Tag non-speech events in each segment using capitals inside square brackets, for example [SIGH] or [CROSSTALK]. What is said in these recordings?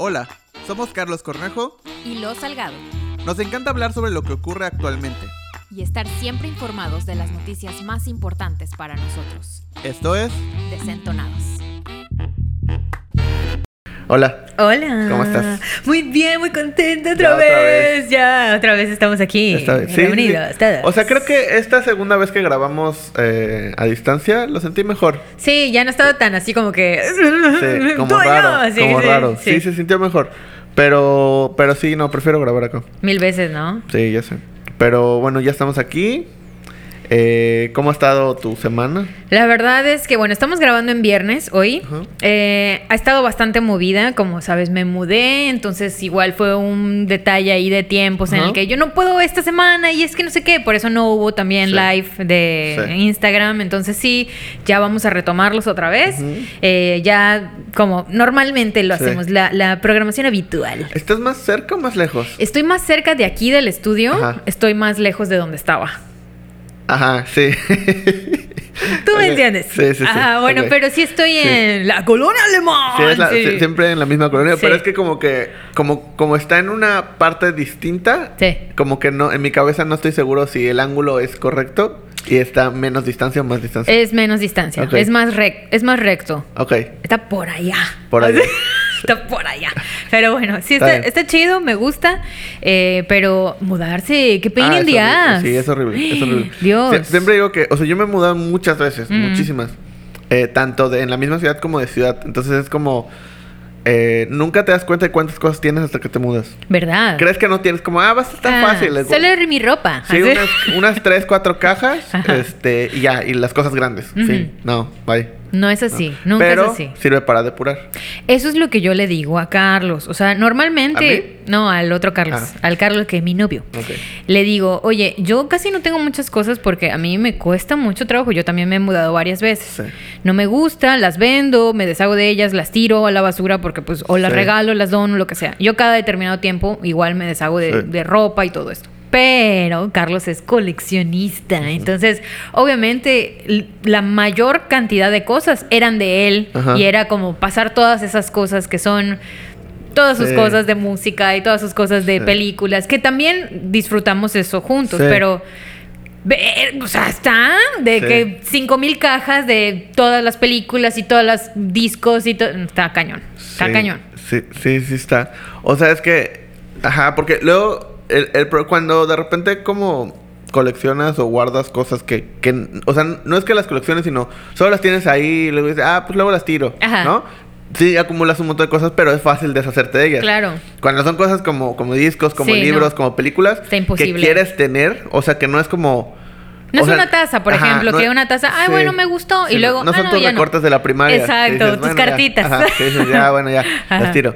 Hola, somos Carlos Cornejo y Lo Salgado. Nos encanta hablar sobre lo que ocurre actualmente. Y estar siempre informados de las noticias más importantes para nosotros. Esto es Desentonados. Hola. Hola. ¿Cómo estás? Muy bien, muy contenta otra, Ya, vez. otra vez. Ya, otra vez estamos aquí. Esta vez- sí, Reunidos sí. todos. O sea, creo que esta segunda vez que grabamos eh, a distancia lo sentí mejor. Sí, ya no estaba tan así como que. Sí, como raro. sí, como raro. Sí. se sintió mejor. Pero, pero sí, no, prefiero grabar acá. Mil veces, ¿no? Sí, ya sé. Pero bueno, ya estamos aquí. Eh, ¿Cómo ha estado tu semana? La verdad es que, bueno, estamos grabando en viernes hoy. Eh, ha estado bastante movida, como sabes, me mudé, entonces igual fue un detalle ahí de tiempos en el que yo no puedo esta semana y es que no sé qué, por eso no hubo también Sí. live de Sí. Instagram, entonces sí, ya vamos a retomarlos otra vez. Eh, ya como normalmente lo Sí. hacemos, la, la programación habitual. ¿Estás más cerca o más lejos? Estoy más cerca de aquí del estudio, estoy más lejos de donde estaba. Ajá, sí. [LAUGHS] ¿Tú me entiendes? Sí, sí, sí. Ajá, bueno, pero sí estoy Sí. en la colonia alemán. Sí, es la- sí. sí, siempre en la misma colonia, pero es que como que como como está en una parte distinta, Sí. como que no en mi cabeza no estoy seguro si el ángulo es correcto y está menos distancia o más distancia. Es menos distancia, es más rec- es más recto. Ok, Está por allá. Por [LAUGHS] allá. Está [LAUGHS] por allá. Pero bueno, sí Está está, bien. está chido, me gusta. eh, pero mudarse, qué pain Ah, in the ass. Sí, es horrible, es horrible. [GASPS] Dios. Sie- siempre digo que, o sea, yo me he mudado muchas veces, Mm. muchísimas. Eh, tanto de en la misma ciudad como de ciudad. Entonces es como eh, nunca te das cuenta de cuántas cosas tienes hasta que te mudas. ¿Verdad? Crees que no tienes como, ah, va a estar Ah, fácil. Es- Solo mi ropa. Sí, unas, unas tres, cuatro cajas, [LAUGHS] Ajá. este, y ya, y las cosas grandes. Fin. No, bye. No es así, nunca Pero es así. sirve para depurar. Eso es lo que yo le digo a Carlos. O sea, normalmente. No, al otro Carlos. Ah. Al Carlos que es mi novio. Ok. Le digo, oye, yo casi no tengo muchas cosas porque a mí me cuesta mucho trabajo. Yo también me he mudado varias veces. Sí. No me gusta, las vendo, me deshago de ellas, las tiro a la basura porque pues o las Sí. regalo, las dono, lo que sea. Yo cada determinado tiempo igual me deshago de, Sí. de ropa y todo esto. Pero Carlos es coleccionista. Entonces, obviamente, la mayor cantidad de cosas eran de él. Ajá. Y era como pasar todas esas cosas que son todas sus Sí. cosas de música y todas sus cosas de Sí. películas, que también disfrutamos eso juntos, Sí. pero o sea, está de que cinco mil cajas de todas las películas y todas las discos y todo, está cañón, está cañón. Sí, sí, sí está. O sea, es que, ajá, porque luego, el, el cuando de repente como coleccionas o guardas cosas que, que, o sea, no es que las colecciones, sino solo las tienes ahí y luego dices, ah, pues luego las tiro, Ajá. ¿no? Sí, acumulas un montón de cosas, pero es fácil deshacerte de ellas. Claro. Cuando son cosas como, como discos, como Sí, libros, no. como películas, que quieres tener, o sea, que no es como... No es sea, una taza, por ajá, ejemplo, no- que una taza, ay, sí. bueno, me gustó, y luego, No ah, son no, tus ya recortes de la primaria. Exacto, tus bueno, ya. cartitas. Ajá, que dices, ya, bueno, ya, las [LAUGHS] Ajá. tiro.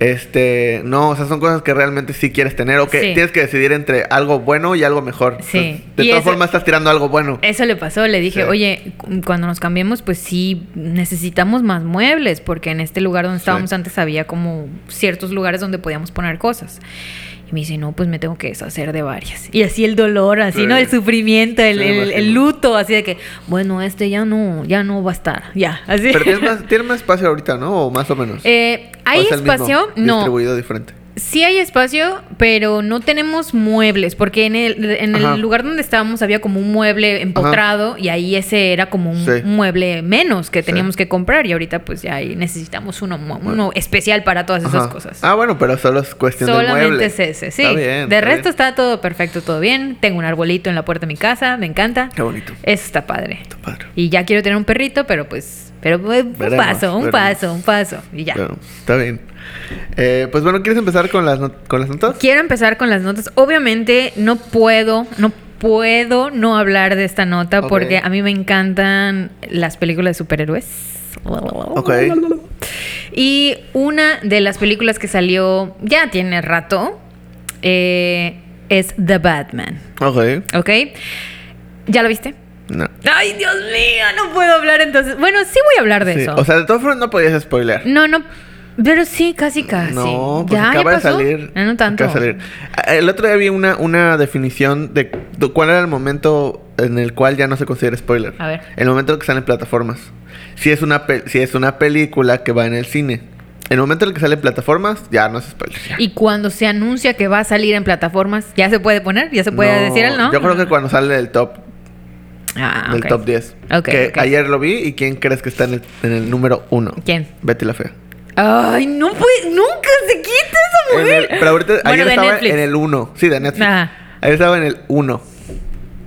Este, no, o sea, son cosas que realmente sí quieres tener o que Sí. tienes que decidir entre algo bueno y algo mejor. Sí. Entonces, de Y todas eso- formas estás tirando algo bueno. Eso le pasó, le dije, Sí. oye, cu- cuando nos cambiemos, pues sí necesitamos más muebles, porque en este lugar donde estábamos Sí. antes había como ciertos lugares donde podíamos poner cosas. Y me dice, no, pues me tengo que deshacer de varias. Y así el dolor, así, Sí. ¿no? El sufrimiento, el, Sí, el- luto, así de que, bueno, este ya no, ya no va a estar, ya, así. Pero tienes más, [LAUGHS] tienes más espacio ahorita, ¿no? O más o menos. Eh, ¿Hay ¿O es el mismo, espacio? No. Distribuido diferente. Sí hay espacio, pero no tenemos muebles, porque en el, en el lugar donde estábamos había como un mueble empotrado y ahí ese era como un, Sí. un mueble menos que Sí. teníamos que comprar y ahorita pues ya ahí necesitamos uno, uno especial para todas esas cosas. Ah, bueno, pero solo es cuestión de Solamente mueble. es ese, sí. Está bien. de está resto bien. está todo perfecto, todo bien. Tengo un arbolito en la puerta de mi casa, me encanta. Qué bonito. Eso está padre. Está padre. Y ya quiero tener un perrito, pero pues, pero pues, un paso, un veremos. paso, un paso y ya. Bueno, está bien. Eh, pues bueno, ¿quieres empezar con las, con las notas? Quiero empezar con las notas. Obviamente no puedo, no puedo no hablar de esta nota porque a mí me encantan las películas de superhéroes. Ok. Y una de las películas que salió ya tiene rato eh, es The Batman. Ok. ¿Ok? ¿Ya lo viste? No. Ay, Dios mío, no puedo hablar entonces. Bueno, sí voy a hablar de Sí, eso. O sea, de todas formas no podías spoilear. no, no. Pero sí, casi, casi. No, pues ¿Ya? acaba ¿Ya de pasó? salir. Ah, no tanto. Acaba de salir. Ah, El otro día vi una, una definición de, cuál era el momento en el cual ya no se considera spoiler. A ver. El momento que sale en plataformas. Si es una, pe- si es una película que va en el cine. En el momento en el que sale en plataformas, ya no es spoiler. ya. Y cuando se anuncia que va a salir en plataformas, ¿ya se puede poner? ¿Ya se puede No, decir el no? Yo creo que cuando sale del top, Ah, del top 10. Ok, que ayer lo vi y ¿quién crees que está en el, en el número 1? ¿Quién? Betty la Fea. Ay, no puede, nunca se quita esa mujer. el- pero ahorita, Bueno, ayer de estaba Netflix. en el 1. Sí, de Netflix. Ajá. Ayer estaba en el 1.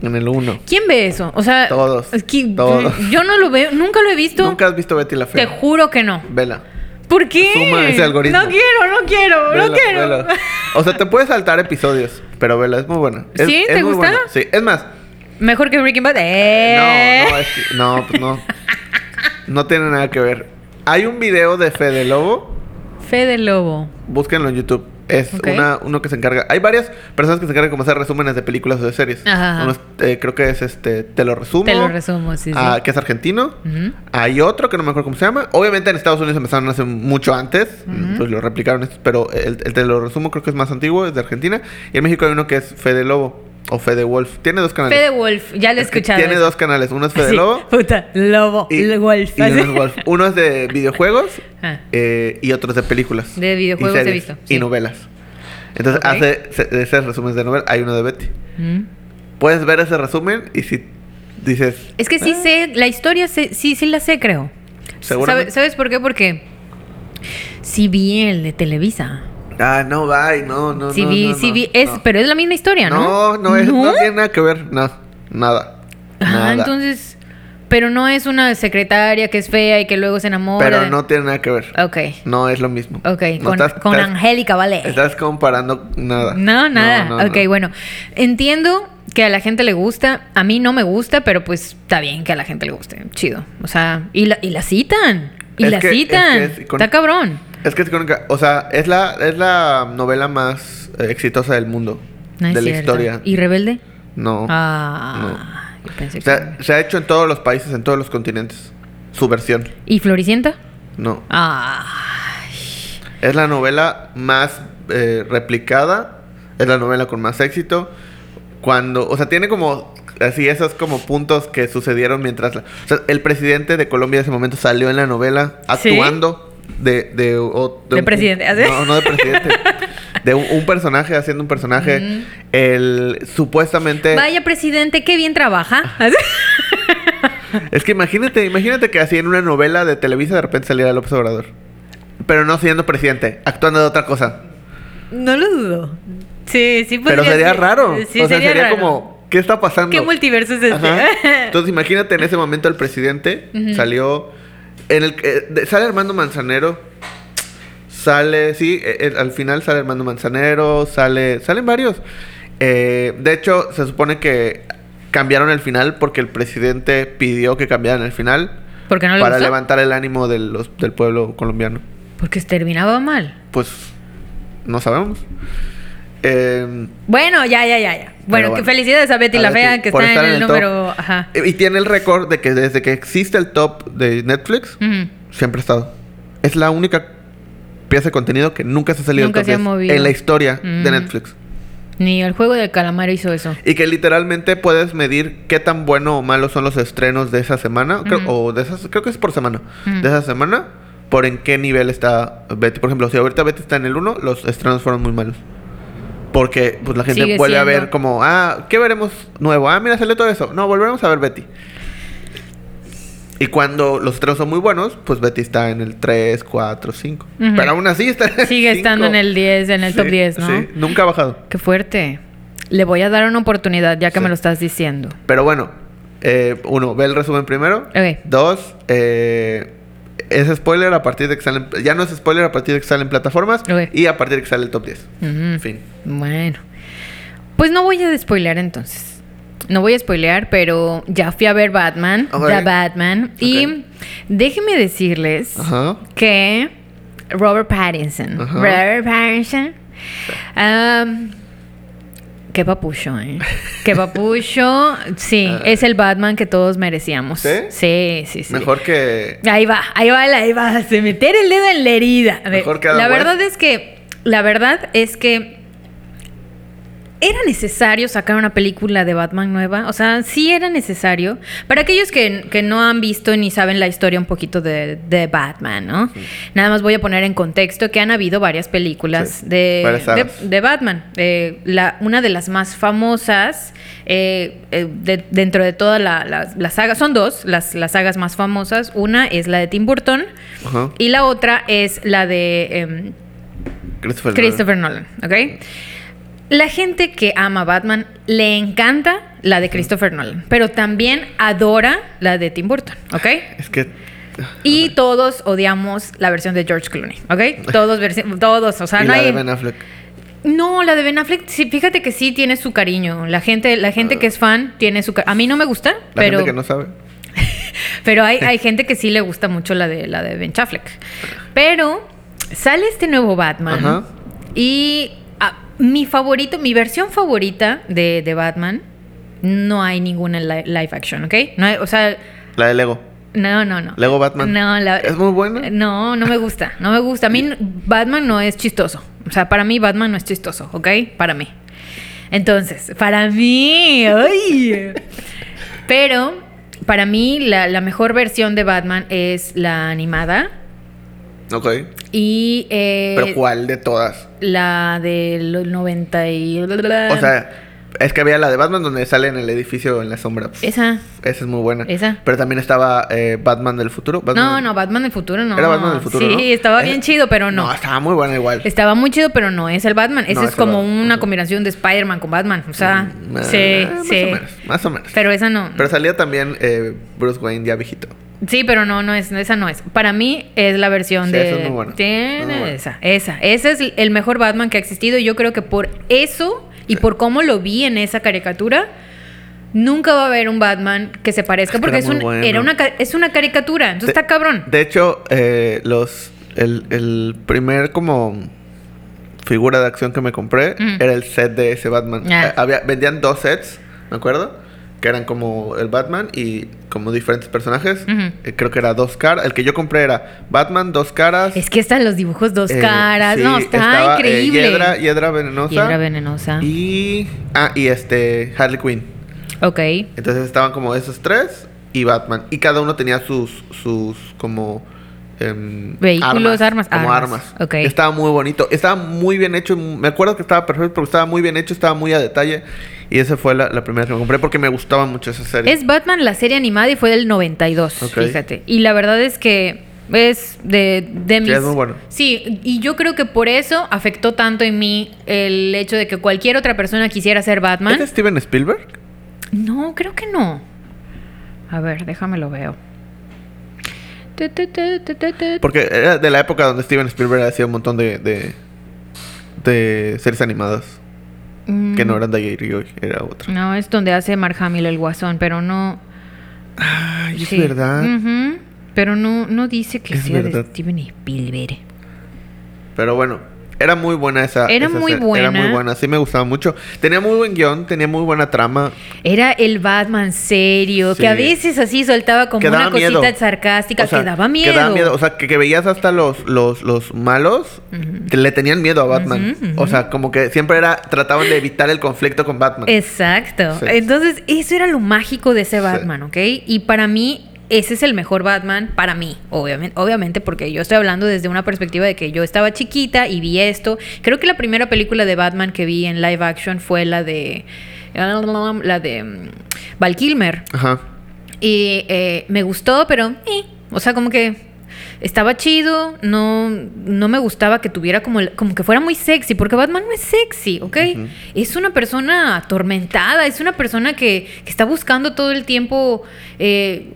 En el 1. ¿Quién ve eso? O sea, Todos, es que todos. yo no lo veo, nunca lo he visto. ¿Nunca has visto Betty la Te Fea? juro que no. Vela. ¿Por qué? Suma ese algoritmo. No quiero, no quiero, Vela, no quiero. vela. O sea, te puedes saltar episodios, pero vela, es muy buena. Es- ¿Sí? es ¿Te muy gusta? buena. Sí, es más, Mejor que Breaking Bad. Eh. No, no, es que- no, pues no. [LAUGHS] No tiene nada que ver. Hay un video de Fede Lobo, Fede Lobo. búsquenlo en YouTube. Es una, uno que se encarga. Hay varias personas que se encargan como hacer resúmenes de películas o de series. Ajá. Uno es, eh, creo que es este, te lo resumo. Te lo resumo, sí, sí. ah, que es argentino. Ujú. Hay otro que no me acuerdo cómo se llama. Obviamente en Estados Unidos empezaron hace mucho antes. Pues lo replicaron estos, pero el, el te lo resumo creo que es más antiguo, es de Argentina. Y en México hay uno que es Fede Lobo o Fede Wolf. Tiene dos canales. Fede Wolf, ya lo he escuchado. Tiene dos canales. Uno es Fede Sí, Lobo Puta, Lobo, y, el Wolf. y uno es Wolf. Uno es de videojuegos Ah. eh, y otro es de películas. De videojuegos he visto, Y novelas. Entonces hace se- ese resúmenes de novelas. Hay uno de Betty. Mm. Puedes ver ese resumen y si dices... Es que sí "Ah, sé, la historia sé- sí, sí la sé, creo. Seguramente. ¿Sabe- ¿Sabes por qué? Porque sí vi el de Televisa. Ah, no, bye, no, no, sí no, vi, no, sí no, vi, es, pero es la misma historia, ¿no? No, no, es, no tiene nada que ver. No, nada. Ah, nada. entonces, pero no es una secretaria que es fea y que luego se enamora. Pero de- no tiene nada que ver. Ok, No es lo mismo. ok, con, estás- con estás- Angélica, vale. Estás comparando nada. No, nada. Ok, no. bueno. Entiendo que a la gente le gusta. A mí no me gusta, pero pues está bien que a la gente le guste. Chido. O sea, y la, y la citan. Y Es la que- es que citan. está cabrón. Es que es. O sea, es la, es la novela más exitosa del mundo. No de la cierto. historia. ¿Y Rebelde? No. Ah, yo pensé O sea, que... se ha hecho en todos los países, en todos los continentes. Su versión. ¿Y Floricienta? No. Ah, Es la novela más eh, replicada. Es la novela con más éxito. Cuando, o sea, tiene como así esos como puntos que sucedieron mientras la, o sea, el presidente de Colombia en ese momento salió en la novela ¿Sí? De de, o- De un- presidente, ¿así? No, no de presidente. [LAUGHS] de un, un personaje haciendo un personaje. Mm. El supuestamente vaya presidente, qué bien trabaja. [LAUGHS] Es que imagínate, imagínate que así en una novela de Televisa de repente saliera López Obrador. Pero no siendo presidente, actuando de otra cosa. no lo dudo. Sí, sí Pero sería ser. raro. Sí, o sea, sería, raro. como, ¿qué está pasando? ¿Qué multiverso es este? Entonces imagínate en ese momento el presidente salió en el eh, sale Armando Manzanero, sale sí, eh, eh, al final sale Armando Manzanero, sale salen varios. Eh, de hecho se supone que cambiaron el final porque el presidente pidió que cambiaran el final no le para gustó. levantar el ánimo de los- del pueblo colombiano. Porque terminaba mal. Pues no sabemos. Eh, Bueno, ya, ya, ya, ya. Bueno, bueno. que felicidades a Betty A la Fea, que está en el, en el número. Ajá. y tiene el récord de que desde que existe el top de Netflix, siempre ha estado. Es la única pieza de contenido que nunca se ha salido del Nunca top se ha 10 movido. en la historia de Mm. Netflix. Ni el juego del calamar hizo eso. Y que literalmente puedes medir qué tan bueno o malo son los estrenos de esa semana. creo- o de esas, creo que es por semana. De esa semana, por en qué nivel está Betty. Por ejemplo, si ahorita Betty está en el 1, los estrenos fueron muy malos. Porque pues la gente Sigue vuelve a ver como, ah, ¿qué veremos nuevo? Ah, mira, salió todo eso. No, volveremos a ver Betty. Y cuando los estrenos son muy buenos, pues Betty está en el 3, 4, 5. Ujú. Pero aún así está en el Sigue estando en 5. el 10, en el top Sí, 10, ¿no? Sí, nunca ha bajado. Qué fuerte. Le voy a dar una oportunidad ya que Sí. me lo estás diciendo. Pero bueno, eh, uno, ve el resumen primero. Ok. Dos, eh, es spoiler a partir de que salen. Ya no es spoiler a partir de que salen plataformas. Y a partir de que sale el top 10. Ujú. En fin. Bueno. Pues no voy a spoilear entonces. No voy a spoilear, pero ya fui a ver Batman, Ok. The Batman. Y déjenme decirles que Robert Pattinson. Robert Pattinson. am, qué papucho, ¿eh? Qué papucho. Sí, [LAUGHS] es el Batman que todos merecíamos. ¿Sí? Sí, sí, sí. Mejor que. Ahí va, ahí va, ahí va, a meter el dedo en la herida. A ver, Mejor que Adam la West. verdad es que, la verdad es que ¿era necesario sacar una película de Batman nueva? O sea, sí era necesario. Para aquellos que, que no han visto ni saben la historia un poquito de, de Batman, ¿no? Nada más voy a poner en contexto que han habido varias películas Sí, de, de, Batman. Eh, la, una de las más famosas eh, eh, de- dentro de toda la, la- la saga, son dos las, las sagas más famosas. Una es la de Tim Burton y la otra es la de... em, Christopher, Christopher Nolan, ¿ok? La gente que ama Batman le encanta la de Christopher Nolan, pero también adora la de Tim Burton, ¿ok? Es que. Y todos odiamos la versión de George Clooney, ¿ok? [LAUGHS] Todos, todos, o sea, y no la hay... de Ben Affleck. No, la de Ben Affleck, sí, fíjate que sí tiene su cariño. La gente, la gente que es fan tiene su cariño. A mí no me gusta, La pero, gente que no sabe. [LAUGHS] pero hay, hay gente que sí le gusta mucho la de, la de Ben Affleck. Pero sale este nuevo Batman Ajá. y mi favorito, mi versión favorita de, de Batman, no hay ninguna li- live action, ¿ok? No hay- o sea, La de Lego. no, no, no. Lego Batman. No, la- ¿Es muy buena? No, no me gusta. No me gusta. A mí Batman no es chistoso. O sea, para mí Batman no es chistoso, ¿ok? Para mí. Entonces, para mí. ¡Ay! Pero, para mí, la, la mejor versión de Batman es la animada. Ok. Y eh, Pero ¿cuál de todas? la del 90 y... O sea, es que había la de Batman donde sale en el edificio en la sombra. Esa. Esa es muy buena. Esa. Pero también estaba eh, Batman del futuro. Batman No, del- no, Batman del futuro no. Era Batman del futuro, Sí, ¿no? estaba Ese- bien chido, pero no. No, estaba muy buena igual. Estaba muy chido, pero no es el Batman. No, es como Batman. una combinación de Spider-Man con Batman. O sea, Mm, sí, eh, sí. Más o menos. Más o menos. Pero esa no. Pero salía también eh, Bruce Wayne ya viejito. Sí, pero no, no es, esa no es. Para mí es la versión Sí, de. esa es muy buena. Tiene Muy buena. esa, esa. Ese es el mejor Batman que ha existido. Y yo creo que por eso y por cómo lo vi en esa caricatura, nunca va a haber un Batman que se parezca. Porque era es, un, bueno. era una, es una caricatura. Entonces De- está cabrón. De hecho, eh, los el, el primer como figura de acción que me compré Mm. era el set de ese Batman. Ah. Eh, había, vendían dos sets, me acuerdo, que eran como el Batman y como diferentes personajes. Eh, creo que era dos caras. El que yo compré era Batman, dos caras. Es que están los dibujos dos eh, caras. sí, no, está estaba, eh, increíble. Hiedra, Hiedra venenosa. Hiedra venenosa. Y. Ah, y este. Harley Quinn. Ok. Entonces estaban como esos tres y Batman. Y cada uno tenía sus, sus como... em, Vehículos, armas. Como Armas, armas. ok. Estaba muy bonito. Estaba muy bien hecho. Me acuerdo que estaba perfecto porque estaba muy bien hecho. Estaba muy a detalle. Y esa fue la, la primera que me compré porque me gustaba mucho esa serie. Es Batman la serie animada y fue del 92, Ok. fíjate. Y la verdad es que es de, de mis... es muy bueno. Sí, y yo creo que por eso afectó tanto en mí el hecho de que cualquier otra persona quisiera ser Batman. ¿Es de Steven Spielberg? No, creo que no. A ver, déjame lo veo. Porque era de la época donde Steven Spielberg hacía un montón de... de, de series animadas. Que no Mm, eran de ayer y hoy. Era otra. No, es donde hace Mark Hamill el guasón, pero no... Ay, es sí. verdad. Pero no, no dice que Es sea verdad. de Steven Spielberg. Pero bueno, era muy buena esa. Era esa muy serie. Era buena. muy buena, sí me gustaba mucho. Tenía muy buen guion, tenía muy buena trama. Era el Batman serio, Sí. que a veces así soltaba como una cosita sarcástica, O sea, que daba miedo. Que daba miedo. O sea, que, que veías hasta los, los, los malos que le tenían miedo a Batman. O sea, como que siempre era trataban de evitar el conflicto con Batman. Exacto. Sí. Entonces, eso era lo mágico de ese Sí. Batman, ¿ok? Y para mí, ese es el mejor Batman para mí, obviamente, obviamente, porque yo estoy hablando desde una perspectiva de que yo estaba chiquita y vi esto. Creo que la primera película de Batman que vi en live action fue la de. La de. mm, Val Kilmer. Ajá. Y eh, me gustó, pero... eh, o sea, como que estaba chido, no, no me gustaba que tuviera como, el- como que fuera muy sexy, porque Batman no es sexy, ¿ok? Es una persona atormentada, es una persona que, que está buscando todo el tiempo eh,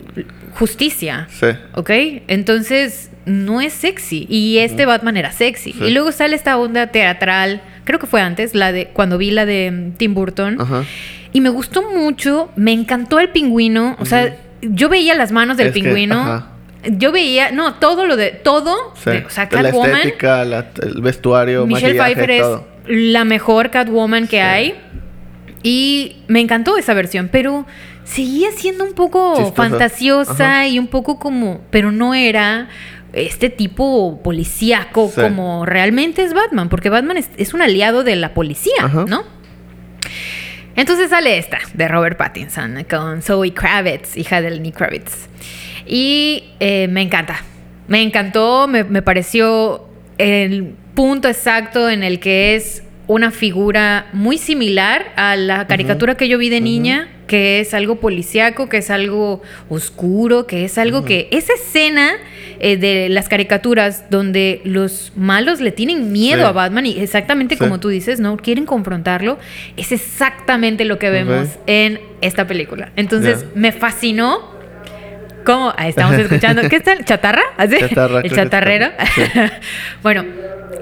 justicia. Sí. ¿Ok? Entonces, no es sexy. Y este Batman era sexy. Sí. Y luego sale esta onda teatral, creo que fue antes, la de cuando vi la de mm, Tim Burton. Ajá. Y me gustó mucho, me encantó el pingüino. O sea, yo veía las manos del Es que, pingüino. ajá. yo veía, no, todo lo de, todo. Sí. de- o sea, la Catwoman. estética, la- el vestuario, Michelle Pfeiffer es todo. la mejor Catwoman que Sí. hay. Y me encantó esa versión, pero seguía siendo un poco Chistosa. fantasiosa Ajá. y un poco como, pero no era este tipo policíaco Sí. como realmente es Batman, porque Batman es, es un aliado de la policía, Ajá. ¿no? Entonces sale esta, de Robert Pattinson, con Zoe Kravitz, hija de Lenny Kravitz. Y eh, me encanta. Me encantó, me, me pareció el punto exacto en el que es una figura muy similar a la caricatura que yo vi de niña, que es algo policíaco, que es algo oscuro, que es algo que... Esa escena eh, de las caricaturas donde los malos le tienen miedo Sí. a Batman y exactamente Sí. como tú dices, no quieren confrontarlo, es exactamente lo que vemos en esta película. Entonces me fascinó. ¿Cómo? Ahí estamos escuchando. ¿Qué está? ¿Chatarra? ¿Así? Chatarra, El chatarrero. [LAUGHS] bueno,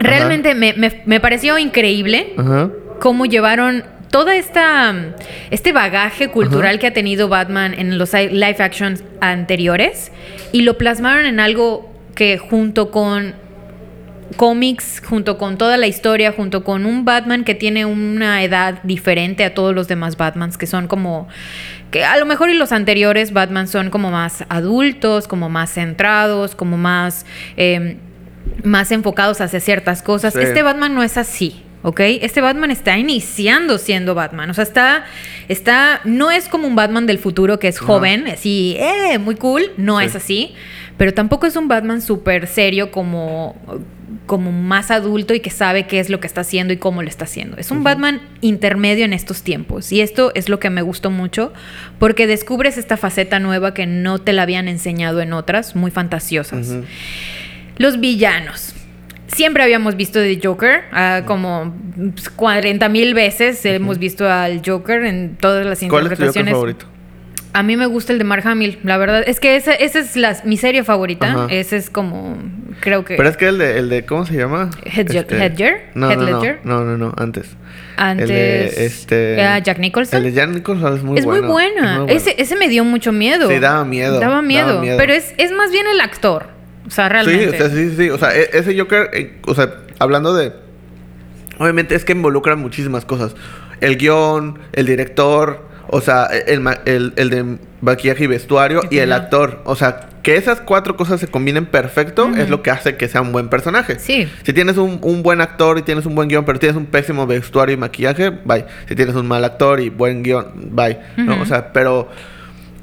realmente me, me- me pareció increíble Ajá. cómo llevaron toda esta este bagaje cultural que ha tenido Batman en los live actions anteriores y lo plasmaron en algo que junto con cómics, junto con toda la historia, junto con un Batman que tiene una edad diferente a todos los demás Batmans, que son como que a lo mejor y los anteriores Batman son como más adultos, como más centrados, como más eh, más enfocados hacia ciertas cosas. Sí. Este Batman no es así. ¿Ok? Este Batman está iniciando siendo Batman. O sea, está. está no es como un Batman del futuro que es joven, así, eh, muy cool. No Sí. es así. Pero tampoco es un Batman súper serio como, como más adulto y que sabe qué es lo que está haciendo y cómo lo está haciendo. Es un Batman intermedio en estos tiempos. Y esto es lo que me gustó mucho porque descubres esta faceta nueva que no te la habían enseñado en otras, muy fantasiosas. Los villanos. Siempre habíamos visto de Joker, ah, como 40 mil veces hemos visto al Joker en todas las ¿Cuál es tu Joker interpretaciones. favorito? A mí me gusta el de Mark Hamill, la verdad. Es que esa, esa es la, mi serie favorita. Ese es como, creo que... Pero es que el de, el de ¿cómo se llama? Este, Hedger- Hedger? No, Heath no, no, no, no, no, antes. Antes... El de, este... ah, Jack Nicholson. El de Jack Nicholson es muy es muy buena. es muy bueno. Ese, ese me dio mucho miedo. Sí, daba miedo, Daba daba miedo. miedo. Pero es, es más bien el actor. O sea, Sí, realmente. o sea, sí, sí, sí. O sea, e- ese Joker, eh, o sea, hablando de... Obviamente es que involucra muchísimas cosas. El guion, el director, o sea, el, ma- el, el de maquillaje y vestuario y el actor. O sea, que esas cuatro cosas se combinen perfecto es lo que hace que sea un buen personaje. Sí. Si tienes un, un buen actor y tienes un buen guion, pero tienes un pésimo vestuario y maquillaje, bye. Si tienes un mal actor y buen guion, bye. O sea, pero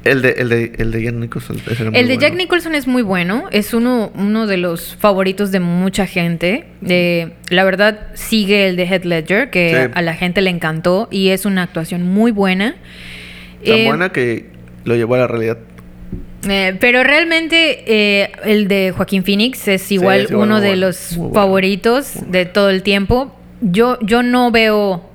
el de, el de, el de Jack Nicholson ese era muy El de Jack. Nicholson es muy bueno, es uno, uno de los favoritos de mucha gente. Eh, la verdad, sigue el de Heath Ledger, que Sí. a la gente le encantó y es una actuación muy buena. Tan Eh, buena que lo llevó a la realidad. eh, pero realmente eh, el de Joaquín Phoenix es igual, es igual uno de bueno, los muy bueno. favoritos de todo el tiempo. Yo, yo no veo.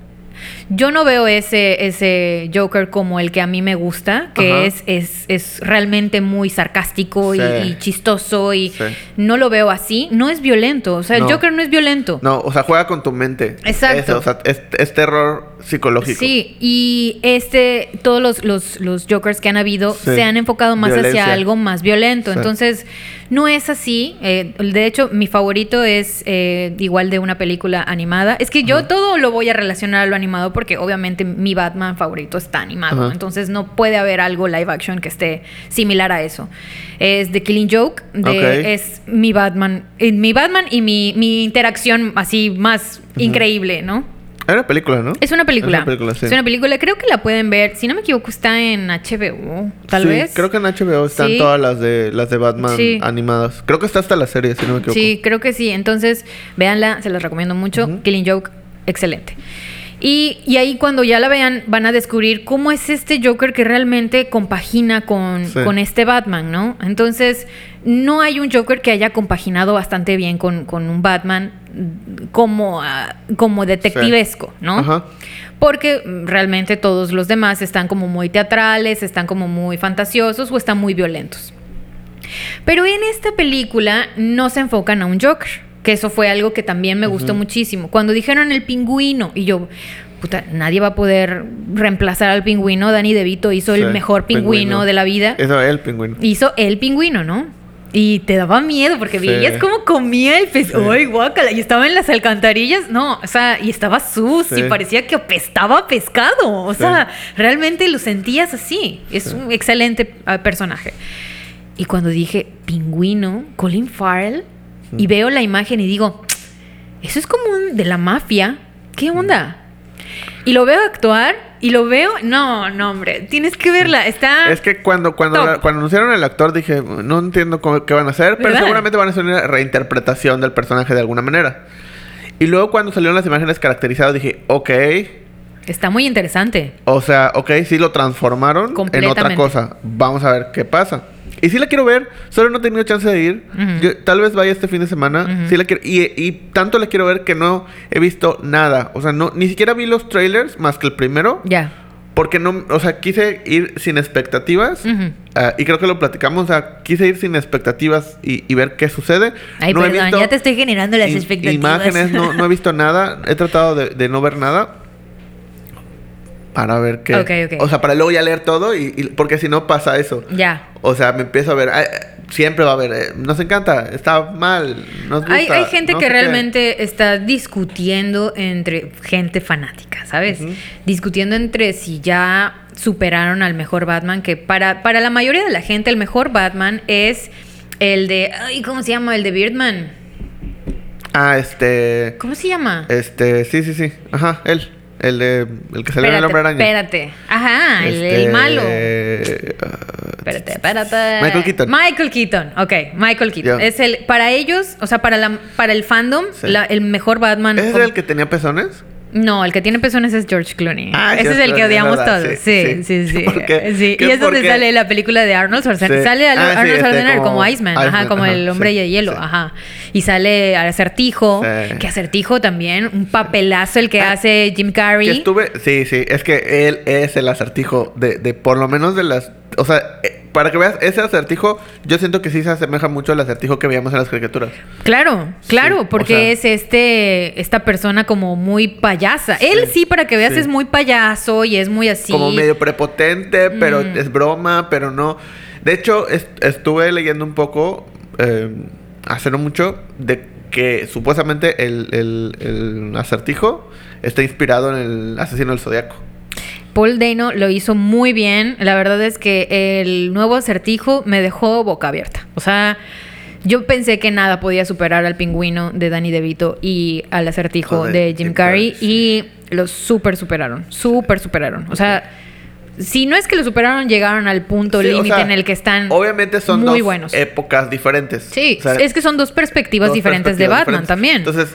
Yo no veo ese, ese Joker como el que a mí me gusta, que es, es, es realmente muy sarcástico y- Sí. y, chistoso y Sí. no lo veo así. No es violento, o sea, el No. Joker no es violento. No, o sea, juega con tu mente. Exacto. Eso, o sea, es, es terror psicológico. Sí, y este, todos los, los, los Jokers que han habido Sí. se han enfocado más Violencia. hacia algo más violento. Sí. Entonces, no es así. Eh, de hecho, mi favorito es eh, igual de una película animada. Es que yo todo lo voy a relacionar a lo animado porque obviamente mi Batman favorito está animado. Ajá. Entonces, no puede haber algo live action que esté similar a eso. Es The Killing Joke. De. Es mi Batman. eh, mi Batman y mi, mi interacción así más increíble, ¿no? Era película, ¿no? Es una película. Es una película, sí. Es una película. Creo que la pueden ver. Si no me equivoco, está en HBO. Tal Sí, vez. Creo que en HBO están Sí. todas las de las de Batman Sí. animadas. Creo que está hasta la serie, si no me equivoco. Sí, creo que sí. Entonces, véanla. Se las recomiendo mucho. Killing Joke, excelente. Y, y ahí cuando ya la vean van a descubrir cómo es este Joker que realmente compagina con, Sí. con este Batman, ¿no? Entonces, no hay un Joker que haya compaginado bastante bien con, con un Batman como, ah, como detectivesco, ¿no? Ajá. Porque realmente todos los demás están como muy teatrales, están como muy fantasiosos o están muy violentos. Pero en esta película no se enfocan a un Joker, que eso fue algo que también me gustó muchísimo. Cuando dijeron el pingüino, y yo, puta, nadie va a poder reemplazar al pingüino. Danny DeVito hizo el mejor pingüino, pingüino. de la vida. Eso es el pingüino. Hizo el pingüino, ¿no? Y te daba miedo porque Sí. veías cómo comía el pez. Sí. ¡Ay, guácala! Y estaba en las alcantarillas. No, o sea, y estaba sucio Sí. y parecía que apestaba a pescado. O sea, realmente lo sentías así. Es un excelente ah, personaje. Y cuando dije pingüino, Colin Farrell, y veo la imagen y digo, eso es como un de la mafia. ¿Qué onda? Y lo veo actuar y lo veo. No, no, hombre. Tienes que verla. Está. Es que cuando, cuando, cuando anunciaron al actor dije, no entiendo cómo- qué van a hacer, pero ¿Verdad? seguramente van a hacer una reinterpretación del personaje de alguna manera. Y luego cuando salieron las imágenes caracterizadas dije, ok, Está muy interesante. o sea, ok, sí lo transformaron en otra cosa. Vamos a ver qué pasa. Y sí la quiero ver, solo no he tenido chance de ir. Yo tal vez vaya este fin de semana. Sí la quiero, y, y tanto la quiero ver que no he visto nada. O sea, no, ni siquiera vi los trailers más que el primero. Ya. Porque no, o sea, quise ir sin expectativas. Ah, y creo que lo platicamos. O sea, quise ir sin expectativas y, y ver qué sucede. Ay, no he perdón, visto ya te estoy generando las expectativas. Imágenes, no, no he visto nada. He tratado de, de no ver nada. Para ver qué. Ok, ok. O sea, para luego ya leer todo. Y, y- porque si no pasa eso. Ya. O sea, me empiezo a ver. ay, siempre va a haber. eh, nos encanta. Está mal. Nos gusta. Hay, hay gente no que qué. realmente está discutiendo entre gente fanática, ¿sabes? Discutiendo entre si ya superaron al mejor Batman, que para, para la mayoría de la gente el mejor Batman es el de... Ay, ¿Cómo se llama? El de Birdman. Ah, este. ¿Cómo se llama? Este, sí, sí, sí. Ajá, él. El de. El que salió en el hombre araña. espérate. Ajá, el, Este, el malo. ah, Espérate, espérate. Michael Keaton. Michael Keaton, ok, Michael Keaton. Es el, para ellos, o sea, para, la, para el fandom, Sí. la- el mejor Batman. ¿Ese es como- el que tenía pezones? No, el que tiene pezones es George Clooney. Ah, Ese es el que odiamos ¿verdad? todos. Sí, Sí, sí, sí. [LAUGHS] sí. ¿Por qué? Sí, ¿Qué Y es donde sale la película de Arnold Schwarzenegger. Sí. Sale Ah, Arnold este, Schwarzenegger como, como Iceman, ajá, como ajá, el hombre de hielo, ajá. Y sale Acertijo, que Acertijo también, un papelazo el que Ah, hace Jim Que Carrey. estuve. Sí, sí. Es que él es el acertijo de, de por lo menos de las. O sea, eh, para que veas, ese acertijo, yo siento que sí se asemeja mucho al acertijo que veíamos en las caricaturas. Claro, claro, Sí, porque o sea- es este esta persona como muy payasa. Él sí, para que veas, sí. es muy payaso y es muy así. Como medio prepotente, pero Mm. es broma, pero no. De hecho, es- estuve leyendo un poco, eh, hace no mucho, de que supuestamente el, el- el acertijo está inspirado en el asesino del zodiaco. Paul Dano lo hizo muy bien. La verdad es que el nuevo acertijo me dejó boca abierta. O sea, yo pensé que nada podía superar al pingüino de Danny DeVito y al acertijo de de Jim Carrey. Y lo super superaron. Super superaron. O sea, si no es que lo superaron, llegaron al punto Sí, o límite sea, en el que están Obviamente son muy dos buenos. épocas diferentes. Sí, O sea, es que son dos perspectivas dos diferentes de Batman diferentes. también. Entonces,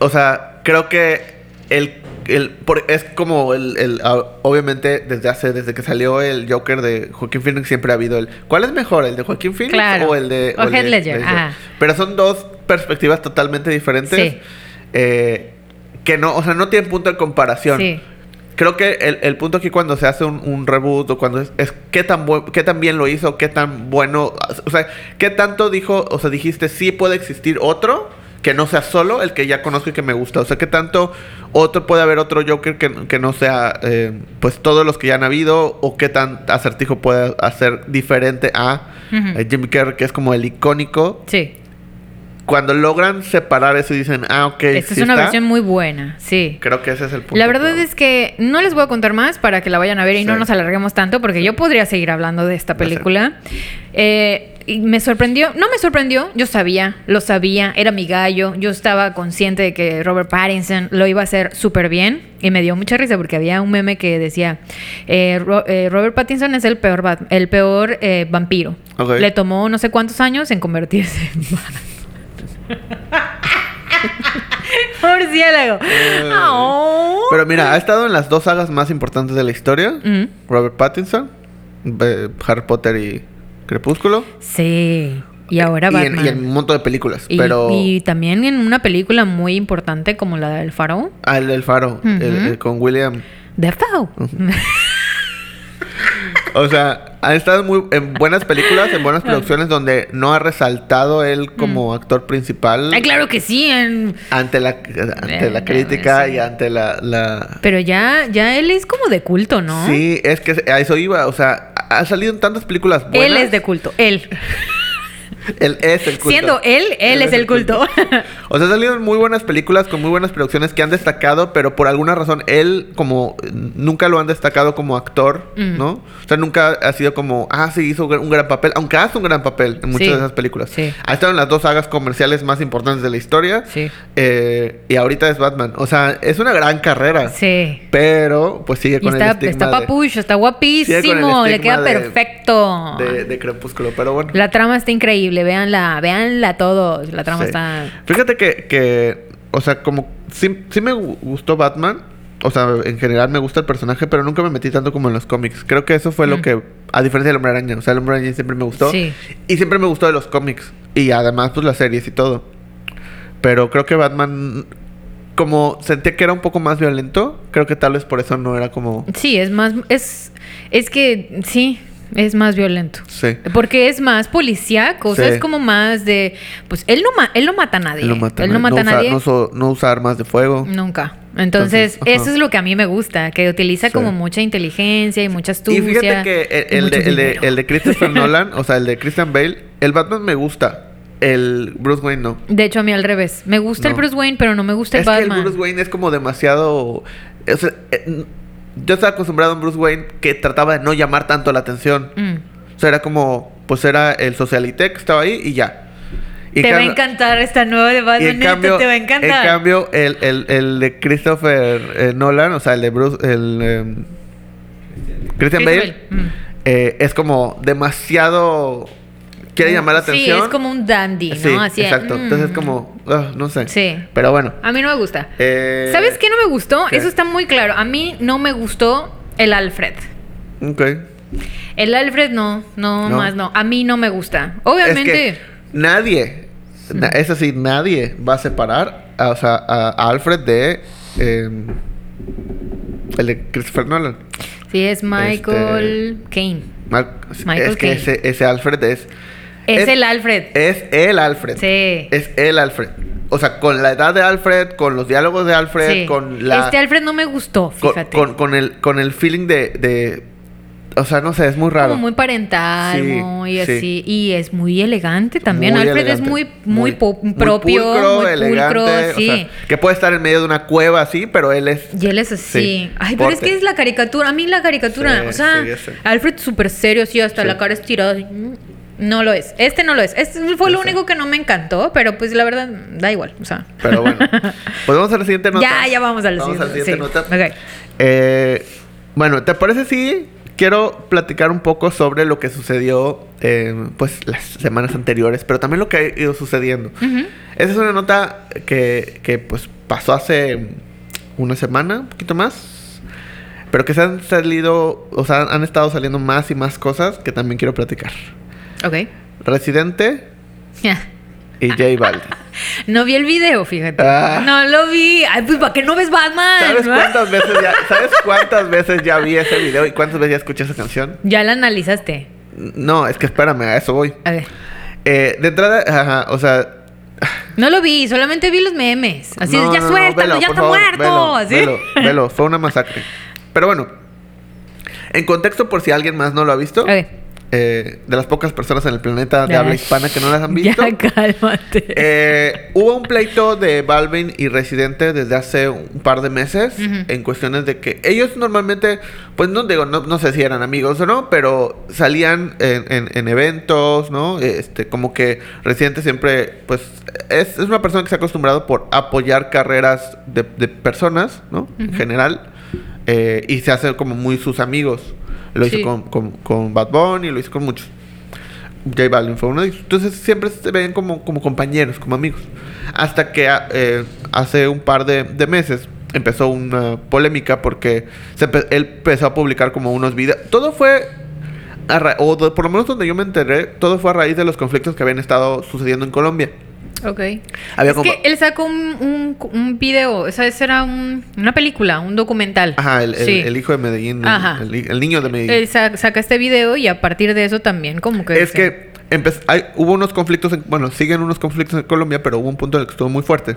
o sea, creo que el, el por- es como el, el- ah, obviamente desde hace desde que salió el Joker de Joaquín Phoenix siempre ha habido el ¿cuál es mejor el de Joaquín Phoenix Claro. o el de O de- Heath Ledger, ajá. Pero son dos perspectivas totalmente diferentes Sí. eh, que no, o sea, no tienen punto de comparación. Sí. Creo que el, el punto aquí cuando se hace un, un reboot o cuando es, es qué tan buen, qué tan bien lo hizo, qué tan bueno, o sea, qué tanto dijo, o sea, dijiste sí puede existir otro que no sea solo el que ya conozco y que me gusta, o sea, qué tanto otro puede haber otro Joker que, que no sea eh, pues todos los que ya han habido o qué tan acertijo puede hacer diferente a eh, Jim Carrey que es como el icónico. Sí. Cuando logran separar eso y dicen, ah, ok, Esta sí es una está", versión muy buena, sí. Creo que ese es el punto. La verdad es que no les voy a contar más para que la vayan a ver y no nos alarguemos tanto porque yo podría seguir hablando de esta sé. película. Eh, y me sorprendió, no me sorprendió, yo sabía, lo sabía, era mi gallo, yo estaba consciente de que Robert Pattinson lo iba a hacer súper bien y me dio mucha risa porque había un meme que decía, eh, Ro- eh, Robert Pattinson es el peor, el peor eh, vampiro. Le tomó no sé cuántos años en convertirse en murciélago. [LAUGHS] Oh. Pero mira, ha estado en las dos sagas más importantes de la historia. Ujú. Robert Pattinson, eh, Harry Potter y Crepúsculo. Sí. Y ahora Y en, Batman. y en un montón de películas. Y- pero... y también en una película muy importante como la del Faro. Ah, el del Faro, el- con William. Defoe. [LAUGHS] O sea, ha estado muy, en buenas películas, en buenas [LAUGHS] producciones donde no ha resaltado él como actor principal Mm. Ay, claro que sí. en- ante la, ante la Eh, crítica sí. y ante la, la... Pero ya, ya él es como de culto, ¿no? Sí, es que a eso iba. O sea, ha salido en tantas películas buenas. Él es de culto. Él. [LAUGHS] Él es el culto. Siendo él, él, es, el culto. [LAUGHS] o sea, en muy buenas películas con muy buenas producciones que han destacado, pero por alguna razón él como nunca lo han destacado como actor, Mm. ¿no? O sea, nunca ha sido como, ah, sí, hizo un gran papel, aunque hace un gran papel en muchas Sí, de esas películas. sí. Ha estado en las dos sagas comerciales más importantes de la historia. Sí. Eh, y ahorita es Batman. O sea, es una gran carrera. sí. Pero, pues sigue Y con el está, estigma está de- papucho, está guapísimo, el le queda de- perfecto. de, de Crepúsculo. Pero bueno. La trama está increíble, véanla, véanla todos. La trama Sí. está. Fíjate que, que, o sea, como sí, sí me gu- gustó Batman. O sea, en general me gusta el personaje, pero nunca me metí tanto como en los cómics. Creo que eso fue lo Mm. que, a diferencia del Hombre Araña, o sea, el Hombre Araña siempre me gustó. Sí. Y siempre me gustó de los cómics. Y además, pues las series y todo. Pero creo que Batman, como sentía que era un poco más violento, creo que tal vez por eso no era como. Sí, es más. Es, es que sí, es más violento. Sí. Porque es más policíaco, o sea, es como más de. Pues él no, ma- él no mata a nadie. Él no mata, Él no mata a usa, nadie. No, usa- no usa armas de fuego. Nunca. Entonces, eso es lo que a mí me gusta, que utiliza Sí. como mucha inteligencia y mucha Y astucia. fíjate que el, y el de, el, de, dinero. el de Christopher [LAUGHS] Nolan, o sea, el de Christian Bale, el Batman me gusta. El Bruce Wayne no. De hecho, a mí al revés. Me gusta el. Bruce Wayne, pero no me gusta el es que Batman. el Bruce Wayne es como demasiado. o sea, eh, yo estaba acostumbrado a un Bruce Wayne que trataba de no llamar tanto la atención. Mm. O sea, era como, pues era el socialité que estaba ahí y ya. Y te en va a encantar esta nueva de Batman, en cambio, te va a en encantar. cambio el, el, el de Christopher eh, Nolan, o sea, el de Bruce, el Christian Bale, Christian Bale, mm. eh, es como demasiado quiere llamar la atención. Sí, es como un dandy, ¿no? Sí, Así exacto. mm. Entonces es como, ah, no sé. Sí. Pero bueno. A mí no me gusta. Eh, ¿Sabes qué no me gustó? ¿qué? Eso está muy claro. A mí no me gustó el Alfred. Ok. El Alfred no, no, No. más no. A mí no me gusta. Obviamente. Es que nadie, na- es así, nadie va a separar a, o sea, a, a Alfred de em, el de Christopher Nolan. Sí, es Michael Caine. Mar- Michael es que ese Alfred es. Es, el Alfred. Es el Alfred. Sí. Es el Alfred. O sea, con la edad de Alfred, con los diálogos de Alfred, Sí. con la. Este Alfred no me gustó, fíjate. con, con el, con el feeling de, de. O sea, no sé, es muy raro. Como muy parental, Sí, muy sí. así. Y es muy elegante también. Muy Alfred elegante. es muy, muy, propio, pulcro, muy elegante, pulcro, o sí. sea, que puede estar en medio de una cueva así, pero él es. Y él es así. Sí, Ay, pero es que es la caricatura. A mí la caricatura. Sí, o sea, sí. Alfred súper serio, así, hasta Sí. la cara estirada. así, mm, No lo es. Este no lo es. Este fue lo sé. único que no me encantó, pero pues la verdad, da igual. O sea. Pero bueno. [LAUGHS] Pues vamos a la siguiente nota. Ya, ya vamos a la Vamos a la siguiente, siguiente sí. nota. Ok. Eh, bueno, ¿te parece si quiero platicar un poco sobre lo que sucedió eh, pues las semanas anteriores, pero también lo que ha ido sucediendo? Esa es una nota que, que, pues pasó hace una semana, un poquito más. Pero que se han salido, o sea, han estado saliendo más y más cosas que también quiero platicar. Ok. Residente y J Balvin. [LAUGHS] No vi el video, fíjate. Ah. No lo vi. Ay, pues ¿para qué no ves Batman? ¿Sabes ¿no? cuántas veces ya, [LAUGHS] ¿sabes cuántas veces ya vi ese video y cuántas veces ya escuché esa canción? Ya la analizaste. No, es que espérame, a eso voy. A ver. Eh, de entrada, ajá, o sea. No lo vi, solamente vi los memes. Así no, de, ya no, no, suéltalo, velo, ya está favor, muerto. Velo, velo, velo, fue una [LAUGHS] masacre. Pero bueno, en contexto, por si alguien más no lo ha visto, A ver. Eh, de las pocas personas en el planeta de habla hispana que no las han [LAUGHS] visto, Ya, cálmate. eh, hubo un pleito de Balvin y Residente desde hace un par de meses en cuestiones de que ellos normalmente, pues no digo, no, no sé si eran amigos o no, pero salían en, en- en eventos, ¿no? Este, como que Residente siempre, pues es, es una persona que se ha acostumbrado por apoyar carreras de, de personas, ¿no? En general. eh, y se hace como muy sus amigos. Lo hizo Sí. con, con, con Bad Bunny, lo hizo con muchos. J Balvin fue uno de ellos. Entonces siempre se ven como, como compañeros, como amigos. Hasta que ah, eh, hace un par de, de meses empezó una polémica porque se empe- él empezó a publicar como unos videos. Todo fue, a ra- o por lo menos donde yo me enteré, todo fue a raíz de los conflictos que habían estado sucediendo en Colombia. Ok. Había es que él sacó un, un, un video, o sea, ese era un- una película, un documental. Ajá, el, el- Sí. el hijo de Medellín, el- Ajá. El, el niño de Medellín. Él sa- saca este video y a partir de eso también como que... Es que hay- hubo unos conflictos, en- bueno, siguen unos conflictos en Colombia, pero hubo un punto en el que estuvo muy fuerte.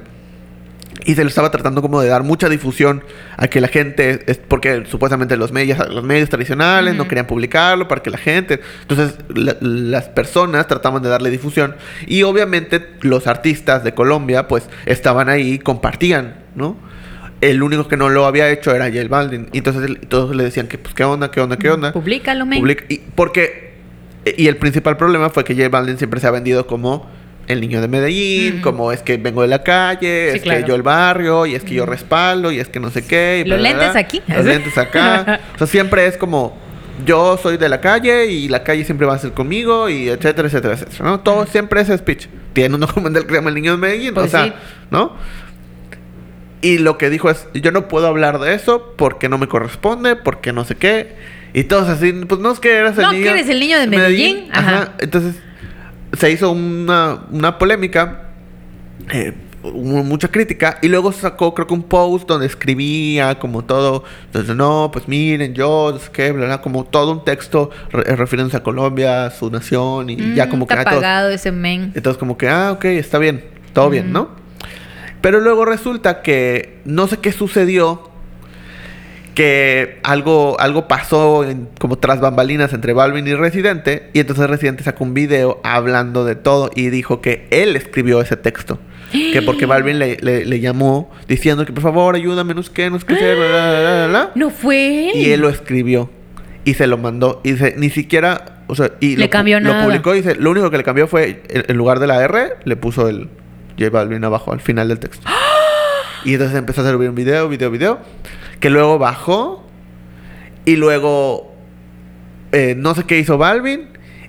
Y se le estaba tratando como de dar mucha difusión a que la gente, es porque supuestamente los medios, los medios tradicionales no querían publicarlo para que la gente, entonces la- las personas trataban de darle difusión y obviamente los artistas de Colombia pues estaban ahí, compartían, ¿no? El único que no lo había hecho era J Balvin. Y entonces todos le decían que pues qué onda, qué onda, qué onda. Publícalo, men. Public- y porque y el principal problema fue que J Balvin siempre se ha vendido como el niño de Medellín, como es que vengo de la calle, Sí, es claro. que yo el barrio, y es que yo respaldo, y es que no sé qué. y Los bla, lentes bla. aquí. Los lentes acá. [LAUGHS] o sea, siempre es como yo soy de la calle y la calle siempre va a ser conmigo, y etcétera, etcétera, etcétera. ¿no? Todo siempre ese speech. Tiene un [LAUGHS] documental que se llama El niño de Medellín, Pues o sea, sí. ¿no? Y lo que dijo es, yo no puedo hablar de eso porque no me corresponde, porque no sé qué. Y todos así, pues no es que eras el No, niño. que eres el niño de Medellín. Ajá. Ajá. Entonces se hizo una, una polémica, eh, mucha crítica. Y luego sacó, creo que un post donde escribía como todo. Entonces, no, pues miren, yo, no sé qué, bla, bla, como todo un texto re- refiriéndose a Colombia, a su nación. Y ya Mm, como que. Está ah, todos- pagado ese men. entonces como que, ah, ok, está bien, todo bien. ¿no? Pero luego resulta que no sé qué sucedió, que algo, algo pasó en- como tras bambalinas entre Balvin y Residente, y entonces Residente sacó un video hablando de todo y dijo que él escribió ese texto. Que porque [GASPS] Balvin le, le- le llamó diciendo que por favor ayúdame, no sé qué, no sé qué hacer, bla, bla, bla. No fue él. Y él lo escribió y se lo mandó. Y dice, ni siquiera, o sea, y Le lo, cambió lo nada. publicó y dice, lo único que le cambió fue, en, lugar de la R, le puso el J Balvin abajo al final del texto. [GASPS] Y entonces empezó a hacer un video, video, video, que luego bajó y luego eh, no sé qué hizo Balvin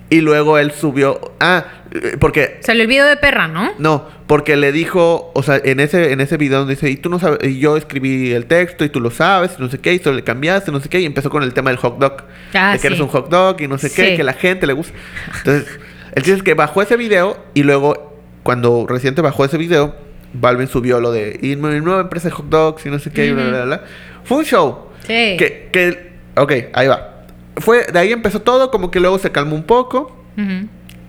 y luego él subió, ah, eh, porque Salió el video de perra, ¿no? no, porque le dijo, o sea, en ese, en ese video donde dice, y tú no sabes, y yo escribí el texto y tú lo sabes, y no sé qué, y tú le cambiaste, no sé qué, y empezó con el tema del hot dog. Ah, de que eres un hot dog y no sé qué, Sí. que la gente le gusta. Entonces, el chiste es que bajó ese video y luego, cuando reciente bajó ese video, Balvin subió lo de, y mi nueva empresa de hot dogs y no sé qué, y bla, bla, bla, bla. Fue un show. Sí. Que, que, ok, ahí va. Fue, de ahí empezó todo, como que luego se calmó un poco.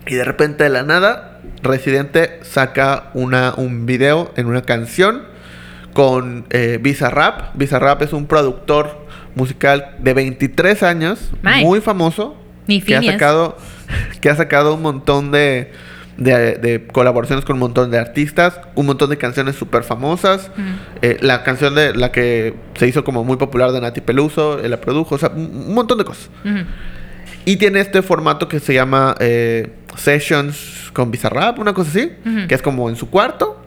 Y de repente de la nada, Residente saca una, un video en una canción con eh, Bizarrap. Bizarrap es un productor musical de 23 años, muy famoso, Ni que ha sacado que ha sacado un montón de, de, de colaboraciones con un montón de artistas, un montón de canciones súper famosas. Ujú. Eh, la canción de la que se hizo como muy popular de Nati Peluso, él la produjo, o sea, un, montón de cosas. Ujú. Y tiene este formato que se llama eh, Sessions con Bizarrap, una cosa así, Ujú. que es como en su cuarto.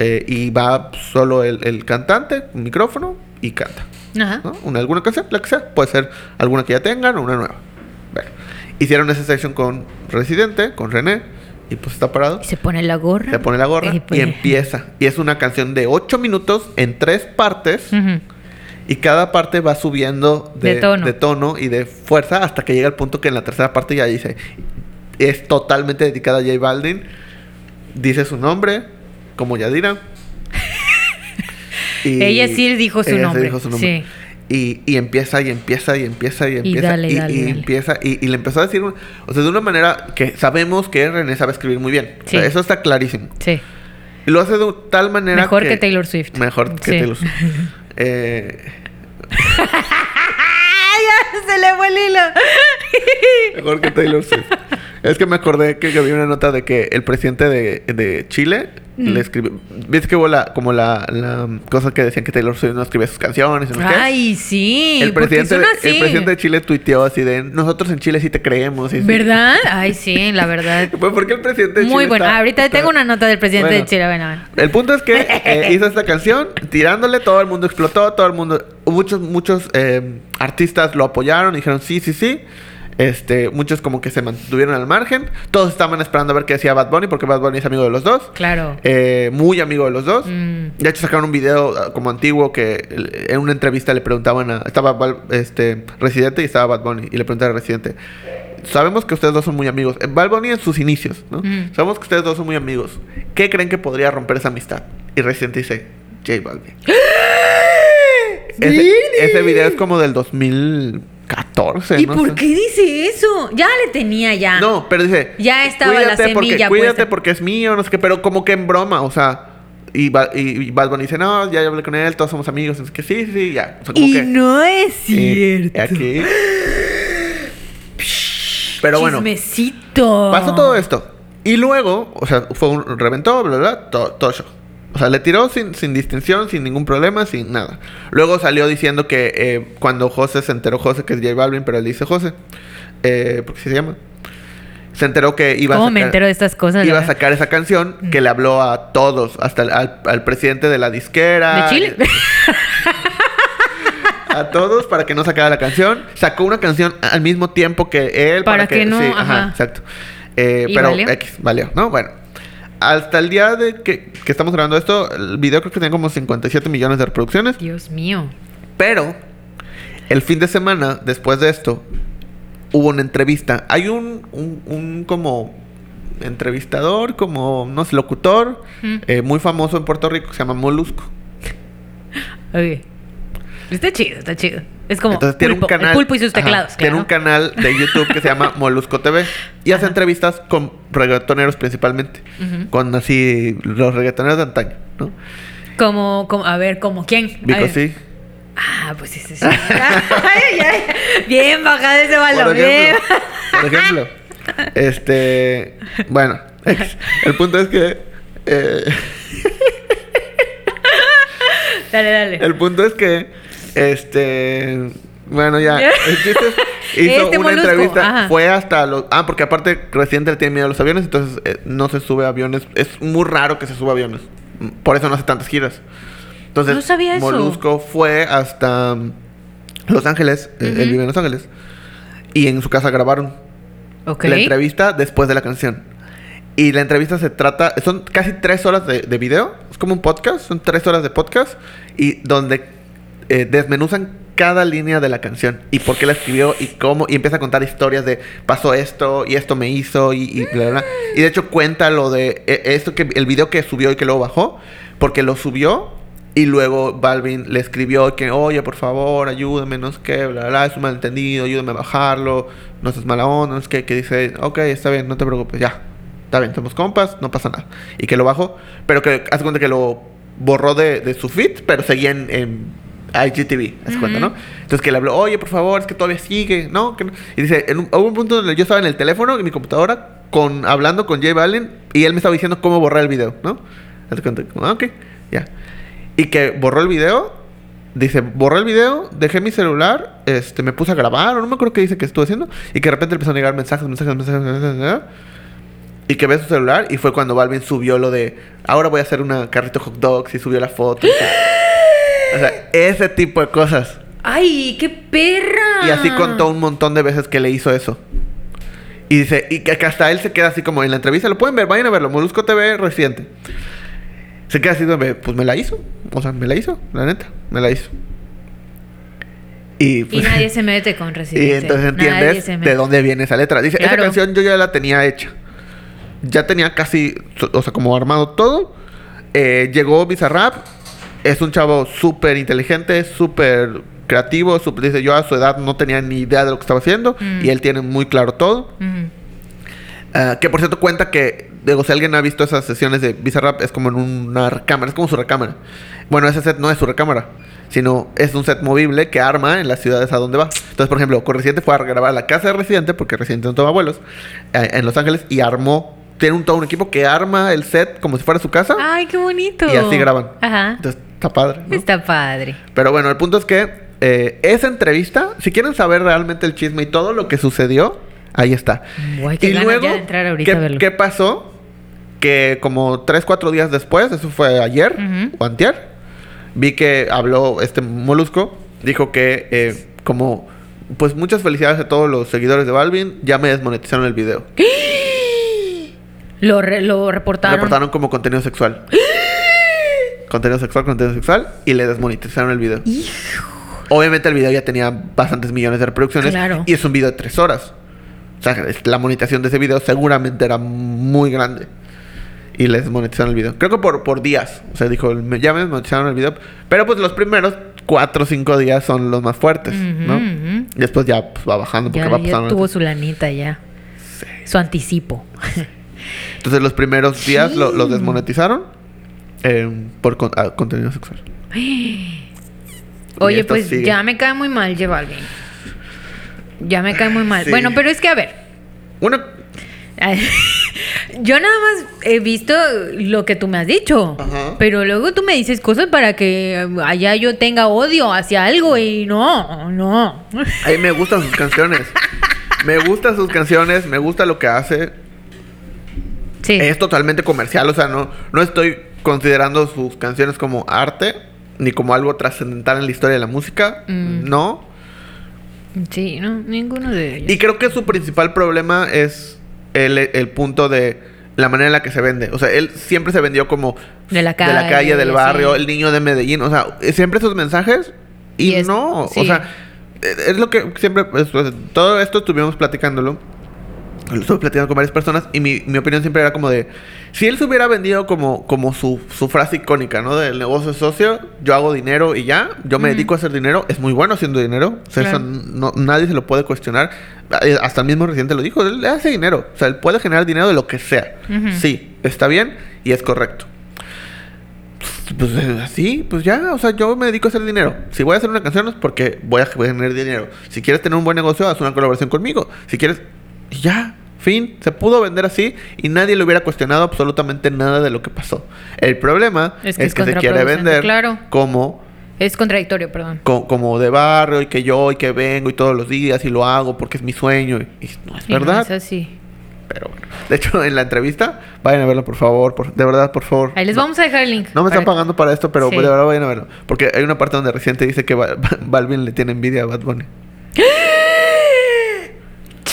eh, y va solo el, el cantante, un micrófono, y canta. Ajá. ¿no? Una, alguna canción, la que sea. Puede ser alguna que ya tengan o una nueva. Bueno, hicieron esa sesión con Residente, con René, y pues está parado. Y se pone la gorra. Se pone la gorra Y pues- y empieza. Y es una canción de 8 minutos en tres partes. Y cada parte va subiendo de, De tono. de tono y de fuerza hasta que llega el punto que en la tercera parte ya dice. Es totalmente dedicada a J Balvin. Dice su nombre, como Yadira. [LAUGHS] Y Ella sí dijo su ella sí nombre, dijo su nombre. sí. Y, y empieza y empieza y empieza y empieza. dale, y, dale, y dale. empieza. Y, y le empezó a decir, un- o sea, de una manera que sabemos que René sabe escribir muy bien. O sea, Sí. eso está clarísimo. Sí. Y lo hace de tal manera Mejor que Taylor Swift. Mejor que Sí. Taylor Swift. [LAUGHS] Eh, ¡Ay, [LAUGHS] ya! Se le fue el hilo. Mejor que Taylor Swift. [LAUGHS] Es que me acordé que había una nota de que el presidente de, de Chile Mm. le escribió. ¿Viste que hubo la, como la, la cosa que decían que Taylor Swift no escribía sus canciones? y no sé qué? Ay, sí. el presidente, de- el presidente de Chile tuiteó así de nosotros en Chile sí te creemos. y sí". ¿Verdad? [LAUGHS] Ay, sí, la verdad. Pues porque el presidente de Muy Chile bueno. está- Ahorita está- tengo una nota del presidente Bueno. de Chile. Bueno, bueno. El punto es que [LAUGHS] eh, hizo esta canción tirándole, todo el mundo explotó, todo el mundo, muchos, muchos eh, artistas lo apoyaron, dijeron sí, sí, sí. Este, muchos como que se mantuvieron al margen. Todos estaban esperando a ver qué decía Bad Bunny, porque Bad Bunny es amigo de los dos. Claro. Eh, muy amigo de los dos. Mm. De hecho, sacaron un video ah, como antiguo que en una entrevista le preguntaban a. Estaba este, Residente y estaba Bad Bunny. Y le preguntaron a Residente. Sabemos que ustedes dos son muy amigos. Eh, Bad Bunny en sus inicios, ¿no? Mm. Sabemos que ustedes dos son muy amigos. ¿Qué creen que podría romper esa amistad? Y Residente dice, J Balvin. [GASPS] ese, ese video es como del 2014. ¿Y no por sé. qué dice eso? Ya le tenía ya. No, pero dice. Ya estaba la "Cuídate porque, semilla Cuídate puesta". porque es mío, no sé qué. Pero como que en broma, o sea. y, Ba- y, y Bad Bunny dice, no, ya hablé con él, todos somos amigos. Es que sí, sí, ya. O sea, como Y que, no es y- cierto. aquí. Pero bueno, Chismecito. pasó todo esto. Y luego, o sea, fue un reventó, bla, bla, bla, todo, todo show. O sea, le tiró sin, sin distinción, sin ningún problema, sin nada. Luego salió diciendo que eh, cuando José se enteró, José, que es J Balvin, pero él dice José, eh, porque así se llama. Se enteró que iba ¿Cómo a me sacar, entero de estas cosas? iba a sacar esa canción que le habló a todos, hasta al, al- al presidente de la disquera. ¿De Chile? [LAUGHS] A todos para que no sacara la canción. Sacó una canción al mismo tiempo que él. Para que no, Sí, ajá. exacto. Eh, ¿Y pero valió? X, valió, ¿no? Bueno. Hasta el día de que, que estamos grabando esto, el video creo que tenía como 57 millones de reproducciones. Dios mío. Pero el fin de semana, después de esto, hubo una entrevista. Hay un, un, un como entrevistador, como, no sé, locutor, Mm. eh, muy famoso en Puerto Rico, que se llama Molusco. Ok. Está chido, está chido. Es como Entonces tiene pulpo, un canal. el pulpo y sus Ajá, teclados, Tiene un canal de YouTube que se llama [LAUGHS] Molusco TV. Y hace Ajá. entrevistas con reggaetoneros principalmente. Ujú. Con así los reggaetoneros de antaño, ¿no? Como, como, a ver, como quién. Vico sí. Ah, pues sí, sí, [LAUGHS] Bien bajada ese balón. Por ejemplo. Por ejemplo. Este. Bueno. El punto es que. eh, [LAUGHS] Dale, dale. el punto es que. Este. Bueno, ya. [LAUGHS] El chiste es- hizo Este una Molusco, entrevista. ajá. Fue hasta los. Ah, porque aparte, Residente le tiene miedo a los aviones. Entonces eh, no se sube a aviones. Es muy raro que se suba a aviones. Por eso no hace tantas giras. Entonces, No sabía eso. Molusco fue hasta Los Ángeles. eh. Él vive en Los Ángeles. Y en su casa grabaron la entrevista después de la canción. Y la entrevista se trata, son casi tres horas de, de video, es como un podcast, son tres horas de podcast, y donde eh, desmenuzan cada línea de la canción y por qué la escribió y cómo, y empieza a contar historias de pasó esto y esto me hizo y, y bla, bla, bla. Y de hecho cuenta lo de eh, esto que el video que subió y que luego bajó, porque lo subió y luego Balvin le escribió que, oye, por favor, ayúdame, no es que, bla, bla, es un malentendido, ayúdame a bajarlo, no seas mala onda, no es que, que dice, ok, está bien, no te preocupes, ya, está bien, somos compas, no pasa nada. Y que lo bajó, pero que hace cuenta que lo borró de, de su feed, pero seguía en, en IGTV, hace cuenta, ¿no? Entonces que le habló, oye, por favor, es que todavía sigue, ¿no? Que no. Y dice, en un, hubo un punto donde yo estaba en el teléfono, en mi computadora, con, hablando con J Balvin, y él me estaba diciendo cómo borrar el video, ¿no? Hace cuenta, ah, ok, ya. Y que borró el video. Dice, borré el video, dejé mi celular, este, me puse a grabar, o no me acuerdo qué dice que estuve haciendo, y que de repente empezó a llegar mensajes, mensajes, mensajes, mensajes, mensajes, y que ve su celular, y fue cuando Balvin subió lo de, ahora voy a hacer una carrito hot dogs, y subió la foto. y [LAUGHS] o sea, ese tipo de cosas. ¡Ay, qué perra! Y así contó un montón de veces que le hizo eso. Y dice, y que, hasta él se queda así como en la entrevista, lo pueden ver, vayan a verlo, Molusco TV reciente. Se queda así pues me la hizo. O sea, me la hizo, la neta, me la hizo. Y, Y pues, nadie [LAUGHS] se mete con y Residente. entonces Nadie entiendes de dónde viene esa letra. Dice, Claro. esa canción yo ya la tenía hecha. Ya tenía casi, o sea, como armado todo. Eh, llegó Bizarrap. Es un chavo súper inteligente, súper creativo. súper- dice, yo a su edad no tenía ni idea de lo que estaba haciendo. Mm. Y él tiene muy claro todo. Ah, que por cierto cuenta que, digo, si alguien ha visto esas sesiones de Bizarrap, es como en una recámara, es como su recámara. Bueno, ese set no es su recámara, sino es un set movible que arma en las ciudades a donde va. Entonces, por ejemplo, con Residente fue a grabar a la casa de Residente, porque Residente no toma abuelos, eh, en Los Ángeles, y armó, tiene un, todo un equipo que arma el set como si fuera su casa, ¡Ay, qué bonito! y así graban. Ajá. Entonces, está padre. ¿no? Está padre. Pero bueno, el punto es que eh, esa entrevista, si quieren saber realmente el chisme y todo lo que sucedió, ahí está. Qué ganas ya de entrar ahorita ¿qué, a verlo. qué pasó? Que como 3, 4 días después, eso fue ayer Ujú. o antier, vi que habló este Molusco, dijo que eh, como, pues muchas felicidades a todos los seguidores de Balvin, ya me desmonetizaron el video. [GASPS] Lo, re- lo reportaron. Reportaron como contenido sexual. [GASPS] contenido sexual, contenido sexual, y le desmonetizaron el video. Obviamente el video ya tenía bastantes millones de reproducciones Claro. y es un video de tres horas. O sea, la monetización de ese video seguramente era muy grande. Y les monetizaron el video. Creo que por, por días. O sea, dijo, ya me monetizaron el video. Pero pues los primeros cuatro o cinco días son los más fuertes, ¿no? Ujú. Después ya pues, va bajando porque Ya, va ya pasando. tuvo su lanita ya. Su anticipo. Entonces los primeros días lo, los desmonetizaron. Eh, por con- ah, contenido sexual. Oye, pues sigue. ya me cae muy mal J Balvin. Ya me cae muy mal. Sí. Bueno, pero es que a ver. Una. [LAUGHS] Yo nada más he visto lo que tú me has dicho. Ajá. Pero luego tú me dices cosas para que allá yo tenga odio hacia algo y no, no. A mí me gustan sus canciones. Me gustan sus canciones, me gusta lo que hace. Sí. Es totalmente comercial, o sea, no, no estoy considerando sus canciones como arte, ni como algo trascendental en la historia de la música. Mm. No. Sí, no, ninguno de ellos. Y creo que su principal problema es el, el punto de la manera en la que se vende. O sea, él siempre se vendió como De la de la calle, calle, del barrio, sí. el niño de Medellín. O sea, siempre esos mensajes. Y, Y es- no, sí. o sea, es es lo que siempre. es- pues, todo esto estuvimos platicándolo. Lo estuve platicando con varias personas y mi, mi opinión siempre era como de... Si él se hubiera vendido como, como su, su frase icónica, ¿no? Del negocio es socio, yo hago dinero y ya, yo me dedico a hacer dinero, es muy bueno haciendo dinero, o sea, eso no- nadie se lo puede cuestionar, Eh, hasta el mismo Residente lo dijo, él le hace dinero, o sea, él puede generar dinero de lo que sea, sí, está bien y es correcto. Pues eh, así, pues ya, o sea, yo me dedico a hacer dinero. Si voy a hacer una canción es porque voy a voy a generar dinero. Si quieres tener un buen negocio, haz una colaboración conmigo. Si quieres, y ya, fin. Se pudo vender así y nadie le hubiera cuestionado absolutamente nada de lo que pasó. El problema Es es que que, es se quiere vender claro. como Es contradictorio, perdón. co- como de barrio y que yo y que vengo y todos los días y lo hago porque es mi sueño y, y no es Y no verdad. es así. Pero bueno. De hecho, en la entrevista, vayan a verlo por favor, por- de verdad, por favor. Ahí les No- vamos a dejar el link. no me están pagando para esto, pero Sí. de verdad vayan a verlo. Porque hay una parte donde reciente dice que Ba- [LAUGHS] Balvin le tiene envidia a Bad Bunny. [LAUGHS]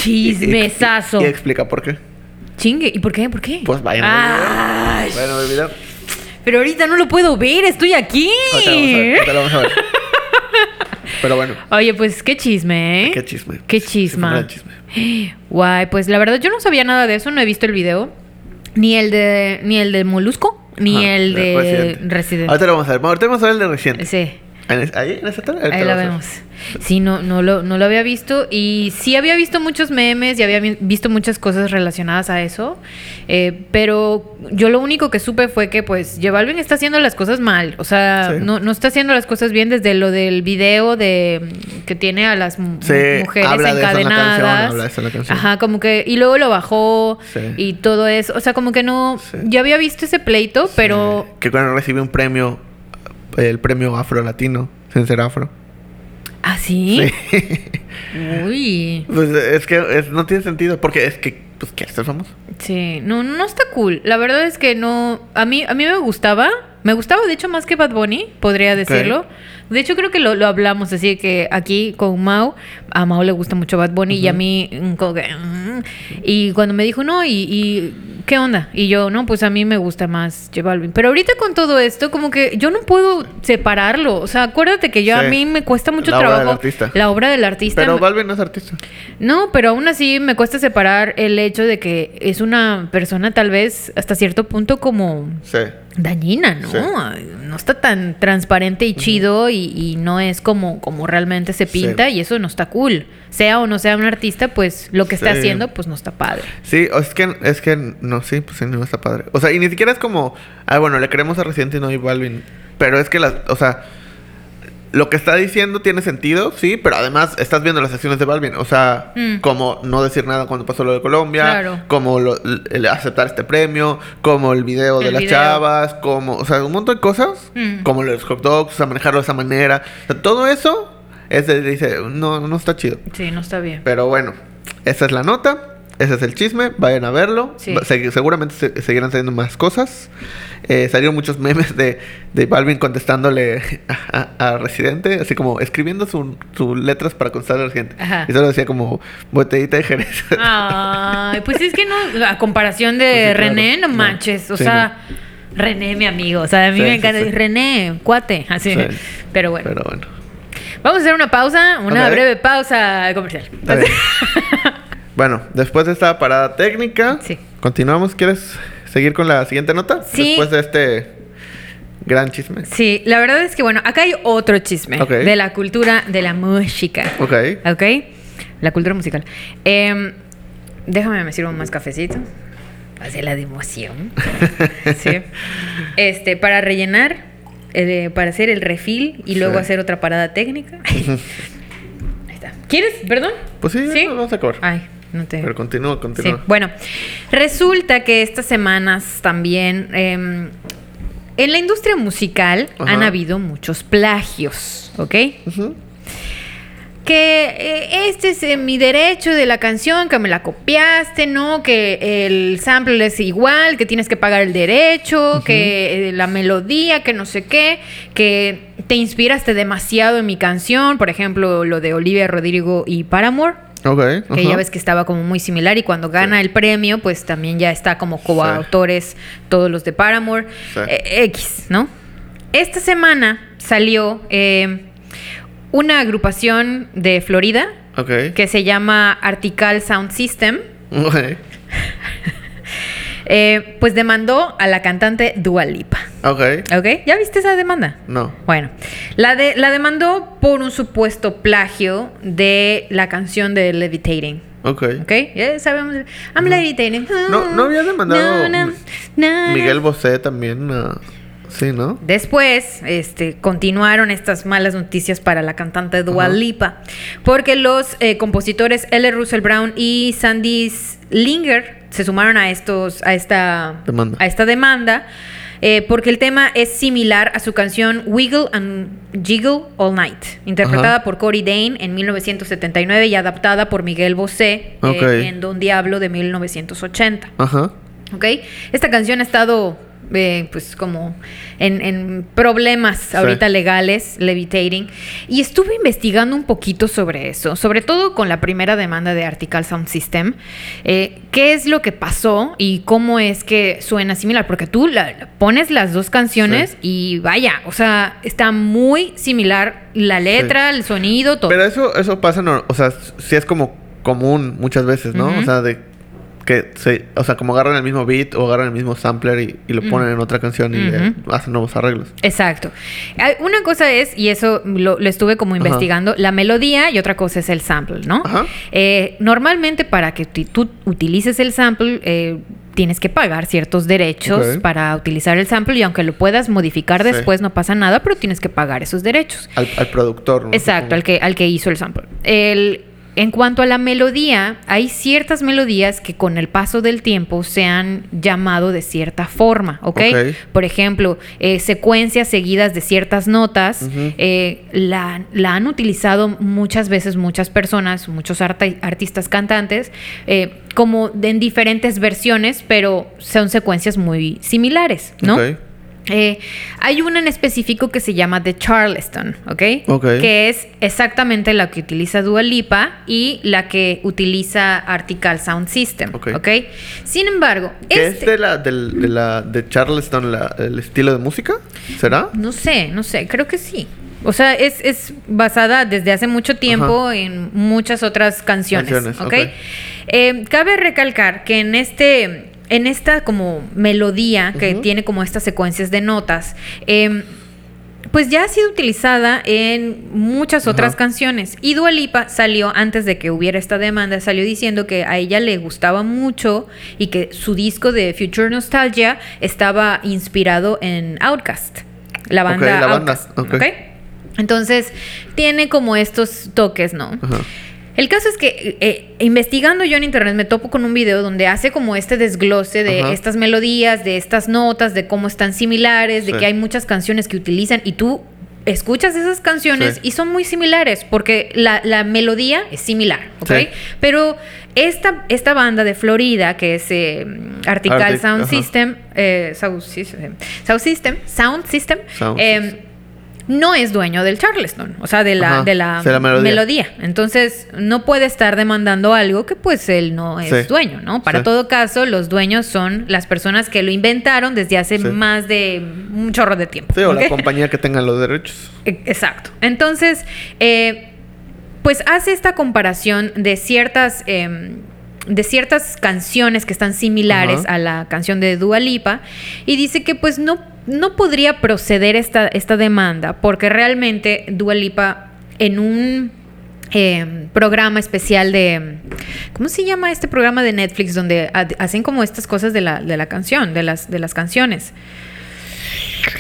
Chismesazo. Y, y explica por qué. Chingue. ¿Y por qué? ¿Por qué? Pues vayan a ver. Vayan a ver el video. Pero ahorita no lo puedo ver, estoy aquí. Ahorita lo vamos a ver. ahorita lo vamos a ver. [LAUGHS] Pero bueno, Oye, pues qué chisme, ¿eh? qué chisme. Qué Sí, chisma. chisme. [GASPS] Guay, pues la verdad yo no sabía nada de eso, no he visto el video. Ni el de ni el de Molusco, ni Ajá, el de Residente. Resident. Ahorita lo vamos a ver. Ahorita vamos a ver el de reciente. Sí. ¿En es- ¿Ahí? ¿En? Ahorita Ahí la vemos. Sí, no, no, lo, no lo había visto. Y sí había visto muchos memes y había vi- visto muchas cosas relacionadas a eso. Eh, pero yo lo único que supe fue que, pues, J Balvin está haciendo las cosas mal. O sea, Sí. no, no está haciendo las cosas bien desde lo del video de que tiene a las Sí, mujeres habla de eso en la canción, encadenadas. habla de eso en la canción. Ajá, como que. Y luego lo bajó Sí. y todo eso. O sea, como que no. Yo había visto ese pleito, pero. Que cuando recibe un premio, el premio afro latino, sin ser afro. ¿Ah, sí? Sí. [LAUGHS] Uy. pues es que es- no tiene sentido. Porque es que, pues, ¿quieres ser famoso? Sí, no, no está cool. La verdad es que no. A mí, a mí me gustaba. Me gustaba, de hecho, más que Bad Bunny, podría decirlo. De hecho, creo que lo, lo hablamos así que aquí con Mau, a Mau le gusta mucho Bad Bunny y a mí, mm, como que, mm. y cuando me dijo, no, y, y ¿qué onda? Y yo, no, pues a mí me gusta más J Balvin. Pero ahorita con todo esto, como que yo no puedo separarlo. O sea, acuérdate que yo a mí me cuesta mucho La obra trabajo. del artista. La obra del artista. Pero Balvin no es artista. no, pero aún así me cuesta separar el hecho de que es una persona tal vez hasta cierto punto como Sí. Dañina, ¿no? Sí. No está tan transparente y chido y, y no es como, como realmente se pinta Sí. y eso no está cool. Sea o no sea un artista, pues lo que está haciendo pues no está padre. Sí, es que, es que no, sí, pues sí, no está padre. O sea, y ni siquiera es como, ah, bueno, le queremos a Residente y no a Balvin. Pero es que las, o sea, lo que está diciendo tiene sentido, sí, pero además estás viendo las acciones de Balvin. O sea, Mm. como no decir nada cuando pasó lo de Colombia, Claro. como lo- el aceptar este premio, como el video de las video. chavas, como, o sea, un montón de cosas, Mm. como los hot dogs, o sea, manejarlo de esa manera. O sea, todo eso es de, dice, no, no está chido. Sí, no está bien. Pero bueno, esa es la nota. Ese es el chisme. Vayan a verlo. Sí. Va- se- seguramente se- seguirán saliendo más cosas. Eh, salieron muchos memes de, de Balvin contestándole a, a- a Residente, así como escribiendo sus su letras para contestarle a Residente. Ajá. Y solo decía como botellita de Jerez. Ay, pues es que no, a comparación de Pues sí. René, no No. manches. O Sí, sea, René, mi amigo. O sea, a mí Sí, me encanta. sí. René, cuate. Así. Sí. Pero bueno. Pero bueno. Vamos a hacer una pausa, una breve pausa comercial. [LAUGHS] bueno, después de esta parada técnica, Sí. continuamos. ¿Quieres seguir con la siguiente nota? Sí. Después de este gran chisme. Sí, la verdad es que bueno, acá hay otro chisme de la cultura de la música. Ok. ¿Ok? La cultura musical. Em, déjame me sirvo más cafecito. Hace la de emoción. [LAUGHS] sí. Este, para rellenar, eh, para hacer el refil y luego Sí. hacer otra parada técnica. Ahí está. ¿Quieres? ¿Perdón? Pues sí, ¿Sí? vamos a acabar. Ay, no te. Pero continúa, Sí, continúa. bueno, resulta que estas semanas también em, en la industria musical Ajá. han habido muchos plagios, ¿ok? Que eh, este es eh, mi derecho de la canción, que me la copiaste, ¿no? Que el sample es igual, que tienes que pagar el derecho, que eh, la melodía, que no sé qué, que te inspiraste demasiado en mi canción, por ejemplo, lo de Olivia Rodrigo y Paramore. Que ya ves que estaba como muy similar y cuando gana Sí. el premio, pues también ya está como coautores todos los de Paramore. Sí. Eh, X, ¿no? Esta semana salió eh, una agrupación de Florida que se llama Artical Sound System. Ok. [LAUGHS] eh, pues demandó a la cantante Dua Lipa. Ok. ¿Ok? ¿Ya viste esa demanda? No. Bueno, la, de, la demandó por un supuesto plagio de la canción de Levitating. Ok. ¿Ok? Ya sabemos. I'm levitating. No, no había demandado na, na. Miguel Bosé también. ah, sí, ¿no? Después, este, continuaron estas malas noticias para la cantante Dua. Lipa, porque los eh, compositores L. Russell Brown y Sandy Linger se sumaron a estos, a esta Demanda. a esta demanda, eh, porque el tema es similar a su canción Wiggle and Jiggle All Night, interpretada Ajá. por Cory Dane en 1979 y adaptada por Miguel Bosé eh, en Don Diablo de 1980. Ajá. ¿Ok? Esta canción ha estado, eh, pues, como en, en problemas ahorita legales, Levitating. Y estuve investigando un poquito sobre eso, sobre todo con la primera demanda de Article Sound System. eh, ¿Qué es lo que pasó y cómo es que suena similar? Porque tú la- pones las dos canciones Sí. y vaya, o sea, está muy similar la letra, el sonido, todo. Pero eso, eso pasa, no, o sea, sí es como común muchas veces, ¿no? O sea, de que se, o sea, como agarran el mismo beat o agarran el mismo sampler y, y lo ponen en otra canción y le Ujú. hacen nuevos arreglos. Exacto. Una cosa es, y eso lo, lo estuve como Ajá. investigando, la melodía y otra cosa es el sample, ¿no? Ajá. Eh, normalmente para que tú utilices el sample, eh, tienes que pagar ciertos derechos para utilizar el sample y aunque lo puedas modificar Sí. después no pasa nada, pero tienes que pagar esos derechos. Al, al productor, ¿no? Exacto, al que, al que hizo el sample. El, en cuanto a la melodía, hay ciertas melodías que con el paso del tiempo se han llamado de cierta forma, ¿ok? Por ejemplo, eh, secuencias seguidas de ciertas notas, eh, la, la han utilizado muchas veces muchas personas, muchos artistas cantantes, eh, como en diferentes versiones, pero son secuencias muy similares, ¿no? Eh, hay una en específico que se llama The Charleston, ¿ok? Ok. Que es exactamente la que utiliza Dua Lipa y la que utiliza Article Sound System, Ok. Sin embargo, ¿Qué es este... de la, del- de la de Charleston la- el estilo de música? ¿Será? No sé, no sé, creo que sí. O sea, es, es basada desde hace mucho tiempo Ajá. en muchas otras canciones, Canciones, ¿ok? ok. Eh, cabe recalcar que en este, en esta como melodía que tiene como estas secuencias de notas, eh, pues ya ha sido utilizada en muchas otras Ajá. canciones. Y Dua Lipa salió, antes de que hubiera esta demanda, salió diciendo que a ella le gustaba mucho y que su disco de Future Nostalgia estaba inspirado en Outkast, la banda la banda, Outkast, ok. ¿ok? Entonces, tiene como estos toques, ¿no? Ajá. El caso es que eh, investigando yo en internet me topo con un video donde hace como este desglose de Ajá. estas melodías, de estas notas, de cómo están similares, de Sí. que hay muchas canciones que utilizan y tú escuchas esas canciones Sí. y son muy similares porque la, la melodía es similar, ¿ok? Sí. Pero esta, esta banda de Florida, que es eh, Article Artic- Sound. System, eh, Sound System, Sound System, Sound System, Sound eh, System. No es dueño del Charleston, o sea, de la, Ajá, de la, de la melodía. melodía. Entonces, no puede estar demandando algo que pues él no es Sí. dueño, ¿no? Para Sí. todo caso, los dueños son las personas que lo inventaron desde hace Sí. más de un chorro de tiempo. Sí, o la compañía que tenga los derechos. [LAUGHS] E- Exacto. Entonces, eh, pues hace esta comparación de ciertas, em, de ciertas canciones que están similares Ajá. a la canción de Dua Lipa y dice que pues no, no podría proceder esta, esta demanda porque realmente Dua Lipa en un eh, programa especial de. ¿Cómo se llama este programa de Netflix donde ha- hacen como estas cosas de la, de la canción, de las, de las canciones?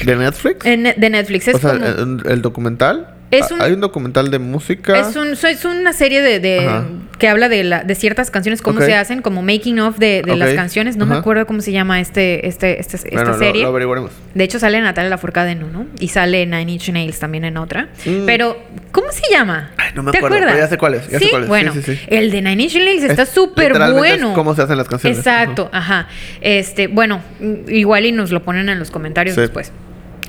¿De Netflix? En- de Netflix. Es o sea, como- el, el documental. Es un- Hay un documental de música. Es, un- es una serie de. Que habla de, la, de ciertas canciones, cómo se hacen, como making of de, de las canciones. No me acuerdo cómo se llama este, este, este- esta Bueno, serie. Lo, averiguaremos. De hecho, sale Natalia Lafourcade en uno y sale Nine Inch Nails también en otra. Mm. Pero, ¿cómo se llama? Ay, no me ¿Te acuerdo, acuerdas? pero ya sé cuál es, ya sé sí, cuál es. Sí, bueno, sí, sí. el de Nine Inch Nails está Es- súper es bueno. cómo se hacen las canciones. Exacto, ajá. Este, bueno, igual y nos lo ponen en los comentarios después.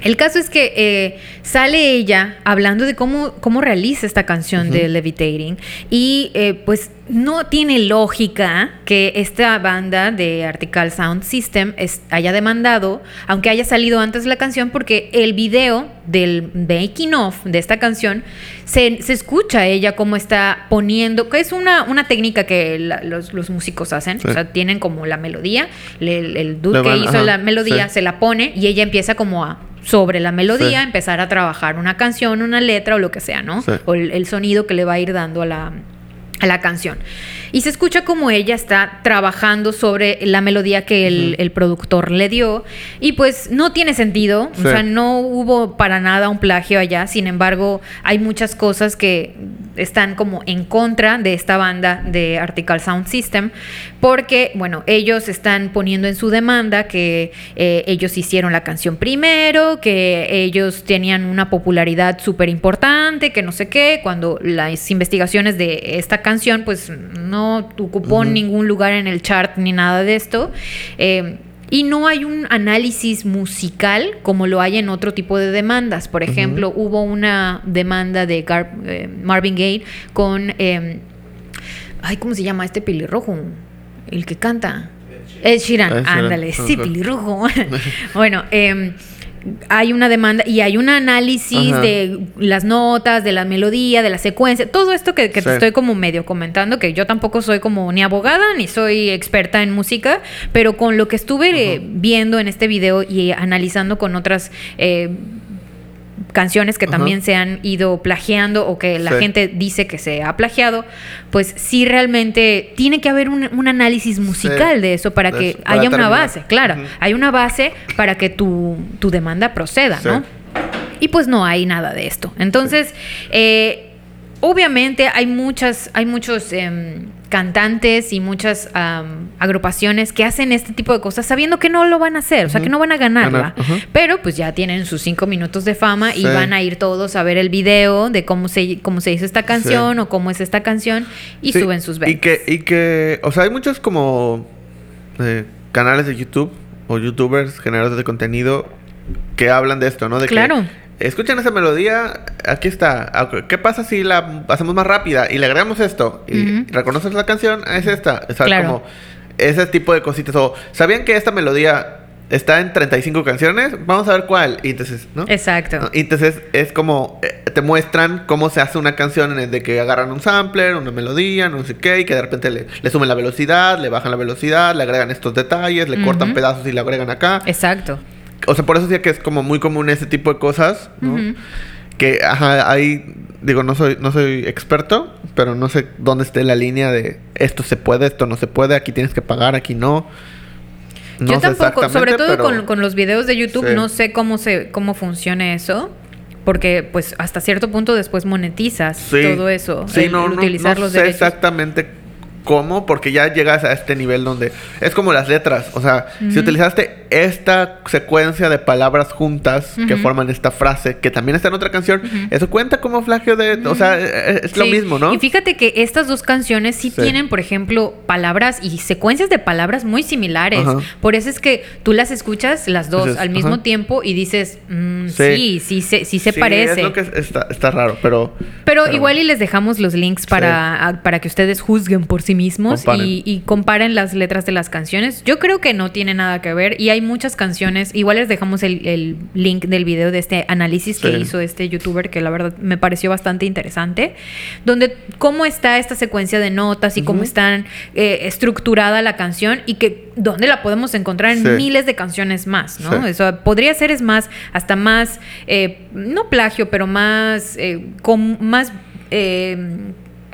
El caso es que eh, sale ella hablando de cómo, cómo realiza esta canción de Levitating y eh, pues no tiene lógica que esta banda de Article Sound System es- haya demandado, aunque haya salido antes la canción, porque el video del making of de esta canción se, se escucha ella cómo está poniendo, que es una, una técnica que la- los, los músicos hacen, Sí. o sea, tienen como la melodía, el, el dude que hizo ajá, la melodía sí. se la pone y ella empieza como a sobre la melodía Sí. empezar a trabajar una canción, una letra o lo que sea, ¿no? Sí. O el, el sonido que le va a ir dando a la, a la canción. Y se escucha como ella está trabajando sobre la melodía que el, el productor le dio. Y pues no tiene sentido. Sí. O sea, no hubo para nada un plagio allá. Sin embargo, hay muchas cosas que están como en contra de esta banda de Article Sound System. Porque, bueno, ellos están poniendo en su demanda que eh, ellos hicieron la canción primero, que ellos tenían una popularidad súper importante, que no sé qué, cuando las investigaciones de esta canción pues no ocupó ningún lugar en el chart ni nada de esto. Eh, y no hay un análisis musical como lo hay en otro tipo de demandas. Por ejemplo, hubo una demanda de Gar- eh, Marvin Gaye con... eh, ay, ¿cómo se llama este pelirrojo? El que canta. Ed Sheeran, Ed Sheeran, ándale, sí, pelirrojo. [LAUGHS] bueno, em, hay una demanda y hay un análisis Ajá. de las notas, de la melodía, de la secuencia, todo esto que, que te estoy como medio comentando, que yo tampoco soy como ni abogada ni soy experta en música, pero con lo que estuve eh, viendo en este video y analizando con otras eh, canciones que Ajá. también se han ido plagiando o que la Sí. gente dice que se ha plagiado, pues sí realmente tiene que haber un, un análisis musical de eso para que para haya una base, claro, hay una base para que tu, tu demanda proceda, Sí. ¿no? Y pues no hay nada de esto. Entonces, eh, obviamente hay muchas, hay muchos em, cantantes y muchas am, agrupaciones que hacen este tipo de cosas sabiendo que no lo van a hacer, o sea, que no van a ganarla. Ganar, ajá. Pero pues ya tienen sus cinco minutos de fama y van a ir todos a ver el video de cómo se, cómo se hizo esta canción o cómo es esta canción y Sí, suben sus Y ventas. que, y que, o sea, hay muchos como eh, canales de YouTube o YouTubers generadores de contenido que hablan de esto, ¿no? De Claro. que escuchan esa melodía, aquí está. Ah, ¿Qué pasa si la hacemos más rápida y le agregamos esto? Y reconoces la canción, es esta. O sea, Claro. como ese tipo de cositas. O, ¿sabían que esta melodía está en 35 canciones? Vamos a ver cuál. Y entonces, ¿no? Exacto. ¿no? Y entonces es como eh, te muestran cómo se hace una canción en el de que agarran un sampler, una melodía, no sé qué, y que de repente le, le suben la velocidad, le bajan la velocidad, le agregan estos detalles, le cortan pedazos y le agregan acá. Exacto. O sea, por eso decía que es como muy común ese tipo de cosas. Que, ajá, ahí, digo, no soy, no soy experto, pero no sé dónde esté la línea de esto se puede, esto no se puede, aquí tienes que pagar, aquí no. No Yo tampoco, sobre todo pero- con, con los videos de YouTube, Sí. no sé cómo se cómo funcione eso. Porque pues hasta cierto punto después monetizas Sí. todo eso. Sí, el no, no, utilizar no los sé derechos. exactamente cómo, porque ya llegas a este nivel donde es como las letras. O sea, si utilizaste esta secuencia de palabras juntas que forman esta frase, que también está en otra canción, eso cuenta como flagio de. O sea, eh, es lo Sí. mismo, ¿no? Y fíjate que estas dos canciones sí, Sí. tienen, por ejemplo, palabras y secuencias de palabras muy similares. Por eso es que tú las escuchas las dos Dices, al mismo tiempo y dices, mm, Sí. sí, sí, se, sí se Sí, parece. Es lo que es- está, está raro, pero. Pero igual y les dejamos los links para, a- para que ustedes juzguen por sí mismos Comparen. y, y comparen las letras de las canciones. Yo creo que no tiene nada que ver y hay muchas canciones. Igual les dejamos el, el link del video de este análisis que Sí. hizo este youtuber que la verdad me pareció bastante interesante. Donde cómo está esta secuencia de notas y cómo están eh, estructurada la canción y que dónde la podemos encontrar en Sí. miles de canciones más, ¿no? Sí. Eso podría ser, es más, hasta más, eh, no plagio, pero más, eh, con, más, eh,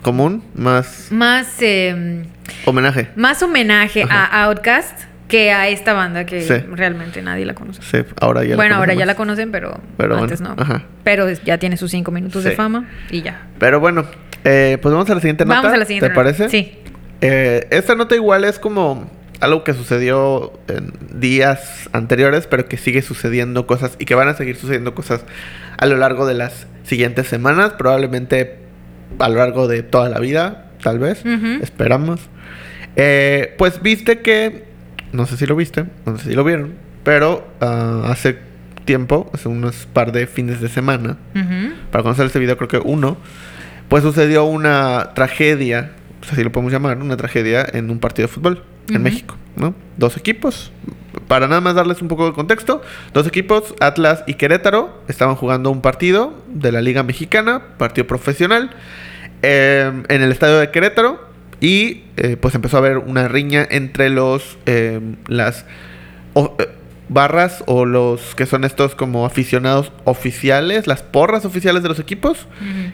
común, más Más, eh, homenaje. más homenaje Ajá. a Outcast que a esta banda que Sí. realmente nadie la conoce. Sí, ahora ya la bueno, ahora ya la conocen, pero, Pero antes bueno, no. ajá. Pero ya tiene sus cinco minutos de fama y ya. Pero bueno, eh, pues vamos a la siguiente nota. Vamos a la siguiente ¿Te nota. parece? Sí. Eh, esta nota igual es como algo que sucedió en días anteriores, pero que sigue sucediendo cosas y que van a seguir sucediendo cosas a lo largo de las siguientes semanas, probablemente a lo largo de toda la vida, tal vez, esperamos. Eh, pues viste que, no sé si lo viste, no sé si lo vieron, pero ah, hace tiempo, hace unos par de fines de semana, para conocer este video, creo que uno, pues sucedió una tragedia, pues así lo podemos llamar, una tragedia en un partido de fútbol en. México, ¿no? Dos equipos, para nada más darles un poco de contexto, dos equipos, Atlas y Querétaro, estaban jugando un partido de la Liga Mexicana, partido profesional, eh, en el estadio de Querétaro, y eh, pues empezó a haber una riña entre los, eh, las barras o los que son estos como aficionados oficiales, las porras oficiales de los equipos,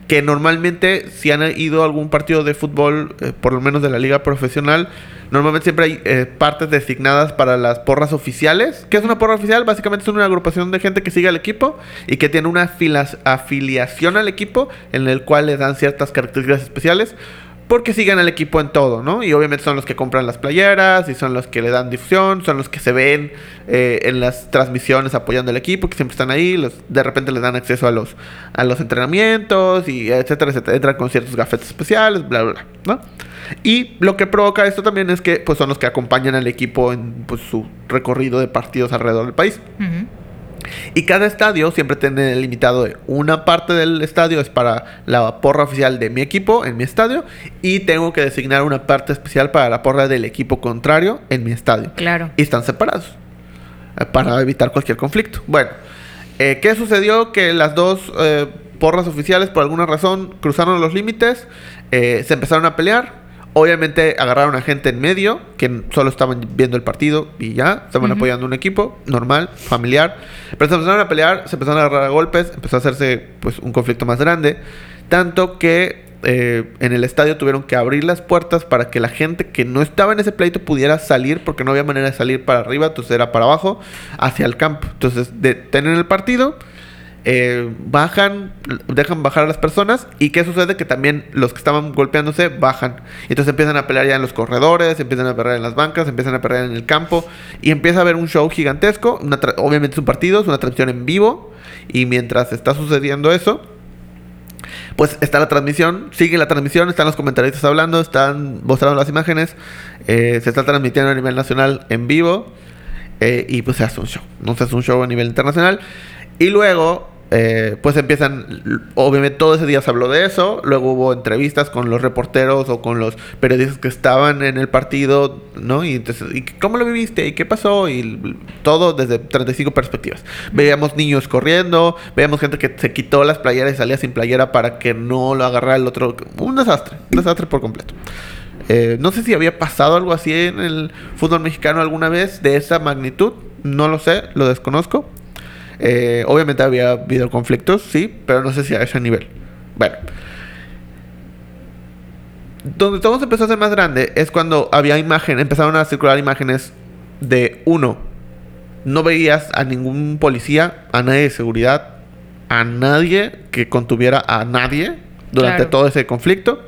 que normalmente si han ido a algún partido de fútbol, eh, por lo menos de la liga profesional, normalmente siempre hay eh, partes designadas para las porras oficiales. ¿Qué es una porra oficial? Básicamente es una agrupación de gente que sigue al equipo y que tiene una filas- afiliación al equipo en el cual le dan ciertas características especiales. Porque siguen al equipo en todo, ¿no? Y obviamente son los que compran las playeras y son los que le dan difusión, son los que se ven eh, en las transmisiones apoyando al equipo, que siempre están ahí, los, de repente les dan acceso a los, a los entrenamientos y etcétera, etcétera, entran con ciertos gafetes especiales, bla, bla, bla, ¿no? Y lo que provoca esto también es que pues son los que acompañan al equipo en pues, su recorrido de partidos alrededor del país. Ujú. Y cada estadio siempre tiene limitado de una parte del estadio es para la porra oficial de mi equipo en mi estadio y tengo que designar una parte especial para la porra del equipo contrario en mi estadio. Claro. Y están separados eh, para evitar cualquier conflicto. Bueno, eh, ¿qué sucedió? Que las dos eh, porras oficiales por alguna razón cruzaron los límites, eh, se empezaron a pelear. Obviamente agarraron a gente en medio que solo estaban viendo el partido y ya, estaban apoyando un equipo normal, familiar. Pero se empezaron a pelear, se empezaron a agarrar a golpes, empezó a hacerse pues un conflicto más grande. Tanto que eh, en el estadio tuvieron que abrir las puertas para que la gente que no estaba en ese pleito pudiera salir porque no había manera de salir para arriba, entonces era para abajo, hacia el campo. Entonces detienen el partido, eh, bajan, dejan bajar a las personas y ¿qué sucede? Que también los que estaban golpeándose bajan. Entonces empiezan a pelear ya en los corredores, empiezan a pelear en las bancas, empiezan a pelear en el campo y empieza a haber un show gigantesco. Una obviamente es un partido, es una transmisión en vivo y mientras está sucediendo eso, pues está la transmisión, sigue la transmisión, están los comentaristas hablando, están mostrando las imágenes, eh, se está transmitiendo a nivel nacional en vivo eh, y pues se hace un show, no se hace un show a nivel internacional y luego eh, pues empiezan, obviamente todo ese día se habló de eso, luego hubo entrevistas con los reporteros o con los periodistas que estaban en el partido, ¿no? Y entonces, ¿y cómo lo viviste? ¿Y qué pasó? Y todo desde 35 perspectivas. Veíamos niños corriendo, veíamos gente que se quitó las playeras y salía sin playera para que no lo agarrara el otro. Un desastre, un desastre por completo. Eh, no sé si había pasado algo así en el fútbol mexicano alguna vez de esa magnitud, no lo sé, lo desconozco. Eh, obviamente había habido conflictos, sí, pero no sé si a ese nivel. Bueno. Donde todo se empezó a hacer más grande es cuando había imagen, empezaron a circular imágenes de uno. No veías a ningún policía, a nadie de seguridad, a nadie que contuviera a nadie durante Claro. todo ese conflicto.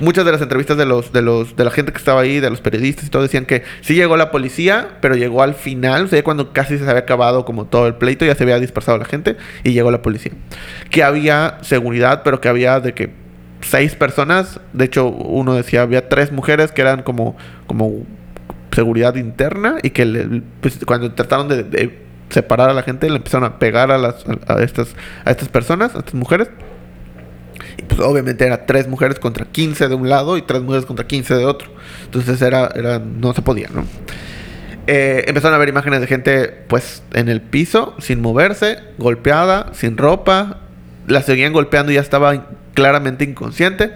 Muchas de las entrevistas de los, de los, de la gente que estaba ahí, de los periodistas y todo, decían que sí llegó la policía, pero llegó al final, o sea, cuando casi se había acabado como todo el pleito, ya se había dispersado la gente y llegó la policía. Que había seguridad, pero que había de que seis personas, de hecho uno decía había tres mujeres que eran como, como seguridad interna y que le- pues, cuando trataron de, separar a la gente le empezaron a pegar a las a estas a estas personas, a estas mujeres. Pues obviamente era tres mujeres contra 15 de un lado y tres mujeres contra 15 de otro. Entonces era, era no se podía, ¿no? Eh, empezaron a ver imágenes de gente pues en el piso, sin moverse, golpeada, sin ropa. La seguían golpeando y ya estaba claramente inconsciente.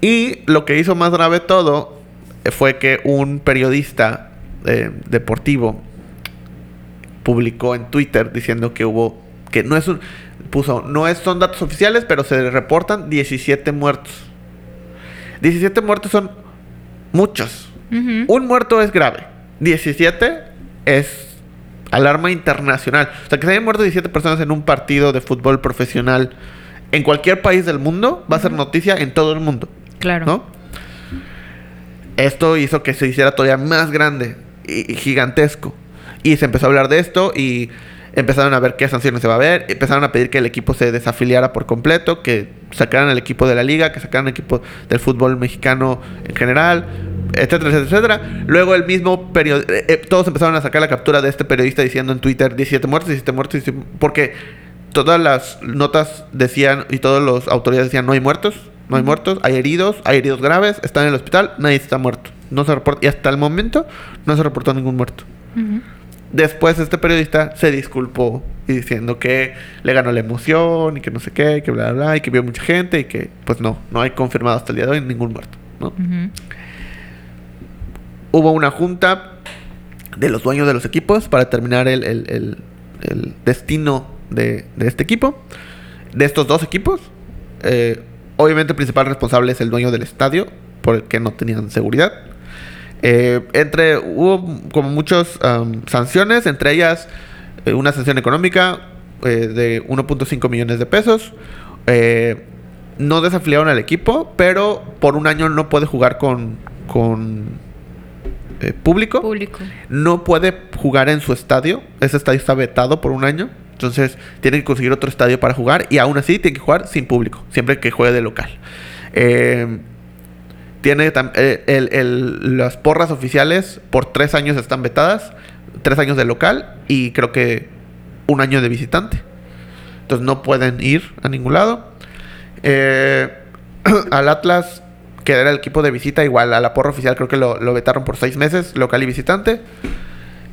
Y lo que hizo más grave todo eh, fue que un periodista eh, deportivo publicó en Twitter diciendo que hubo que no es un puso no es son datos oficiales pero se reportan 17 muertos 17 muertos son muchos. Un muerto es grave. 17 es alarma internacional. O sea, que se hayan muerto 17 personas en un partido de fútbol profesional en cualquier país del mundo va a ser noticia en todo el mundo. Claro. ¿No? Esto hizo que se hiciera todavía más grande y y gigantesco. Y se empezó a hablar de esto y empezaron a ver qué sanciones se va a ver. Empezaron a pedir que el equipo se desafiliara por completo, que sacaran el equipo de la liga, que sacaran el equipo del fútbol mexicano en general, etcétera, etcétera, etcétera. Luego el mismo periodista, todos empezaron a sacar la captura de este periodista diciendo en Twitter 17 muertos, 17 muertos, 17 porque todas las notas decían y todas las autoridades decían no hay muertos, no hay muertos, hay heridos, hay heridos graves, están en el hospital, nadie está muerto. No se reporta, y hasta el momento no se reportó ningún muerto. Ujú. Después este periodista se disculpó y diciendo que le ganó la emoción y que no sé qué, que bla bla bla, y que vio mucha gente y que pues no, no hay confirmado hasta el día de hoy ningún muerto. Hubo una junta de los dueños de los equipos para determinar el, el- el- el destino de, de este equipo, de estos dos equipos. Eh, obviamente el principal responsable es el dueño del estadio, por el que no tenían seguridad. Eh, entre hubo como muchas am, sanciones, entre ellas eh, una sanción económica eh, de 1.5 millones de pesos. Eh, no desafiliaron al equipo, pero por un año no puede jugar con, con eh, público. Público. No puede jugar en su estadio. Ese estadio está vetado por un año. Entonces tiene que conseguir otro estadio para jugar. Y aún así tiene que jugar sin público. Siempre que juegue de local. Eh, tiene eh, el- el- las porras oficiales por tres años están vetadas. Tres años de local y creo que un año de visitante. Entonces no pueden ir a ningún lado. Eh, [CLEARS THROAT] al Atlas, que era el equipo de visita, igual a la porra oficial creo que lo, lo vetaron por seis meses, local y visitante.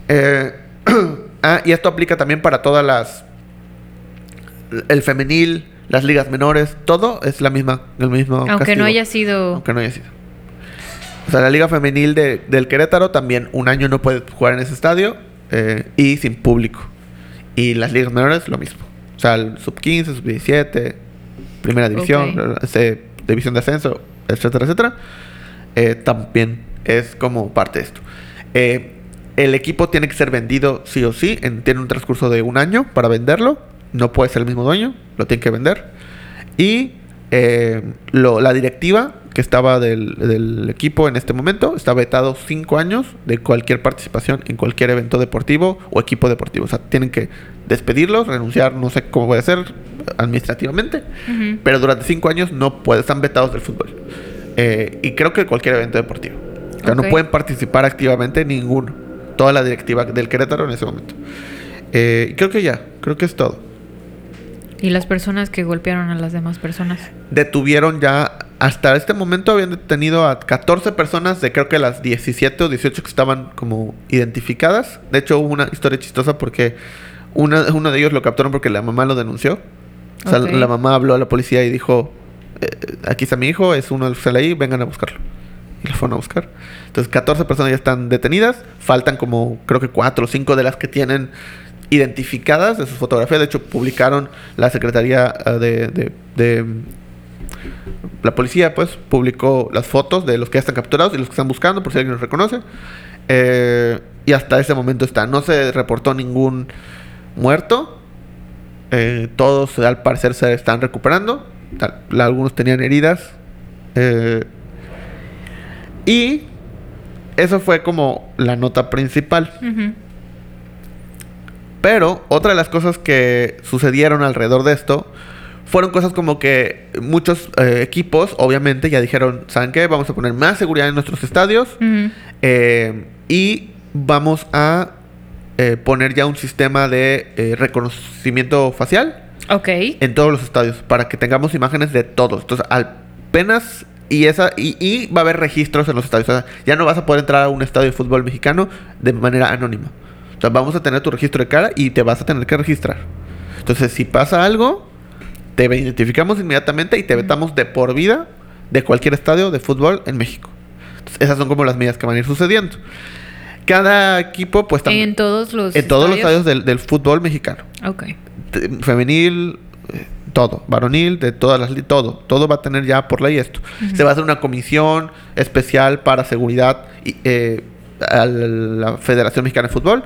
Eh, [CLEARS THROAT] ah, y esto aplica también para todas las... El femenil, las ligas menores, todo es la misma, el mismo Aunque castigo. no haya sido. Aunque no haya sido. O sea, la liga femenil de- del Querétaro también un año no puede jugar en ese estadio eh, y sin público. Y las ligas menores lo mismo. O sea, el sub 15, sub 17, primera división, Ok. ese, división de ascenso, etcétera, etcétera. eh, también es como parte de esto. Eh, el equipo tiene que ser vendido sí o sí. en- tiene un transcurso de un año para venderlo. No puede ser el mismo dueño, lo tiene que vender. Y eh, lo- la directiva que estaba del, del equipo en este momento está vetado cinco años de cualquier participación en cualquier evento deportivo o equipo deportivo. O sea, tienen que despedirlos, renunciar, no sé cómo puede ser administrativamente, pero durante cinco años no pueden, están vetados del fútbol. Eh, y creo que cualquier evento deportivo. O sea, no pueden participar activamente ninguno. Toda la directiva del Querétaro en ese momento. Eh, creo que ya, creo que es todo. Y las personas que golpearon a las demás personas. detuvieron ya, hasta este momento habían detenido a 14 personas de creo que las 17 o 18 que estaban como identificadas. De hecho hubo una historia chistosa porque una, uno de ellos lo captaron porque la mamá lo denunció. O sea, Ok. la mamá habló a la policía y dijo, eh, aquí está mi hijo, es uno de los que sale ahí, vengan a buscarlo. Y lo fueron a buscar. Entonces 14 personas ya están detenidas. Faltan como creo que 4 o 5 de las que tienen identificadas de sus fotografías. De hecho, publicaron la Secretaría eh, de, La policía, pues, publicó las fotos de los que ya están capturados y los que están buscando, por si alguien los reconoce. Eh, y hasta ese momento está. No se reportó ningún muerto. Eh, todos, al parecer, se están recuperando. Algunos tenían heridas. Y eso fue como la nota principal. Pero otra de las cosas que sucedieron alrededor de esto fueron cosas como que muchos eh, equipos, obviamente, ya dijeron, ¿saben qué? Vamos a poner más seguridad en nuestros estadios eh, y vamos a eh, poner ya un sistema de eh, reconocimiento facial en todos los estadios para que tengamos imágenes de todos. Entonces, apenas y esa y, y va a haber registros en los estadios. O sea, ya no vas a poder entrar a un estadio de fútbol mexicano de manera anónima. O sea, vamos a tener tu registro de cara y te vas a tener que registrar. Entonces, si pasa algo, te identificamos inmediatamente y te vetamos de por vida de cualquier estadio de fútbol en México. Entonces, esas son como las medidas que van a ir sucediendo. Cada equipo, pues En todos los. en todos los estadios? estadios del, del fútbol mexicano Ok. femenil, eh, todo, varonil, de todas las, todo, todo va a tener ya por ley esto. Se va a hacer una comisión especial para seguridad y, eh, a la Federación Mexicana de Fútbol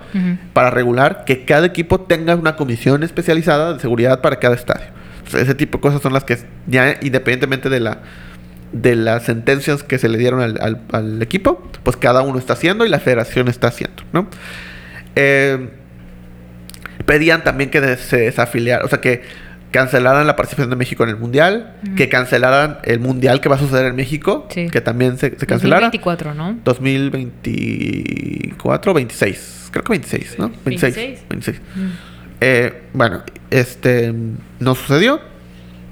para regular que cada equipo tenga una comisión especializada de seguridad para cada estadio. Ese tipo de cosas son las que ya independientemente de la de las sentencias que se le dieron al, al- al equipo, pues cada uno está haciendo y la federación está haciendo, ¿no? Eh, pedían también que se desafiliara, o sea, que cancelaran la participación de México en el Mundial, que cancelaran el Mundial que va a suceder en México, Sí. que también se, se cancelara. 2024, ¿no? 2024 26, creo que 26, ¿no? 26. 26. 26. Eh, bueno, este no sucedió.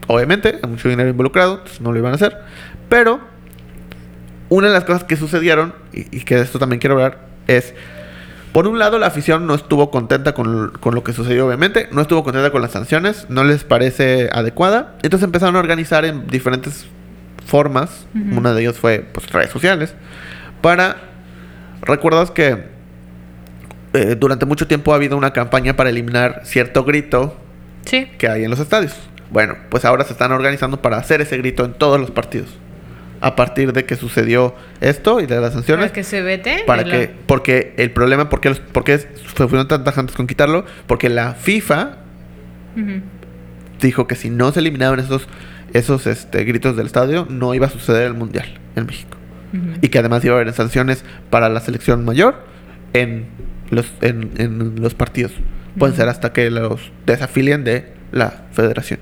Obviamente, hay mucho dinero involucrado, entonces no lo iban a hacer. Pero una de las cosas que sucedieron, y, y que de esto también quiero hablar, es, por un lado, la afición no estuvo contenta con, con lo que sucedió, obviamente, no estuvo contenta con las sanciones, no les parece adecuada, entonces empezaron a organizar en diferentes formas, una de ellas fue pues, redes sociales, para, recuerdas que eh, durante mucho tiempo ha habido una campaña para eliminar cierto grito Sí. que hay en los estadios. Bueno, pues ahora se están organizando para hacer ese grito en todos los partidos. A partir de que sucedió esto y de las sanciones. Para que se vete. Para la- porque el problema, ¿por qué, los- por qué fue- fueron tan tajantes con quitarlo? Porque la FIFA dijo que si no se eliminaban esos, esos este, gritos del estadio, no iba a suceder el Mundial en México. Y que además iba a haber sanciones para la selección mayor en los, en, en los partidos. Pueden ser hasta que los desafilien de la federación.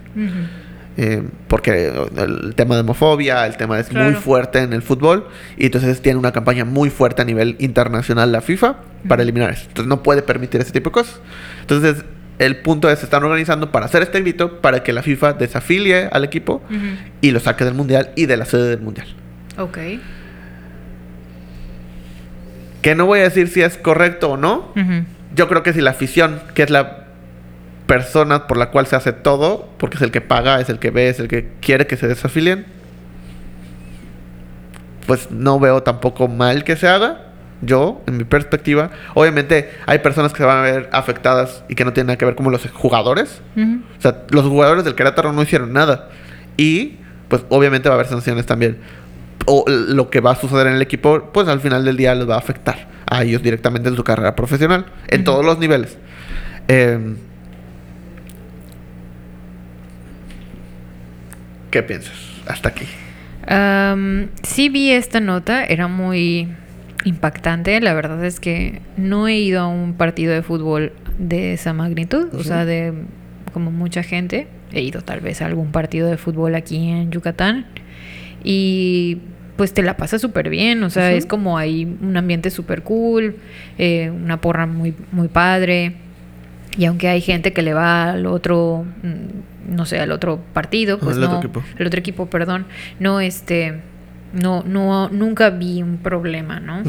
Eh, porque el tema de homofobia, el tema es muy fuerte en el fútbol y entonces tiene una campaña muy fuerte a nivel internacional la FIFA para eliminar eso. Entonces no puede permitir ese tipo de cosas. Entonces el punto es, se están organizando para hacer este grito para que la FIFA desafilie al equipo y lo saque del mundial y de la sede del mundial. Ok. Que no voy a decir si es correcto o no. Yo creo que si la afición, que es la persona por la cual se hace todo, porque es el que paga, es el que ve, es el que quiere que se desafilien, pues no veo tampoco mal que se haga. Yo, en mi perspectiva, obviamente hay personas que se van a ver afectadas y que no tienen nada que ver como los jugadores. O sea, los jugadores del Querétaro no hicieron nada. Y, pues, obviamente va a haber sanciones también. O lo que va a suceder en el equipo, pues al final del día les va a afectar a ellos directamente en su carrera profesional, en todos los niveles. Eh, ¿Qué piensas? Hasta aquí. Am, sí vi esta nota, era muy impactante. La verdad es que no he ido a un partido de fútbol de esa magnitud, o sea, de como mucha gente. He ido tal vez a algún partido de fútbol aquí en Yucatán y pues te la pasas súper bien, o sea, es como hay un ambiente súper cool, eh, una porra muy, muy padre. Y aunque hay gente que le va al otro, mm, no sé, al otro partido, pues Al otro equipo. el otro equipo, perdón, no este, no, no, nunca vi un problema, ¿no?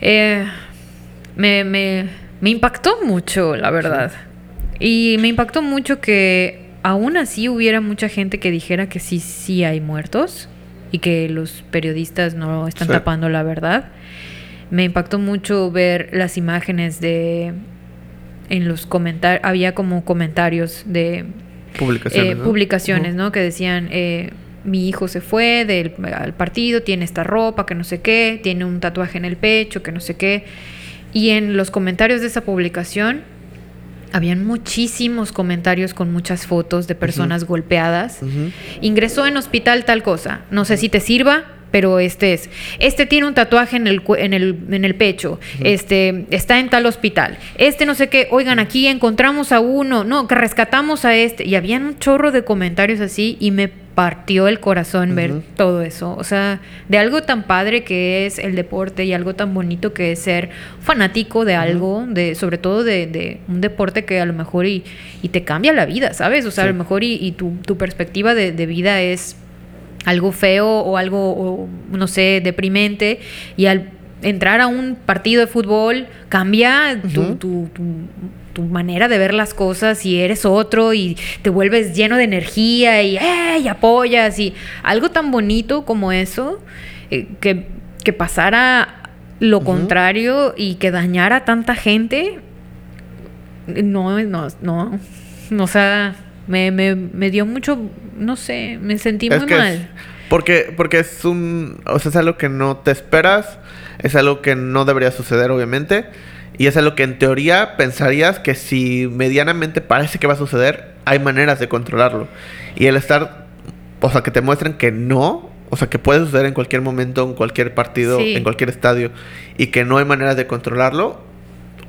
Eh, me, me, me impactó mucho, la verdad. Y me impactó mucho que aún así hubiera mucha gente que dijera que sí, sí hay muertos y que los periodistas no están Sí. tapando la verdad. Me impactó mucho ver las imágenes de... En los comentarios, había como comentarios de Publicaciones. eh, ¿no? publicaciones. ¿no? Que decían, eh, mi hijo se fue del al partido, tiene esta ropa, que no sé qué, tiene un tatuaje en el pecho, que no sé qué. Y en los comentarios de esa publicación habían muchísimos comentarios con muchas fotos de personas golpeadas. Ingresó en hospital tal cosa. No sé si te sirva, pero este es. Este tiene un tatuaje en el, en el, en el pecho. Este está en tal hospital. Este no sé qué. Oigan, aquí encontramos a uno. No, que rescatamos a este. Y habían un chorro de comentarios así y me partió el corazón ver todo eso. O sea, de algo tan padre que es el deporte y algo tan bonito que es ser fanático de algo, de, sobre todo de, de un deporte que a lo mejor y, y te cambia la vida, ¿sabes? O sea, a lo mejor y, y tu, tu perspectiva de, de vida es algo feo o algo, o, no sé, deprimente y al entrar a un partido de fútbol cambia tu, tu- tu- tu manera de ver las cosas y eres otro y te vuelves lleno de energía y, ¡eh! y apoyas y algo tan bonito como eso eh, que, que pasara lo contrario y que dañara a tanta gente no, no, no, no, o sea, Me, me, me dio mucho, no sé, me sentí Es muy que es- mal. porque, porque es un. O sea, es algo que no te esperas. Es algo que no debería suceder, obviamente. Y es algo que en teoría pensarías que si medianamente parece que va a suceder, hay maneras de controlarlo. Y el estar. O sea, que te muestren que no. O sea, que puede suceder en cualquier momento, en cualquier partido, Sí. en cualquier estadio. Y que no hay maneras de controlarlo.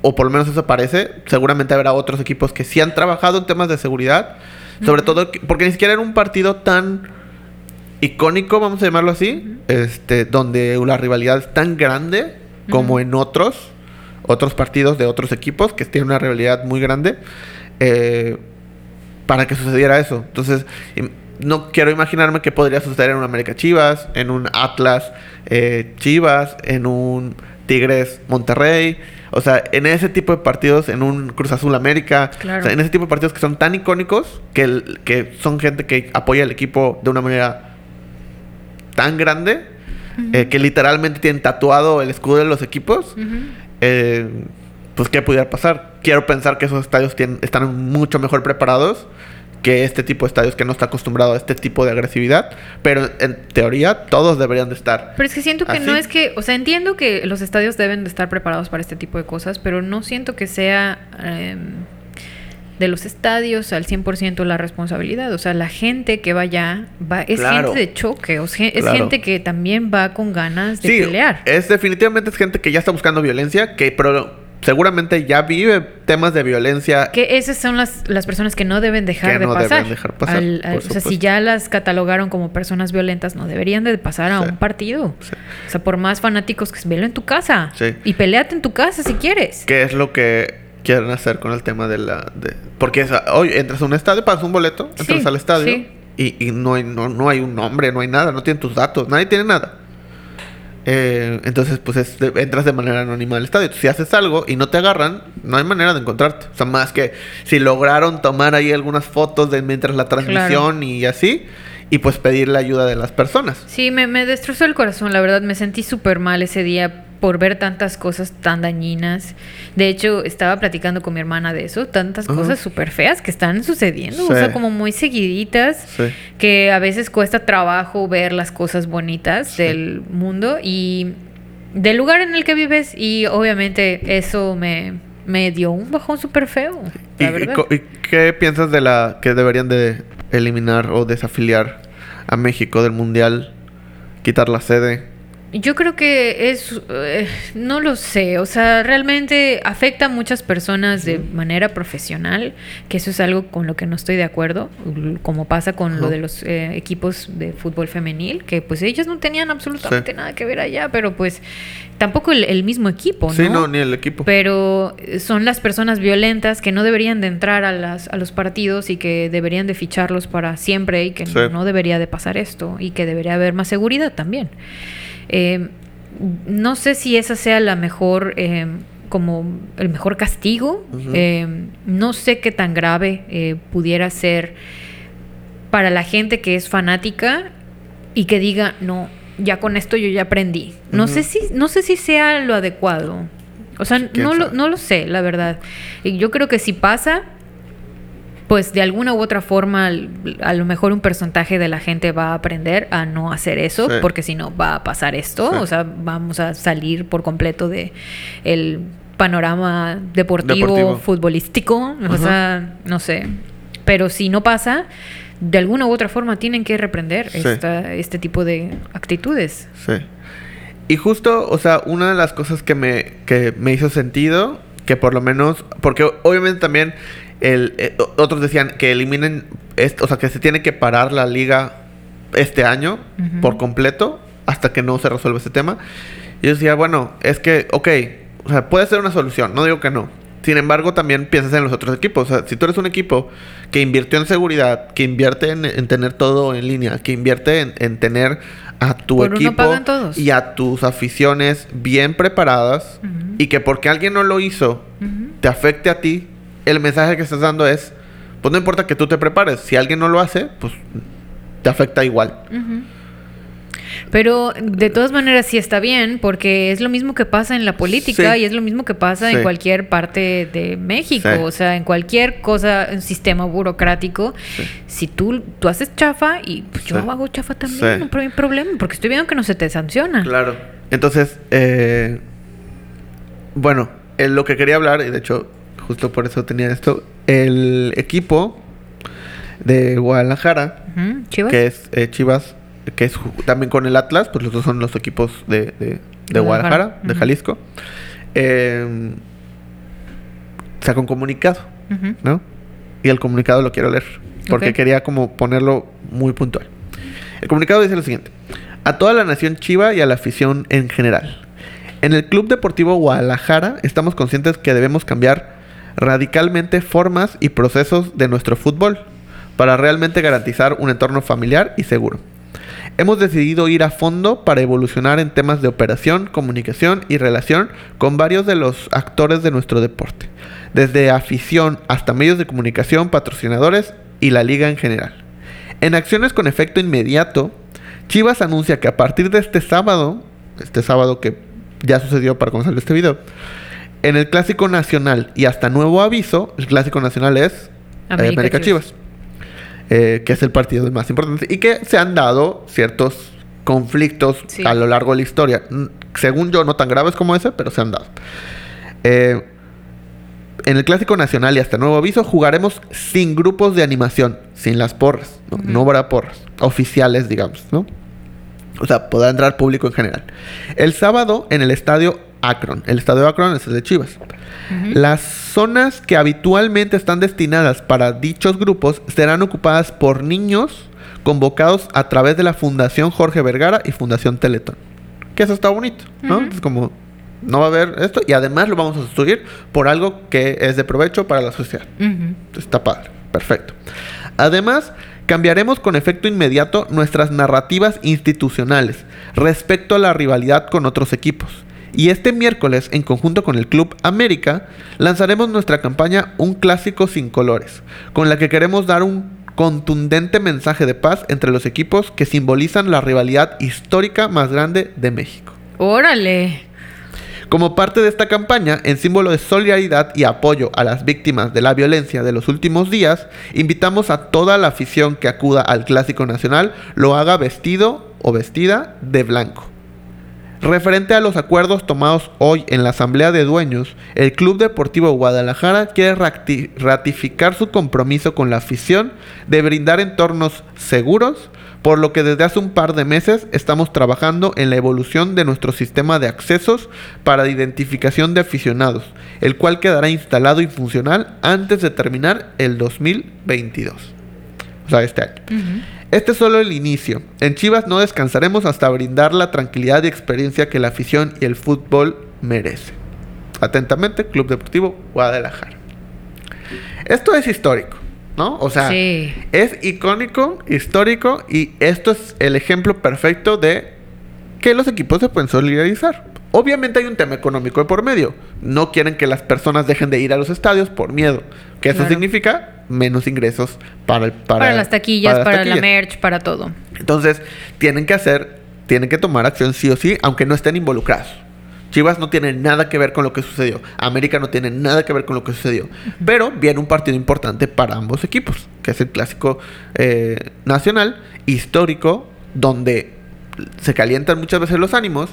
O por lo menos eso parece. Seguramente habrá otros equipos que sí han trabajado en temas de seguridad. Sobre todo que- porque ni siquiera era un partido tan icónico, vamos a llamarlo así, este, donde la rivalidad es tan grande como en otros, otros partidos de otros equipos que tienen una rivalidad muy grande, eh, para que sucediera eso. Entonces, no quiero imaginarme que podría suceder en un América Chivas, en un Atlas eh, Chivas, en un Tigres Monterrey. O sea, en ese tipo de partidos, en un Cruz Azul América, Claro. o sea, en ese tipo de partidos que son tan icónicos, que, el- que son gente que apoya al equipo de una manera tan grande, eh, que literalmente tienen tatuado el escudo de los equipos, eh, pues qué pudiera pasar. Quiero pensar que esos estadios tienen- están mucho mejor preparados que este tipo de estadios que no está acostumbrado a este tipo de agresividad, pero en teoría todos deberían de estar. Pero es que siento que no es que, o sea, entiendo que los estadios deben de estar preparados para este tipo de cosas, pero no siento que sea em, de los estadios al 100% la responsabilidad. O sea, la gente que va allá va, es Claro. gente de choque, o sea, es Claro. gente que también va con ganas de Sí, pelear. es definitivamente es gente que ya está buscando violencia, que pero seguramente ya vive temas de violencia. Que esas son las, las personas que no deben dejar Que de no pasar. deben dejar pasar, Al- o sea, si ya las catalogaron como personas violentas, no deberían de pasar a Sí. un partido. Sí. O sea, por más fanáticos que velo en tu casa. Sí. Y peleate en tu casa si quieres. ¿Qué es lo que quieren hacer con el tema de la... De, porque hoy entras a un estadio, pagas un boleto, entras al estadio sí. y, y no, hay, no, no hay un nombre, no hay nada, no tienen tus datos, nadie tiene nada. Eh, entonces, pues es de- entras de manera anónima al estadio. Si haces algo y no te agarran, no hay manera de encontrarte. O sea, más que si lograron tomar ahí algunas fotos de mientras la transmisión y así, y pues pedir la ayuda de las personas. Sí, me, me destrozó el corazón, la verdad. Me sentí súper mal ese día por ver tantas cosas tan dañinas. De hecho, estaba platicando con mi hermana de eso. Tantas cosas súper feas que están sucediendo. O Sí. sea, como muy seguiditas. Sí. Que a veces cuesta trabajo ver las cosas bonitas Sí. del mundo y del lugar en el que vives. Y obviamente eso me, me dio un bajón súper feo. ¿Y, La y verdad. co- y qué piensas de la que deberían de eliminar o desafiliar a México del Mundial? Quitar la sede. Yo creo que es, eh, no lo sé, o sea, realmente afecta a muchas personas de manera profesional, que eso es algo con lo que no estoy de acuerdo, como pasa con lo de los eh, equipos de fútbol femenil, que pues ellos no tenían absolutamente Sí. nada que ver allá, pero pues tampoco el, el mismo equipo, ¿no? Sí, no, ni el equipo. Pero eh, son las personas violentas que no deberían de entrar a, las, a los partidos y que deberían de ficharlos para siempre y que Sí. no, no debería de pasar esto y que debería haber más seguridad también. Eh, no sé si esa sea la mejor, eh, como el mejor castigo. Eh, no sé qué tan grave pudiera ser para la gente que es fanática y que diga, no, ya con esto yo ya aprendí. No sé si, no sé si sea lo adecuado. O sea, ¿Quién no lo, no lo sé, la verdad. Y yo creo que si pasa, pues de alguna u otra forma, a lo mejor un porcentaje de la gente va a aprender a no hacer eso, Sí. porque si no va a pasar esto, Sí. o sea, vamos a salir por completo de el panorama deportivo, Deportivo. futbolístico, o sea, no sé. Pero si no pasa, de alguna u otra forma tienen que reprender Sí. esta- este tipo de actitudes. Sí. Y justo, o sea, una de las cosas que me, que me hizo sentido, que por lo menos, porque obviamente también el, eh, otros decían que eliminen, esto, o sea, que se tiene que parar la liga este año por completo hasta que no se resuelva ese tema. Y yo decía, bueno, es que, ok, o sea, puede ser una solución, no digo que no. Sin embargo, también piensas en los otros equipos. O sea, si tú eres un equipo que invirtió en seguridad, que invierte en, en tener todo en línea, que invierte en, en tener a tu Por equipo y a tus aficiones bien preparadas y que porque alguien no lo hizo te afecte a ti, el mensaje que estás dando es, pues no importa que tú te prepares, si alguien no lo hace, pues te afecta igual. Pero de todas maneras sí está bien, porque es lo mismo que pasa en la política Sí. y es lo mismo que pasa en cualquier parte de México. Sí. O sea, en cualquier cosa, un sistema burocrático, si tú, tú haces chafa y pues, yo hago chafa también, no hay problema, porque estoy viendo que no se te sanciona. Claro. Entonces, eh, bueno, eh, lo que quería hablar, y de hecho, justo por eso tenía esto, el equipo de Guadalajara, Chivas. que es eh, Chivas, que es ju- también con el Atlas, pues los dos son los equipos de, de- de Guadalajara, Guadalajara, de. Jalisco, eh, saca un comunicado. ¿no? Y el comunicado lo quiero leer, porque quería como ponerlo muy puntual. El comunicado dice lo siguiente. A toda la nación chiva y a la afición en general. En el Club Deportivo Guadalajara estamos conscientes que debemos cambiar radicalmente formas y procesos de nuestro fútbol para realmente garantizar un entorno familiar y seguro. Hemos decidido ir a fondo para evolucionar en temas de operación, comunicación y relación con varios de los actores de nuestro deporte, desde afición hasta medios de comunicación, patrocinadores y la liga en general. En acciones con efecto inmediato, Chivas anuncia que a partir de este sábado, este sábado que ya sucedió para salió este video, en el Clásico Nacional y hasta nuevo aviso, el Clásico Nacional es eh, América América, Chivas. Chivas, eh, que es el partido más importante y que se han dado ciertos conflictos Sí. a lo largo de la historia. Mm, Según yo, no tan graves como ese, pero se han dado. Eh, en el Clásico Nacional y hasta nuevo aviso jugaremos sin grupos de animación, sin las porras, no, no habrá porras, oficiales, digamos, ¿no? O sea, podrá entrar público en general. El sábado en el estadio Akron. El estadio Akron es el de Chivas. Las zonas que habitualmente están destinadas para dichos grupos serán ocupadas por niños convocados a través de la Fundación Jorge Vergara y Fundación Teletón. Que eso está bonito, ¿no? Es como, no va a haber esto y además lo vamos a sustituir por algo que es de provecho para la sociedad. Está padre, perfecto. Además, cambiaremos con efecto inmediato nuestras narrativas institucionales respecto a la rivalidad con otros equipos. Y este miércoles, en conjunto con el Club América, lanzaremos nuestra campaña Un Clásico sin Colores, con la que queremos dar un contundente mensaje de paz entre los equipos que simbolizan la rivalidad histórica más grande de México. Órale. Como parte de esta campaña, en símbolo de solidaridad y apoyo a las víctimas de la violencia de los últimos días, invitamos a toda la afición que acuda al Clásico Nacional lo haga vestido o vestida de blanco. Referente a los acuerdos tomados hoy en la Asamblea de Dueños, el Club Deportivo Guadalajara quiere rati- ratificar su compromiso con la afición de brindar entornos seguros, por lo que desde hace un par de meses estamos trabajando en la evolución de nuestro sistema de accesos para identificación de aficionados, el cual quedará instalado y funcional antes de terminar el 2022. Sea, este año. Este es solo el inicio. En Chivas no descansaremos hasta brindar la tranquilidad y experiencia que la afición y el fútbol merece. Atentamente, Club Deportivo Guadalajara. Esto es histórico, ¿no? O sea, Sí. es icónico, histórico y esto es el ejemplo perfecto de que los equipos se pueden solidarizar. Obviamente hay un tema económico de por medio. No quieren que las personas dejen de ir a los estadios por miedo. Que eso significa menos ingresos para el para, Para, las taquillas, las para, la taquillas. merch, para todo. Entonces, tienen que hacer, tienen que tomar acción sí o sí, aunque no estén involucrados. Chivas no tiene nada que ver con lo que sucedió. América no tiene nada que ver con lo que sucedió. Pero viene un partido importante para ambos equipos, que es el clásico eh, nacional, histórico, donde se calientan muchas veces los ánimos.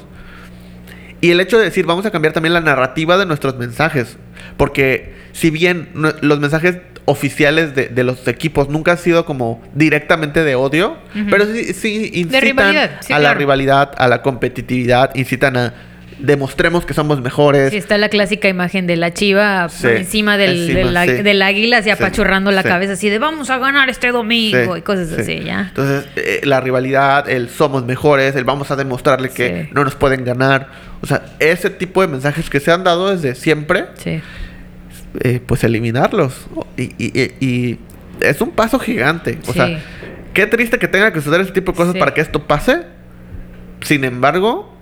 Y el hecho de decir, vamos a cambiar también la narrativa de nuestros mensajes. Porque si bien los mensajes oficiales de, de los equipos nunca han sido como directamente de odio, pero sí, sí incitan sí, a la rivalidad, a la competitividad, incitan a demostremos que somos mejores. Sí, está la clásica imagen de la chiva Sí, por encima del, encima, del, ag- sí. del águila, así Sí, apachurrando la cabeza, así de vamos a ganar este domingo y cosas sí. así, ya. Entonces, eh, la rivalidad, el somos mejores, el vamos a demostrarle que no nos pueden ganar. O sea, ese tipo de mensajes que se han dado desde siempre, Sí. Eh, pues eliminarlos. Y, y- y- es un paso gigante. O Sí. sea, qué triste que tenga que suceder ese tipo de cosas Sí. para que esto pase. Sin embargo,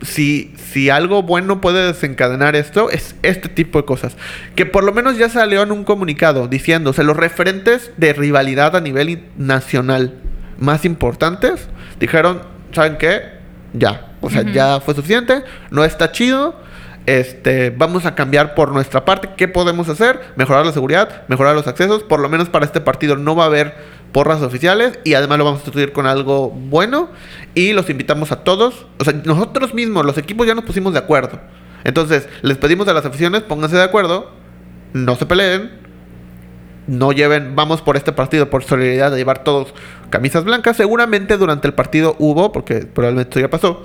si, si algo bueno puede desencadenar esto, es este tipo de cosas. Que por lo menos ya salió en un comunicado diciendo, o sea, los referentes de rivalidad a nivel nacional más importantes dijeron, ¿saben qué? Ya. O sea, ya fue suficiente, no está chido. Este, vamos a cambiar por nuestra parte. ¿Qué podemos hacer? Mejorar la seguridad, mejorar los accesos. Por lo menos para este partido no va a haber porras oficiales y además lo vamos a sustituir con algo bueno. Y los invitamos a todos. O sea, nosotros mismos, los equipos ya nos pusimos de acuerdo. Entonces, les pedimos a las aficiones, pónganse de acuerdo, no se peleen, no lleven, vamos por este partido, por solidaridad, de llevar todos camisas blancas. Seguramente durante el partido hubo, porque probablemente esto ya pasó,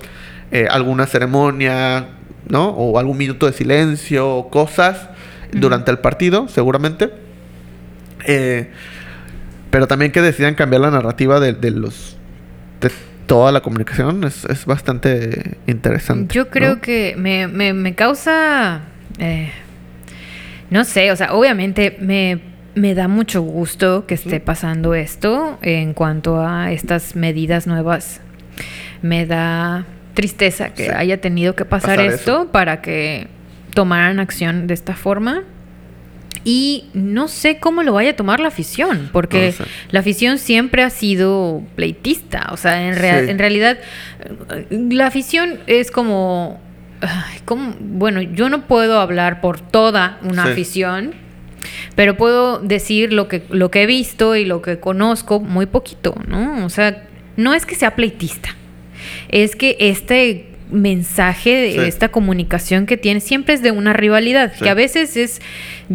eh, alguna ceremonia, ¿no? O algún minuto de silencio, cosas durante el partido, seguramente. Eh, pero también que decidan cambiar la narrativa de, de los de toda la comunicación es, es bastante interesante. Yo creo ¿no? que me, me, me causa, eh, no sé, o sea, obviamente me, me da mucho gusto que esté pasando esto en cuanto a estas medidas nuevas. Me da tristeza que Sí. haya tenido que pasar, Pasar esto eso. para que tomaran acción de esta forma. Y no sé cómo lo vaya a tomar la afición, porque No sé. la afición siempre ha sido pleitista. O sea, en, rea- Sí. en realidad, la afición es como, como- Bueno, yo no puedo hablar por toda una Sí. afición, pero puedo decir lo que, lo que he visto y lo que conozco muy poquito, ¿no? O sea, no es que sea pleitista, es que este mensaje, Sí. esta comunicación que tiene siempre es de una rivalidad, Sí. que a veces es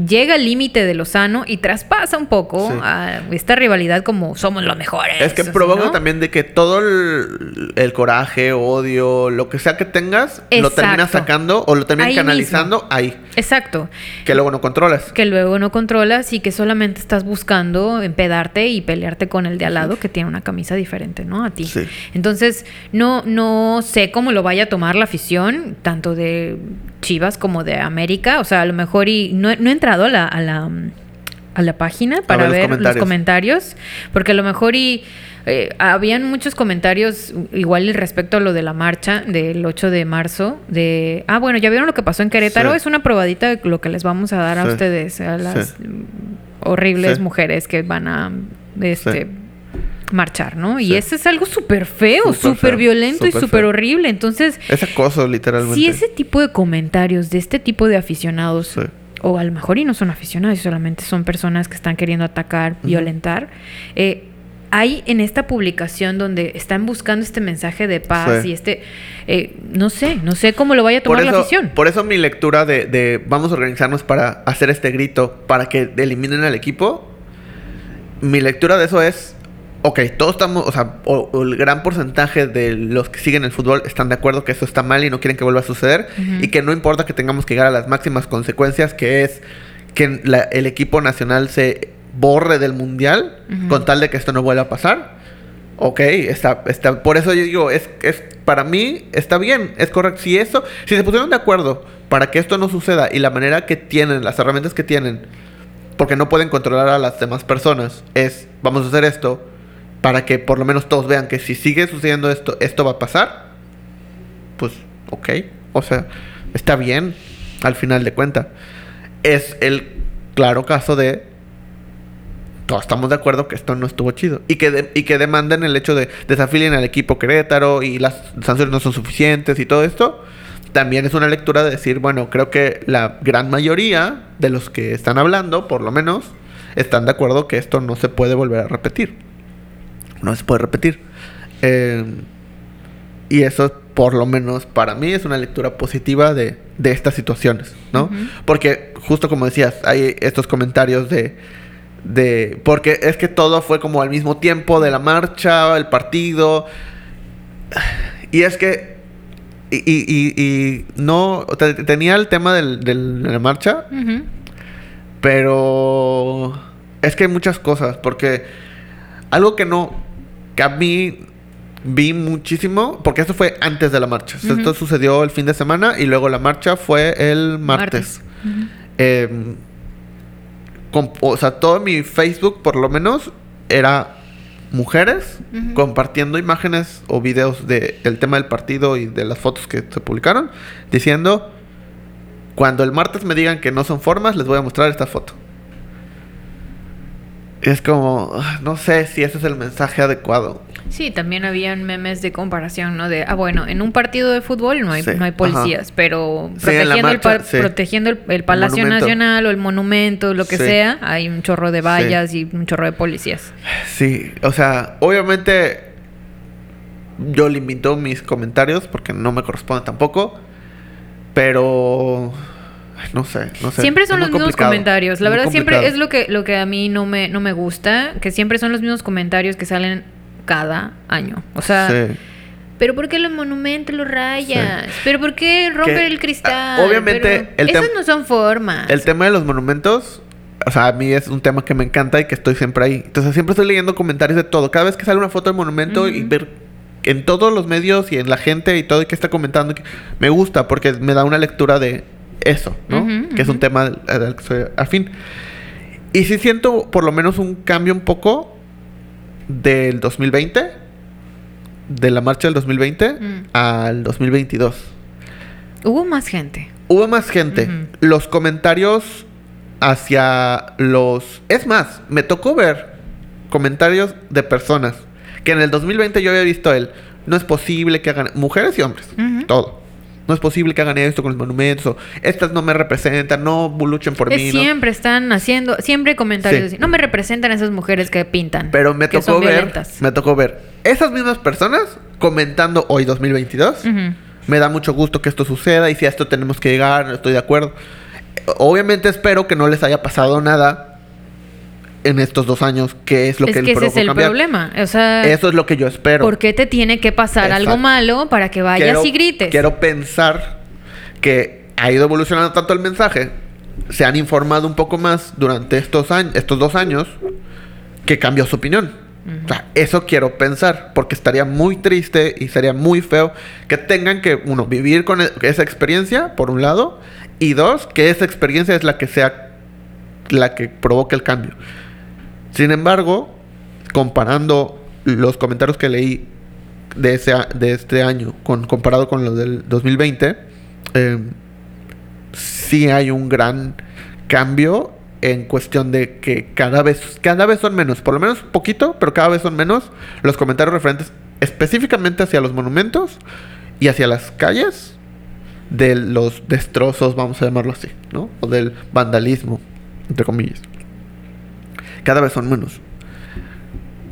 llega al límite de lo sano y traspasa un poco Sí. a esta rivalidad como somos los mejores. Es que provoca ¿no? también de que todo el, el coraje, odio, lo que sea que tengas, lo terminas sacando o lo terminas Ahí canalizando ahí, Exacto. que luego no controlas. que luego no controlas y que solamente estás buscando empedarte y pelearte con el de al lado que tiene una camisa diferente, ¿no? A ti. Sí. Entonces, no, no sé cómo lo vaya a tomar la afición, tanto de Chivas como de América. O sea, a lo mejor y no, he- no he entrado a la, a la, a la página para ver los ver los comentarios. comentarios, porque a lo mejor y eh, habían muchos comentarios igual respecto a lo de la marcha del 8 de marzo de ah bueno ya vieron lo que pasó en Querétaro Sí. es una probadita de lo que les vamos a dar a ustedes a las Sí. horribles mujeres que van a este marchar no y eso es algo súper feo Súper violento y súper horrible. Entonces Es acoso, literalmente. si ese tipo de comentarios de este tipo de aficionados o a lo mejor y no son aficionados, solamente son personas que están queriendo atacar, violentar. eh, hay en esta publicación donde están buscando este mensaje de paz Sí. y este, eh, no sé, no sé cómo lo vaya a tomar eso, la afición. Por eso mi lectura de, de vamos a organizarnos para hacer este grito, para que eliminen al equipo, mi lectura de eso es, ok, todos estamos, o sea, o- o el gran porcentaje de los que siguen el fútbol están de acuerdo que eso está mal y no quieren que vuelva a suceder y que no importa que tengamos que llegar a las máximas consecuencias, que es que la- el equipo nacional se borre del mundial con tal de que esto no vuelva a pasar. Ok, está, está, por eso yo digo, es, es, para mí está bien, es correcto. Si eso, si se pusieron de acuerdo para que esto no suceda y la manera que tienen, las herramientas que tienen, porque no pueden controlar a las demás personas, es vamos a hacer esto para que por lo menos todos vean que si sigue sucediendo esto, esto va a pasar, pues ok, o sea, está bien al final de cuenta. Es el claro caso de todos estamos de acuerdo que esto no estuvo chido. Y que, de- y que demanden el hecho de desafilien al equipo Querétaro y las sanciones no son suficientes y todo esto. También es una lectura de decir, bueno, creo que la gran mayoría de los que están hablando, por lo menos, están de acuerdo que esto no se puede volver a repetir. No se puede repetir. Eh, y eso, por lo menos para mí, es una lectura positiva de, de estas situaciones, ¿no? Porque, justo como decías, hay estos comentarios de, de. Porque es que todo fue como al mismo tiempo de la marcha, el partido. Y es que. Y, y- y- y no. te- tenía el tema del, del- de la marcha, pero es que hay muchas cosas, porque algo que no, que a mí vi muchísimo, porque esto fue antes de la marcha. Esto sucedió el fin de semana y luego la marcha fue el martes. Eh, o sea, todo mi Facebook, por lo menos, era mujeres compartiendo imágenes o videos de- del tema del partido y de las fotos que se publicaron, diciendo, cuando el martes me digan que no son formas, les voy a mostrar esta foto. Es como, ah, no sé si ese es el mensaje adecuado. Sí, también habían memes de comparación, ¿no? De, ah, bueno, en un partido de fútbol no hay, Sí, no hay policías, pero protegiendo, el, marcha, sí. protegiendo el, el Palacio. Nacional o el monumento, lo que Sí. sea, hay un chorro de vallas y un chorro de policías. Sí, o sea, obviamente yo limito mis comentarios porque no me corresponde tampoco, pero no sé, no sé. Siempre son Es los mismos comentarios. La verdad, siempre es lo que, lo que a mí no me, no me gusta, que siempre son los mismos comentarios que salen cada año. O sea, Sí. pero ¿por qué los monumentos los rayas? ¿Pero por qué romper Que, el cristal? ah, obviamente, el Esas no son formas. El tema de los monumentos, o sea, a mí es un tema que me encanta y que estoy siempre ahí. Entonces siempre estoy leyendo comentarios de todo. Cada vez que sale una foto del monumento y ver en todos los medios y en la gente y todo y que está comentando, que- me gusta porque me da una lectura de eso, ¿no? Que es un tema del que soy afín. Y sí siento por lo menos un cambio un poco del 2020, de la marcha del 2020 Mm. al 2022. Hubo más gente. Hubo más gente. Los comentarios hacia los... Es más, me tocó ver comentarios de personas que en el 2020 yo había visto él. No es posible que hagan... Mujeres y hombres. Todo. No es posible que hagan esto con los monumentos. o, Estas no me representan. No luchen por Es mí. ¿no? siempre están haciendo, siempre comentarios Sí. así. No me representan esas mujeres que pintan. Pero me tocó ver... violentas. Me tocó ver esas mismas personas comentando hoy 2022. Ujú. Me da mucho gusto que esto suceda y si a esto tenemos que llegar, estoy de acuerdo. Obviamente espero que no les haya pasado nada en estos dos años, que es lo es que, que él ese es el cambiar. problema. O sea, Eso es lo que yo espero. ¿por qué te tiene que pasar algo malo para que vayas quiero, y grites? Quiero pensar que ha ido evolucionando tanto el mensaje, se han informado un poco más durante estos años, estos dos años, que cambió su opinión. O sea, eso quiero pensar, porque estaría muy triste y sería muy feo que tengan que, uno, vivir con e- esa experiencia, por un lado, y dos, que esa experiencia es la que sea la que provoque el cambio. Sin embargo, comparando los comentarios que leí de, ese, de este año con, comparado con los del 2020, eh, sí hay un gran cambio en cuestión de que cada vez, cada vez son menos, por lo menos poquito, pero cada vez son menos los comentarios referentes específicamente hacia los monumentos y hacia las calles de los destrozos, vamos a llamarlo así, ¿no? O del vandalismo, entre comillas. Cada vez son menos.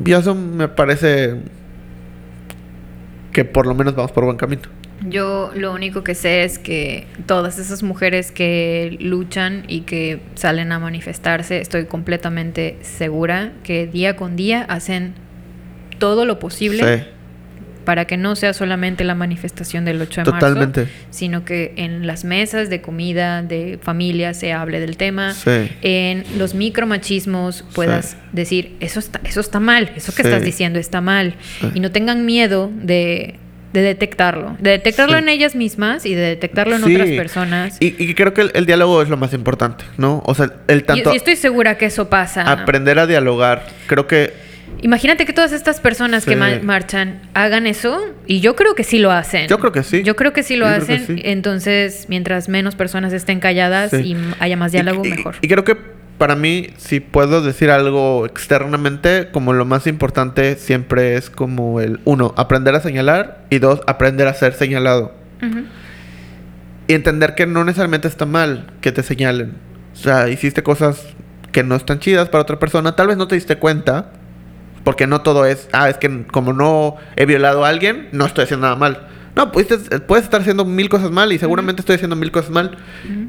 Y eso me parece que por lo menos vamos por buen camino. Yo lo único que sé es que todas esas mujeres que luchan y que salen a manifestarse, estoy completamente segura que día con día hacen todo lo posible Sí, para que no sea solamente la manifestación del 8 de Totalmente. marzo, sino que en las mesas de comida de familia se hable del tema, Sí. en los micromachismos puedas Sí. decir, eso está, eso está mal, eso que Sí. estás diciendo está mal, y no tengan miedo de, de detectarlo, de detectarlo en ellas mismas y de detectarlo en otras personas. Y, y creo que el, el diálogo es lo más importante, ¿no? O sea, el Y- tanto y estoy segura que eso pasa. aprender a dialogar. Creo que Imagínate que todas estas personas que Sí. marchan hagan eso y yo creo que sí lo hacen. Yo creo que sí. Yo creo que sí lo Yo hacen. sí. Entonces, mientras menos personas estén calladas Sí. y haya más diálogo, y, y- mejor. Y, creo que para mí, si puedo decir algo externamente, como lo más importante siempre es como el, uno, aprender a señalar y dos, aprender a ser señalado. Y entender que no necesariamente está mal que te señalen. O sea, hiciste cosas que no están chidas para otra persona, tal vez no te diste cuenta, porque no todo es, ah, es que como no he violado a alguien, no estoy haciendo nada mal. No, puedes, puedes estar haciendo mil cosas mal y seguramente estoy haciendo mil cosas mal.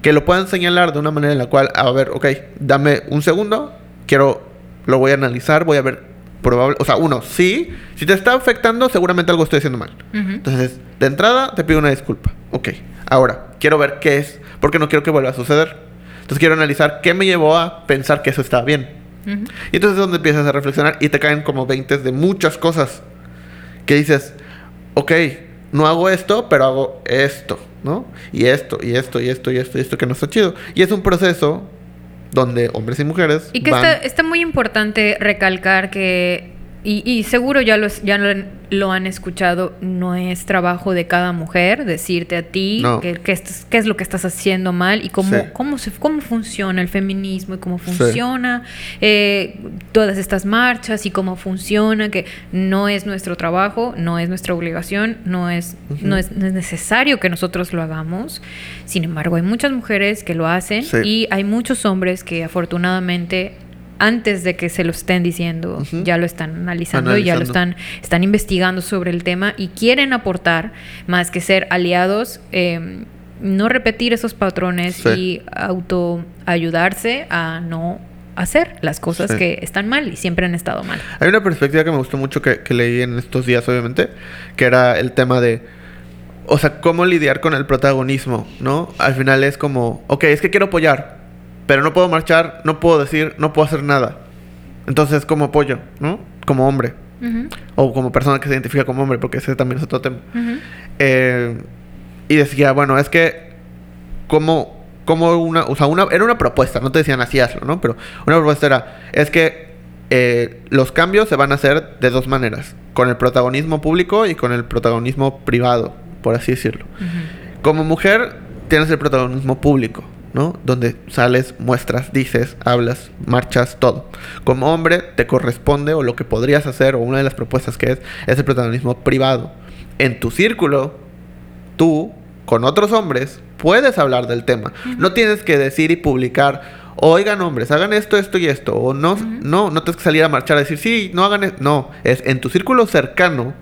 Que lo puedan señalar de una manera en la cual, a ver, ok, dame un segundo, quiero, lo voy a analizar, voy a ver, probable, o sea, uno, sí, si te está afectando, seguramente algo estoy haciendo mal. Ujú. Entonces, de entrada, te pido una disculpa. Ok. Ahora, quiero ver qué es, porque no quiero que vuelva a suceder. Entonces, quiero analizar qué me llevó a pensar que eso estaba bien. Ujú. Y entonces es donde empiezas a reflexionar y te caen como 20 de muchas cosas. Que dices, ok, no hago esto, pero hago esto, ¿no? Y esto, y esto, y esto, y esto, y esto que no está chido. Y es un proceso donde hombres y mujeres Y que van... está, está muy importante recalcar que y, y seguro ya, lo, ya lo, lo han escuchado, no es trabajo de cada mujer decirte a ti No. que- que estás- qué es lo que estás haciendo mal y cómo, Sí. cómo, se, cómo funciona el feminismo y cómo Sí. funciona eh, todas estas marchas y cómo funciona, que no es nuestro trabajo, no es nuestra obligación, no es, no es, no es necesario que nosotros lo hagamos. Sin embargo, hay muchas mujeres que lo hacen Sí. y hay muchos hombres que afortunadamente antes de que se lo estén diciendo, ya lo están analizando, y ya lo están, están investigando sobre el tema y quieren aportar más que ser aliados, eh, no repetir esos patrones Sí. y autoayudarse a no hacer las cosas Sí. que están mal y siempre han estado mal. Hay una perspectiva que me gustó mucho que, que leí en estos días, obviamente, que era el tema de, o sea, cómo lidiar con el protagonismo, ¿no? Al final es como, ok, es que quiero apoyar, pero no puedo marchar, no puedo decir, no puedo hacer nada. Entonces, ¿cómo apoyo, no? Como hombre, o como persona que se identifica como hombre, porque ese también es otro tema. Eh, y decía, bueno, es que como, como una, o sea, una, era una propuesta, no te decían así hazlo, ¿no? Pero una propuesta era, es que eh, los cambios se van a hacer de dos maneras, con el protagonismo público y con el protagonismo privado, por así decirlo. Como mujer tienes el protagonismo público, ¿no? Donde sales, muestras, dices, hablas, marchas, todo. Como hombre te corresponde o lo que podrías hacer o una de las propuestas que es es el protagonismo privado. En tu círculo, tú con otros hombres puedes hablar del tema. No tienes que decir y publicar, oigan hombres, hagan esto, esto y esto. O no, no, no tienes que salir a marchar a decir, sí, no hagan esto. No, es en tu círculo cercano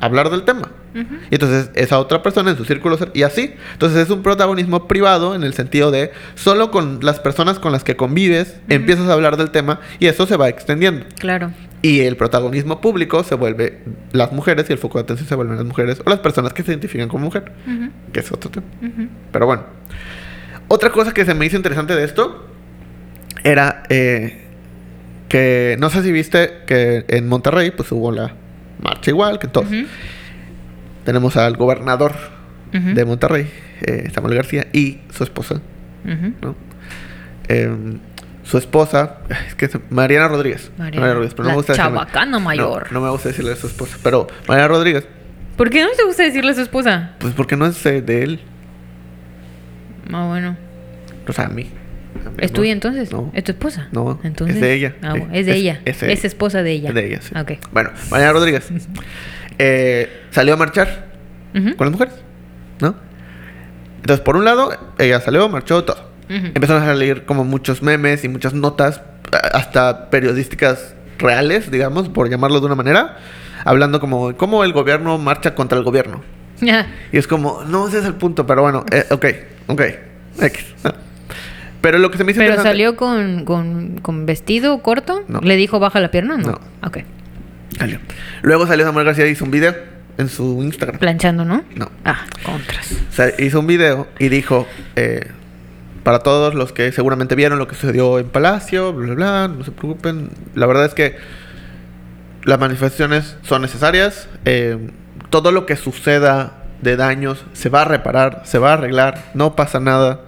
hablar del tema. Y entonces esa otra persona en su círculo y así. Entonces es un protagonismo privado en el sentido de solo con las personas con las que convives empiezas a hablar del tema y eso se va extendiendo. Claro. Y el protagonismo público se vuelve las mujeres y el foco de atención se vuelven las mujeres o las personas que se identifican como mujer, que es otro tema. Pero bueno. Otra cosa que se me hizo interesante de esto era eh, que no sé si viste que en Monterrey pues hubo la marcha igual que todos. Tenemos al gobernador de Monterrey, eh, Samuel García, y su esposa. ¿no? Em, su esposa, es que Mariana Rodríguez. Mariana, pero la decirle- chabacana no, mayor. No, me gusta decirle a su esposa, pero Mariana Rodríguez, ¿Por qué no te gusta decirle a su esposa? pues porque no es de él, Ah, bueno. o sea, a mí. ¿Es tuya entonces? No. ¿Es tu esposa? No, entonces. es de ella. Ah, bueno, es de es- ella. es esposa de ella. Es de ella, sí. Ok. Bueno, Mariana Rodríguez [LAUGHS] eh, salió a marchar con las mujeres, ¿no? Entonces, por un lado, ella salió, marchó, todo. Empezaron a salir como muchos memes y muchas notas, hasta periodísticas reales, digamos, por llamarlo de una manera, hablando como cómo el gobierno marcha contra el gobierno. Y es como, no, ese es el punto, pero bueno, eh, ok, ok, X. Pero lo que se me hizo ¿Pero interesante- salió con, con, con vestido corto? No. ¿Le dijo baja la pierna? No. No. Ok. Salió. Luego salió Samuel García y hizo un video en su Instagram. Planchando, ¿no? No. Ah, contras. O sea, hizo un video y dijo, eh, para todos los que seguramente vieron lo que sucedió en Palacio, bla, bla, bla, no se preocupen. La verdad es que las manifestaciones son necesarias. eh, todo lo que suceda de daños se va a reparar, se va a arreglar, no pasa nada.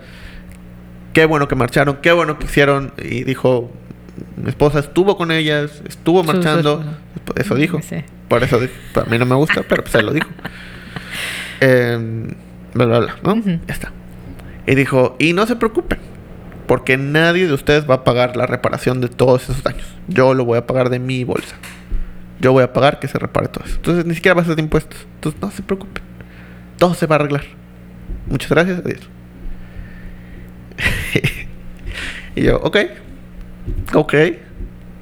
Qué bueno que marcharon, qué bueno que hicieron. Y dijo, mi esposa estuvo con ellas, estuvo marchando. Eso dijo. Sí. Por eso dijo. A mí no me gusta, pero pues él lo dijo. [LAUGHS] Eh, bla, bla, bla. Ya está. Y dijo, y no se preocupen, porque nadie de ustedes va a pagar la reparación de todos esos daños. Yo lo voy a pagar de mi bolsa. Yo voy a pagar que se repare todo eso. Entonces ni siquiera va a ser de impuestos. Entonces no se preocupen. Todo se va a arreglar. Muchas gracias. Adiós. [LAUGHS] y yo, ok. Ok.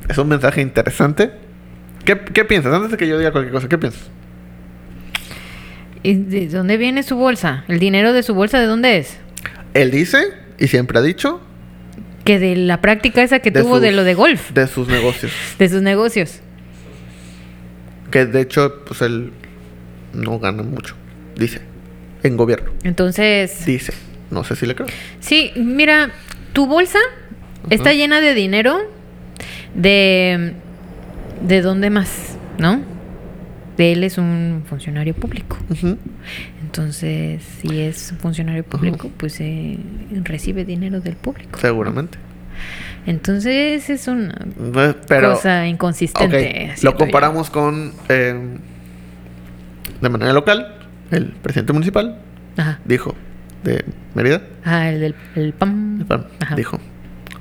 Es un mensaje interesante. ¿Qué, ¿Qué piensas? Antes de que yo diga cualquier cosa, ¿qué piensas? ¿Y de dónde viene su bolsa? ¿El dinero de su bolsa de dónde es? Él dice, y siempre ha dicho, Que de la práctica esa que De tuvo sus- de lo de golf, de sus negocios. [LAUGHS] de sus negocios. Que de hecho, pues él no gana mucho. Dice. En gobierno. Entonces, Dice. No sé si le creo. sí, mira, tu bolsa está llena de dinero de de dónde más, ¿no? Él es un funcionario público. Entonces, si es un funcionario público, pues eh, recibe dinero del público. Seguramente. Entonces es una Pero, cosa inconsistente. lo yo. comparamos con, eh, de manera local, el presidente municipal Ajá. dijo, de Mérida, Ah, el del el PAM. el dijo,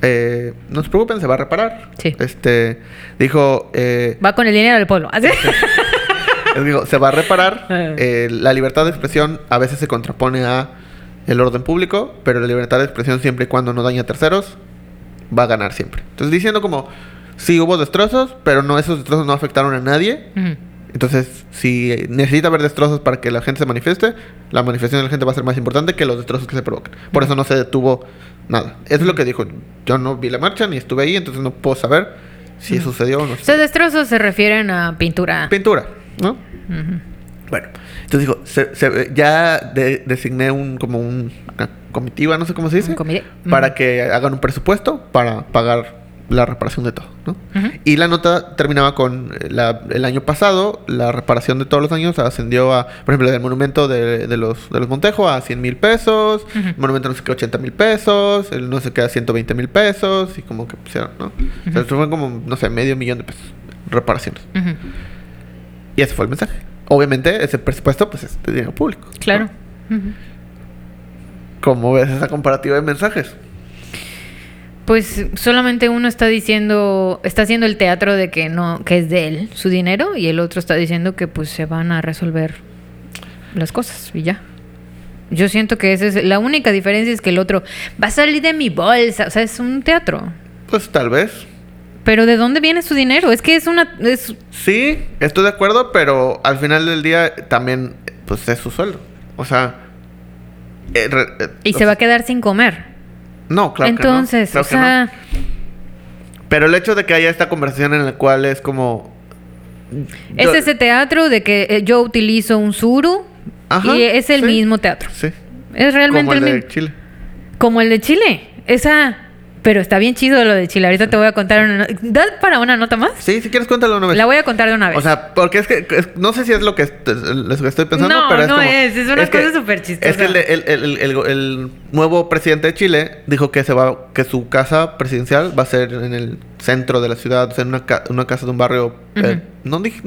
eh, no se preocupen, se va a reparar. Sí. Este, dijo, eh, Va con el dinero del pueblo. ¿Así? Él dijo, se va a reparar. [LAUGHS] Eh, la libertad de expresión a veces se contrapone a el orden público, pero la libertad de expresión siempre y cuando no daña a terceros va a ganar siempre. Entonces diciendo como sí hubo destrozos, pero no esos destrozos no afectaron a nadie. Ujú. Entonces, si necesita haber destrozos para que la gente se manifieste, la manifestación de la gente va a ser más importante que los destrozos que se provocan. Por eso no se detuvo nada. Eso es lo que dijo. Yo no vi la marcha ni estuve ahí, entonces no puedo saber si sucedió o no. O sea, destrozos se refieren a pintura. Pintura, ¿no? Bueno, entonces dijo, se- se- ya de- designé un como un- una comitiva, no sé cómo se dice, para Ujú. que hagan un presupuesto para pagar la reparación de todo, ¿no? Y la nota terminaba con eh, la- el año pasado, la reparación de todos los años ascendió a, por ejemplo, del monumento de, de los, de los Montejo a 100 mil pesos, el monumento no sé qué 80 mil pesos, el no sé qué a 120 mil pesos, y como que pusieron, ¿no? O sea, fue como, no sé, medio millón de pesos, reparaciones. Y ese fue el mensaje. Obviamente, ese presupuesto, pues es de dinero público. Claro. ¿Cómo ves esa comparativa de mensajes? Pues solamente uno está diciendo, está haciendo el teatro de que no, que es de él su dinero, y el otro está diciendo que pues se van a resolver las cosas y ya. Yo siento que esa es la única diferencia es que el otro va a salir de mi bolsa, o sea, es un teatro. Pues tal vez. Pero ¿de dónde viene su dinero? Es que es una es Sí, estoy de acuerdo, pero al final del día también, pues es su sueldo. O sea... eh, re- eh, y se va a quedar sin comer. No, claro Entonces, que no. o claro que no. sea, Pero el hecho de que haya esta conversación en la cual es como... es ese teatro de que eh, yo utilizo un suru Ajá, y es el sí. mismo teatro. Sí. Es realmente Como el el de. Chile. Como el de Chile. Esa. Pero está bien chido lo de Chile. Ahorita te voy a contar una. no- ¿Da para una nota más? Sí, si quieres cuéntalo una vez. La voy a contar de una vez. O sea, porque es que es- no sé si es lo que, est- lo que estoy pensando, No, pero es no como- es, es una cosa súper chistosa. Es que el, el- el- el- nuevo presidente de Chile dijo que se va que su casa presidencial va a ser en el centro de la ciudad, o sea, en una, ca- una casa de un barrio eh, no dije,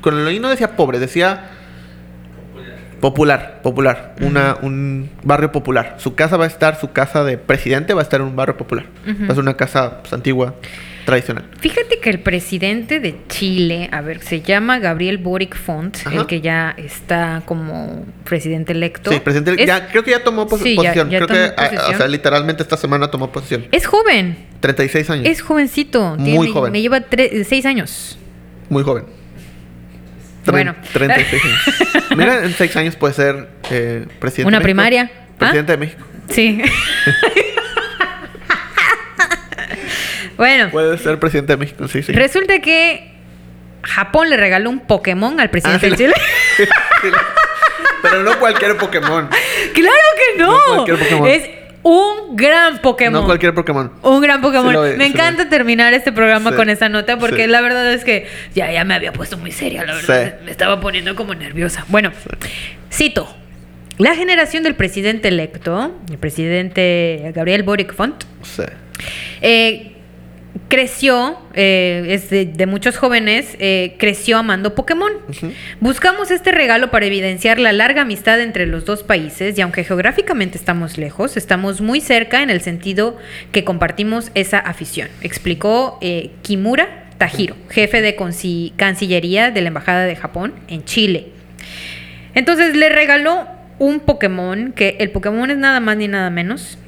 con el no decía pobre, decía popular, popular, una un barrio popular. Su casa va a estar, su casa de presidente va a estar en un barrio popular. Ujú. Va a ser una casa pues, antigua, tradicional. Fíjate que el presidente de Chile, a ver, se llama Gabriel Boric Font, Ajá. el que ya está como presidente electo. Sí, presidente, Es- ya, creo que ya tomó pos- Sí, ya- posición. ya creo tomó que, o sea, literalmente esta semana tomó posición. Es joven. 36 años. Es jovencito. Muy tiene- joven. Me lleva tre- seis años. Muy joven. Bueno. 36 años. [LAUGHS] Mira, en 6 años puede ser eh, presidente. Una de México. primaria. Presidente de México. Sí. [LAUGHS] bueno. Puede ser presidente de México, sí, sí. Resulta que Japón le regaló un Pokémon al presidente Ah, de. Chile. [LAUGHS] Pero no cualquier Pokémon. ¡Claro que no! No cualquier Pokémon. Es un gran Pokémon. No cualquier Pokémon. Un gran Pokémon. Sí me encanta terminar este programa Sí. con esa nota porque la verdad es que ya, ya me había puesto muy seria, la verdad. Sí. Me estaba poniendo como nerviosa. Bueno, cito. La generación del presidente electo, el presidente Gabriel Boric Font, Sí. eh, creció, eh, es de, de muchos jóvenes, eh, creció amando Pokémon. Buscamos este regalo para evidenciar la larga amistad entre los dos países y aunque geográficamente estamos lejos, estamos muy cerca en el sentido que compartimos esa afición, explicó eh, Kimura Tajiro, jefe de Cancillería de la Embajada de Japón en Chile. Entonces le regaló un Pokémon, que el Pokémon es nada más ni nada menos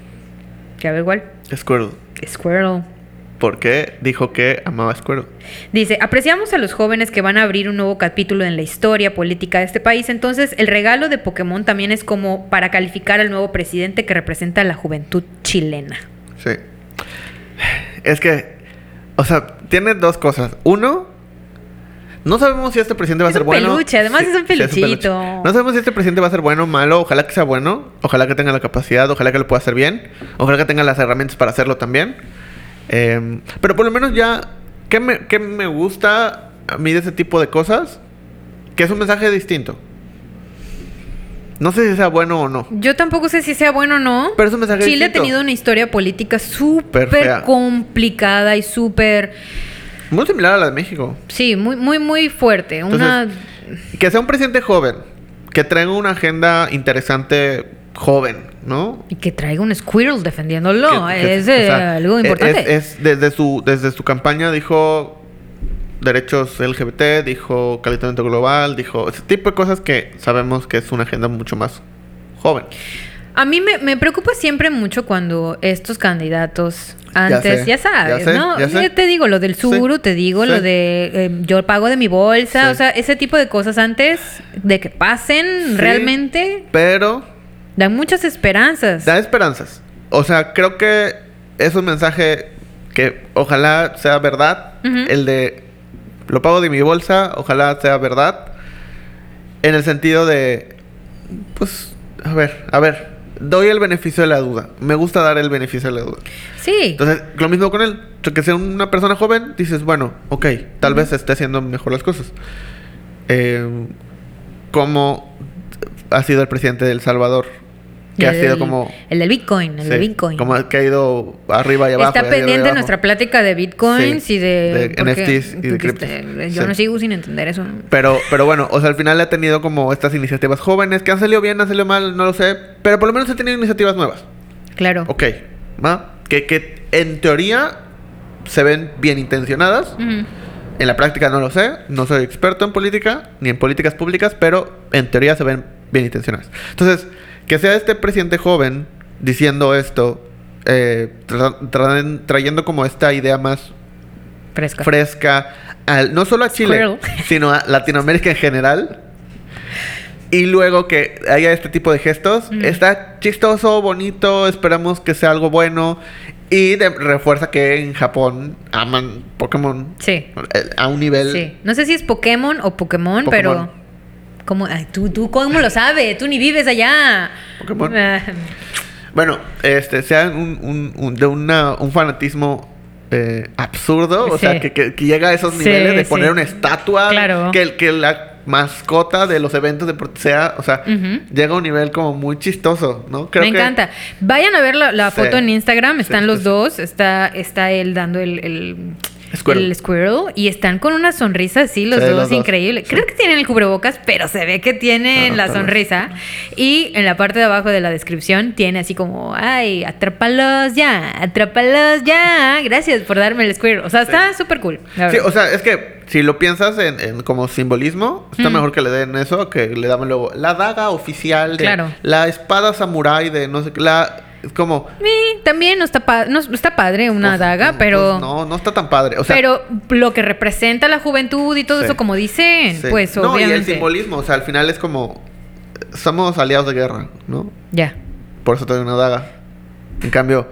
que a ver igual. Squirtle. Squirtle. ¿Por qué dijo que amaba a Squirtle? Dice, apreciamos a los jóvenes que van a abrir un nuevo capítulo en la historia política de este país, entonces el regalo de Pokémon también es como para calificar al nuevo presidente que representa a la juventud chilena. Sí. Es que, o sea, tiene dos cosas. Uno, no sabemos si este presidente va a Es ser un bueno. peluche, además es un sí, peluchito. No sabemos si este presidente va a ser bueno o malo. Ojalá que sea bueno. Ojalá que tenga la capacidad. Ojalá que lo pueda hacer bien. Ojalá que tenga las herramientas para hacerlo también. Eh, pero por lo menos ya, ¿qué me, qué me gusta a mí de ese tipo de cosas? Que es un mensaje distinto. No sé si sea bueno o no. Yo tampoco sé si sea bueno o no. Pero es un mensaje Chile ha tenido una historia política Súper complicada y súper... Muy similar a la de México. Sí, muy, muy, muy fuerte. una... Que sea un presidente joven, que traiga una agenda interesante joven, ¿no? Y que traiga un squirrel defendiéndolo. Que- que- es o eh, sea, algo importante. Es, desde su desde su campaña dijo derechos LGBT, dijo calentamiento global, dijo ese tipo de cosas que sabemos que es una agenda mucho más joven. A mí me, me preocupa siempre mucho cuando estos candidatos antes, sé, ya, sabes, ya sé, ¿no? ya sé. te digo lo del Sí, Suru, te digo sí. lo de eh, yo pago de mi bolsa, Sí. o sea, ese tipo de cosas antes de que pasen realmente Pero dan muchas esperanzas. da esperanzas. O sea, creo que es un mensaje que ojalá sea verdad. El de lo pago de mi bolsa, ojalá sea verdad. En el sentido de, pues, a ver, a ver, doy el beneficio de la duda. Me gusta dar el beneficio de la duda. Sí. Entonces, lo mismo con él. Que sea una persona joven, dices, bueno, ok, tal vez esté haciendo mejor las cosas. Eh, como ha sido el presidente de El Salvador, que el, ha sido del- como... el del Bitcoin, el sí, del Bitcoin. Como que ha ido arriba y abajo. Está pendiente nuestra plática de Bitcoins Sí, y de, de NFTs y de criptos. este, yo Sí. no sigo sin entender eso. Pero, pero bueno, o sea, al final ha tenido como estas iniciativas jóvenes que han salido bien, han salido mal, no lo sé. Pero por lo menos ha tenido iniciativas nuevas. Claro. Ok, ¿va? Que, que en teoría se ven bien intencionadas. Ujú. En la práctica no lo sé, no soy experto en política ni en políticas públicas, pero en teoría se ven bien intencionadas. Entonces, que sea este presidente joven diciendo esto, eh, tra- tra- trayendo como esta idea más Fresca. fresca, al- no solo a Chile, Squirrel. [LAUGHS] sino a Latinoamérica en general. Y luego que haya este tipo de gestos, Mm. está chistoso, bonito, esperamos que sea algo bueno. Y de- refuerza que en Japón aman Pokémon Sí. a un nivel... Sí. No sé si es Pokémon o Pokémon, Pokémon. pero. ¿Cómo? Ay, ¿tú, ¿Tú cómo lo sabes? Tú ni vives allá. Pokémon. Ah, Bueno, este, sea un, un- un- de una, un fanatismo eh, absurdo, o Sí. sea, que, que- que llega a esos Sí, niveles de sí. poner una estatua, Claro. que, que la mascota de los eventos de sea, o sea, llega a un nivel como muy chistoso, ¿no? Creo me que- encanta. Vayan a ver la, foto en Instagram. Están los dos. Está, está él dando el, el, Squirrel. el squirrel. Y están con una sonrisa así, los Sí, dos, los dos. increíble. Sí. Creo que tienen el cubrebocas, pero se ve que tienen Ah, la vez. sonrisa. Y en la parte de abajo de la descripción tiene así como, ay, atrápalos ya, atrápalos ya. Gracias por darme el squirrel. O sea, está súper cool. Sí, o sea, es que si lo piensas en, en como simbolismo, está Mm. mejor que le den eso que le damos luego la daga oficial de Claro. la espada samurái de no sé qué, la es como Sí, también no está, pa- no, está padre una pues, daga, pues, pero... no, no está tan padre, o sea, pero lo que representa la juventud y todo Sí. eso, como dicen, Sí. pues no, y el obviamente. simbolismo, o sea, al final es como somos aliados de guerra, ¿no? Ya. Por eso te doy una daga. En cambio,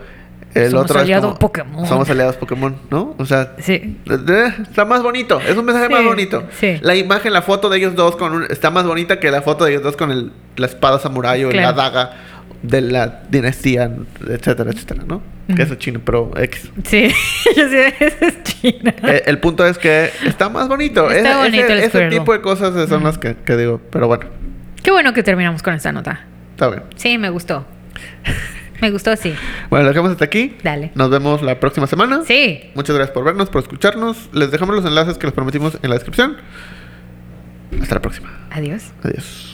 el Somos otro aliados es como, Pokémon. Somos aliados Pokémon, ¿no? O sea, Sí. está más bonito, es un mensaje Sí, más bonito. sí. La imagen, la foto de ellos dos con un- está más bonita que la foto de ellos dos con el, la espada samurái o Claro. la daga de la dinastía, etcétera, etcétera, ¿no? Que eso es chino, pero X. Sí. [LAUGHS] Yo sé, esa es China. Eh, el punto es que está más bonito. Está bonito ese, el ese tipo de cosas son las que, que digo. Pero bueno, Qué bueno que terminamos con esta nota. está bien. Sí, me gustó. Me gustó, sí. Bueno, lo dejamos hasta aquí. Dale. Nos vemos la próxima semana. Sí. Muchas gracias por vernos, por escucharnos. Les dejamos los enlaces que les prometimos en la descripción. Hasta la próxima. Adiós. Adiós.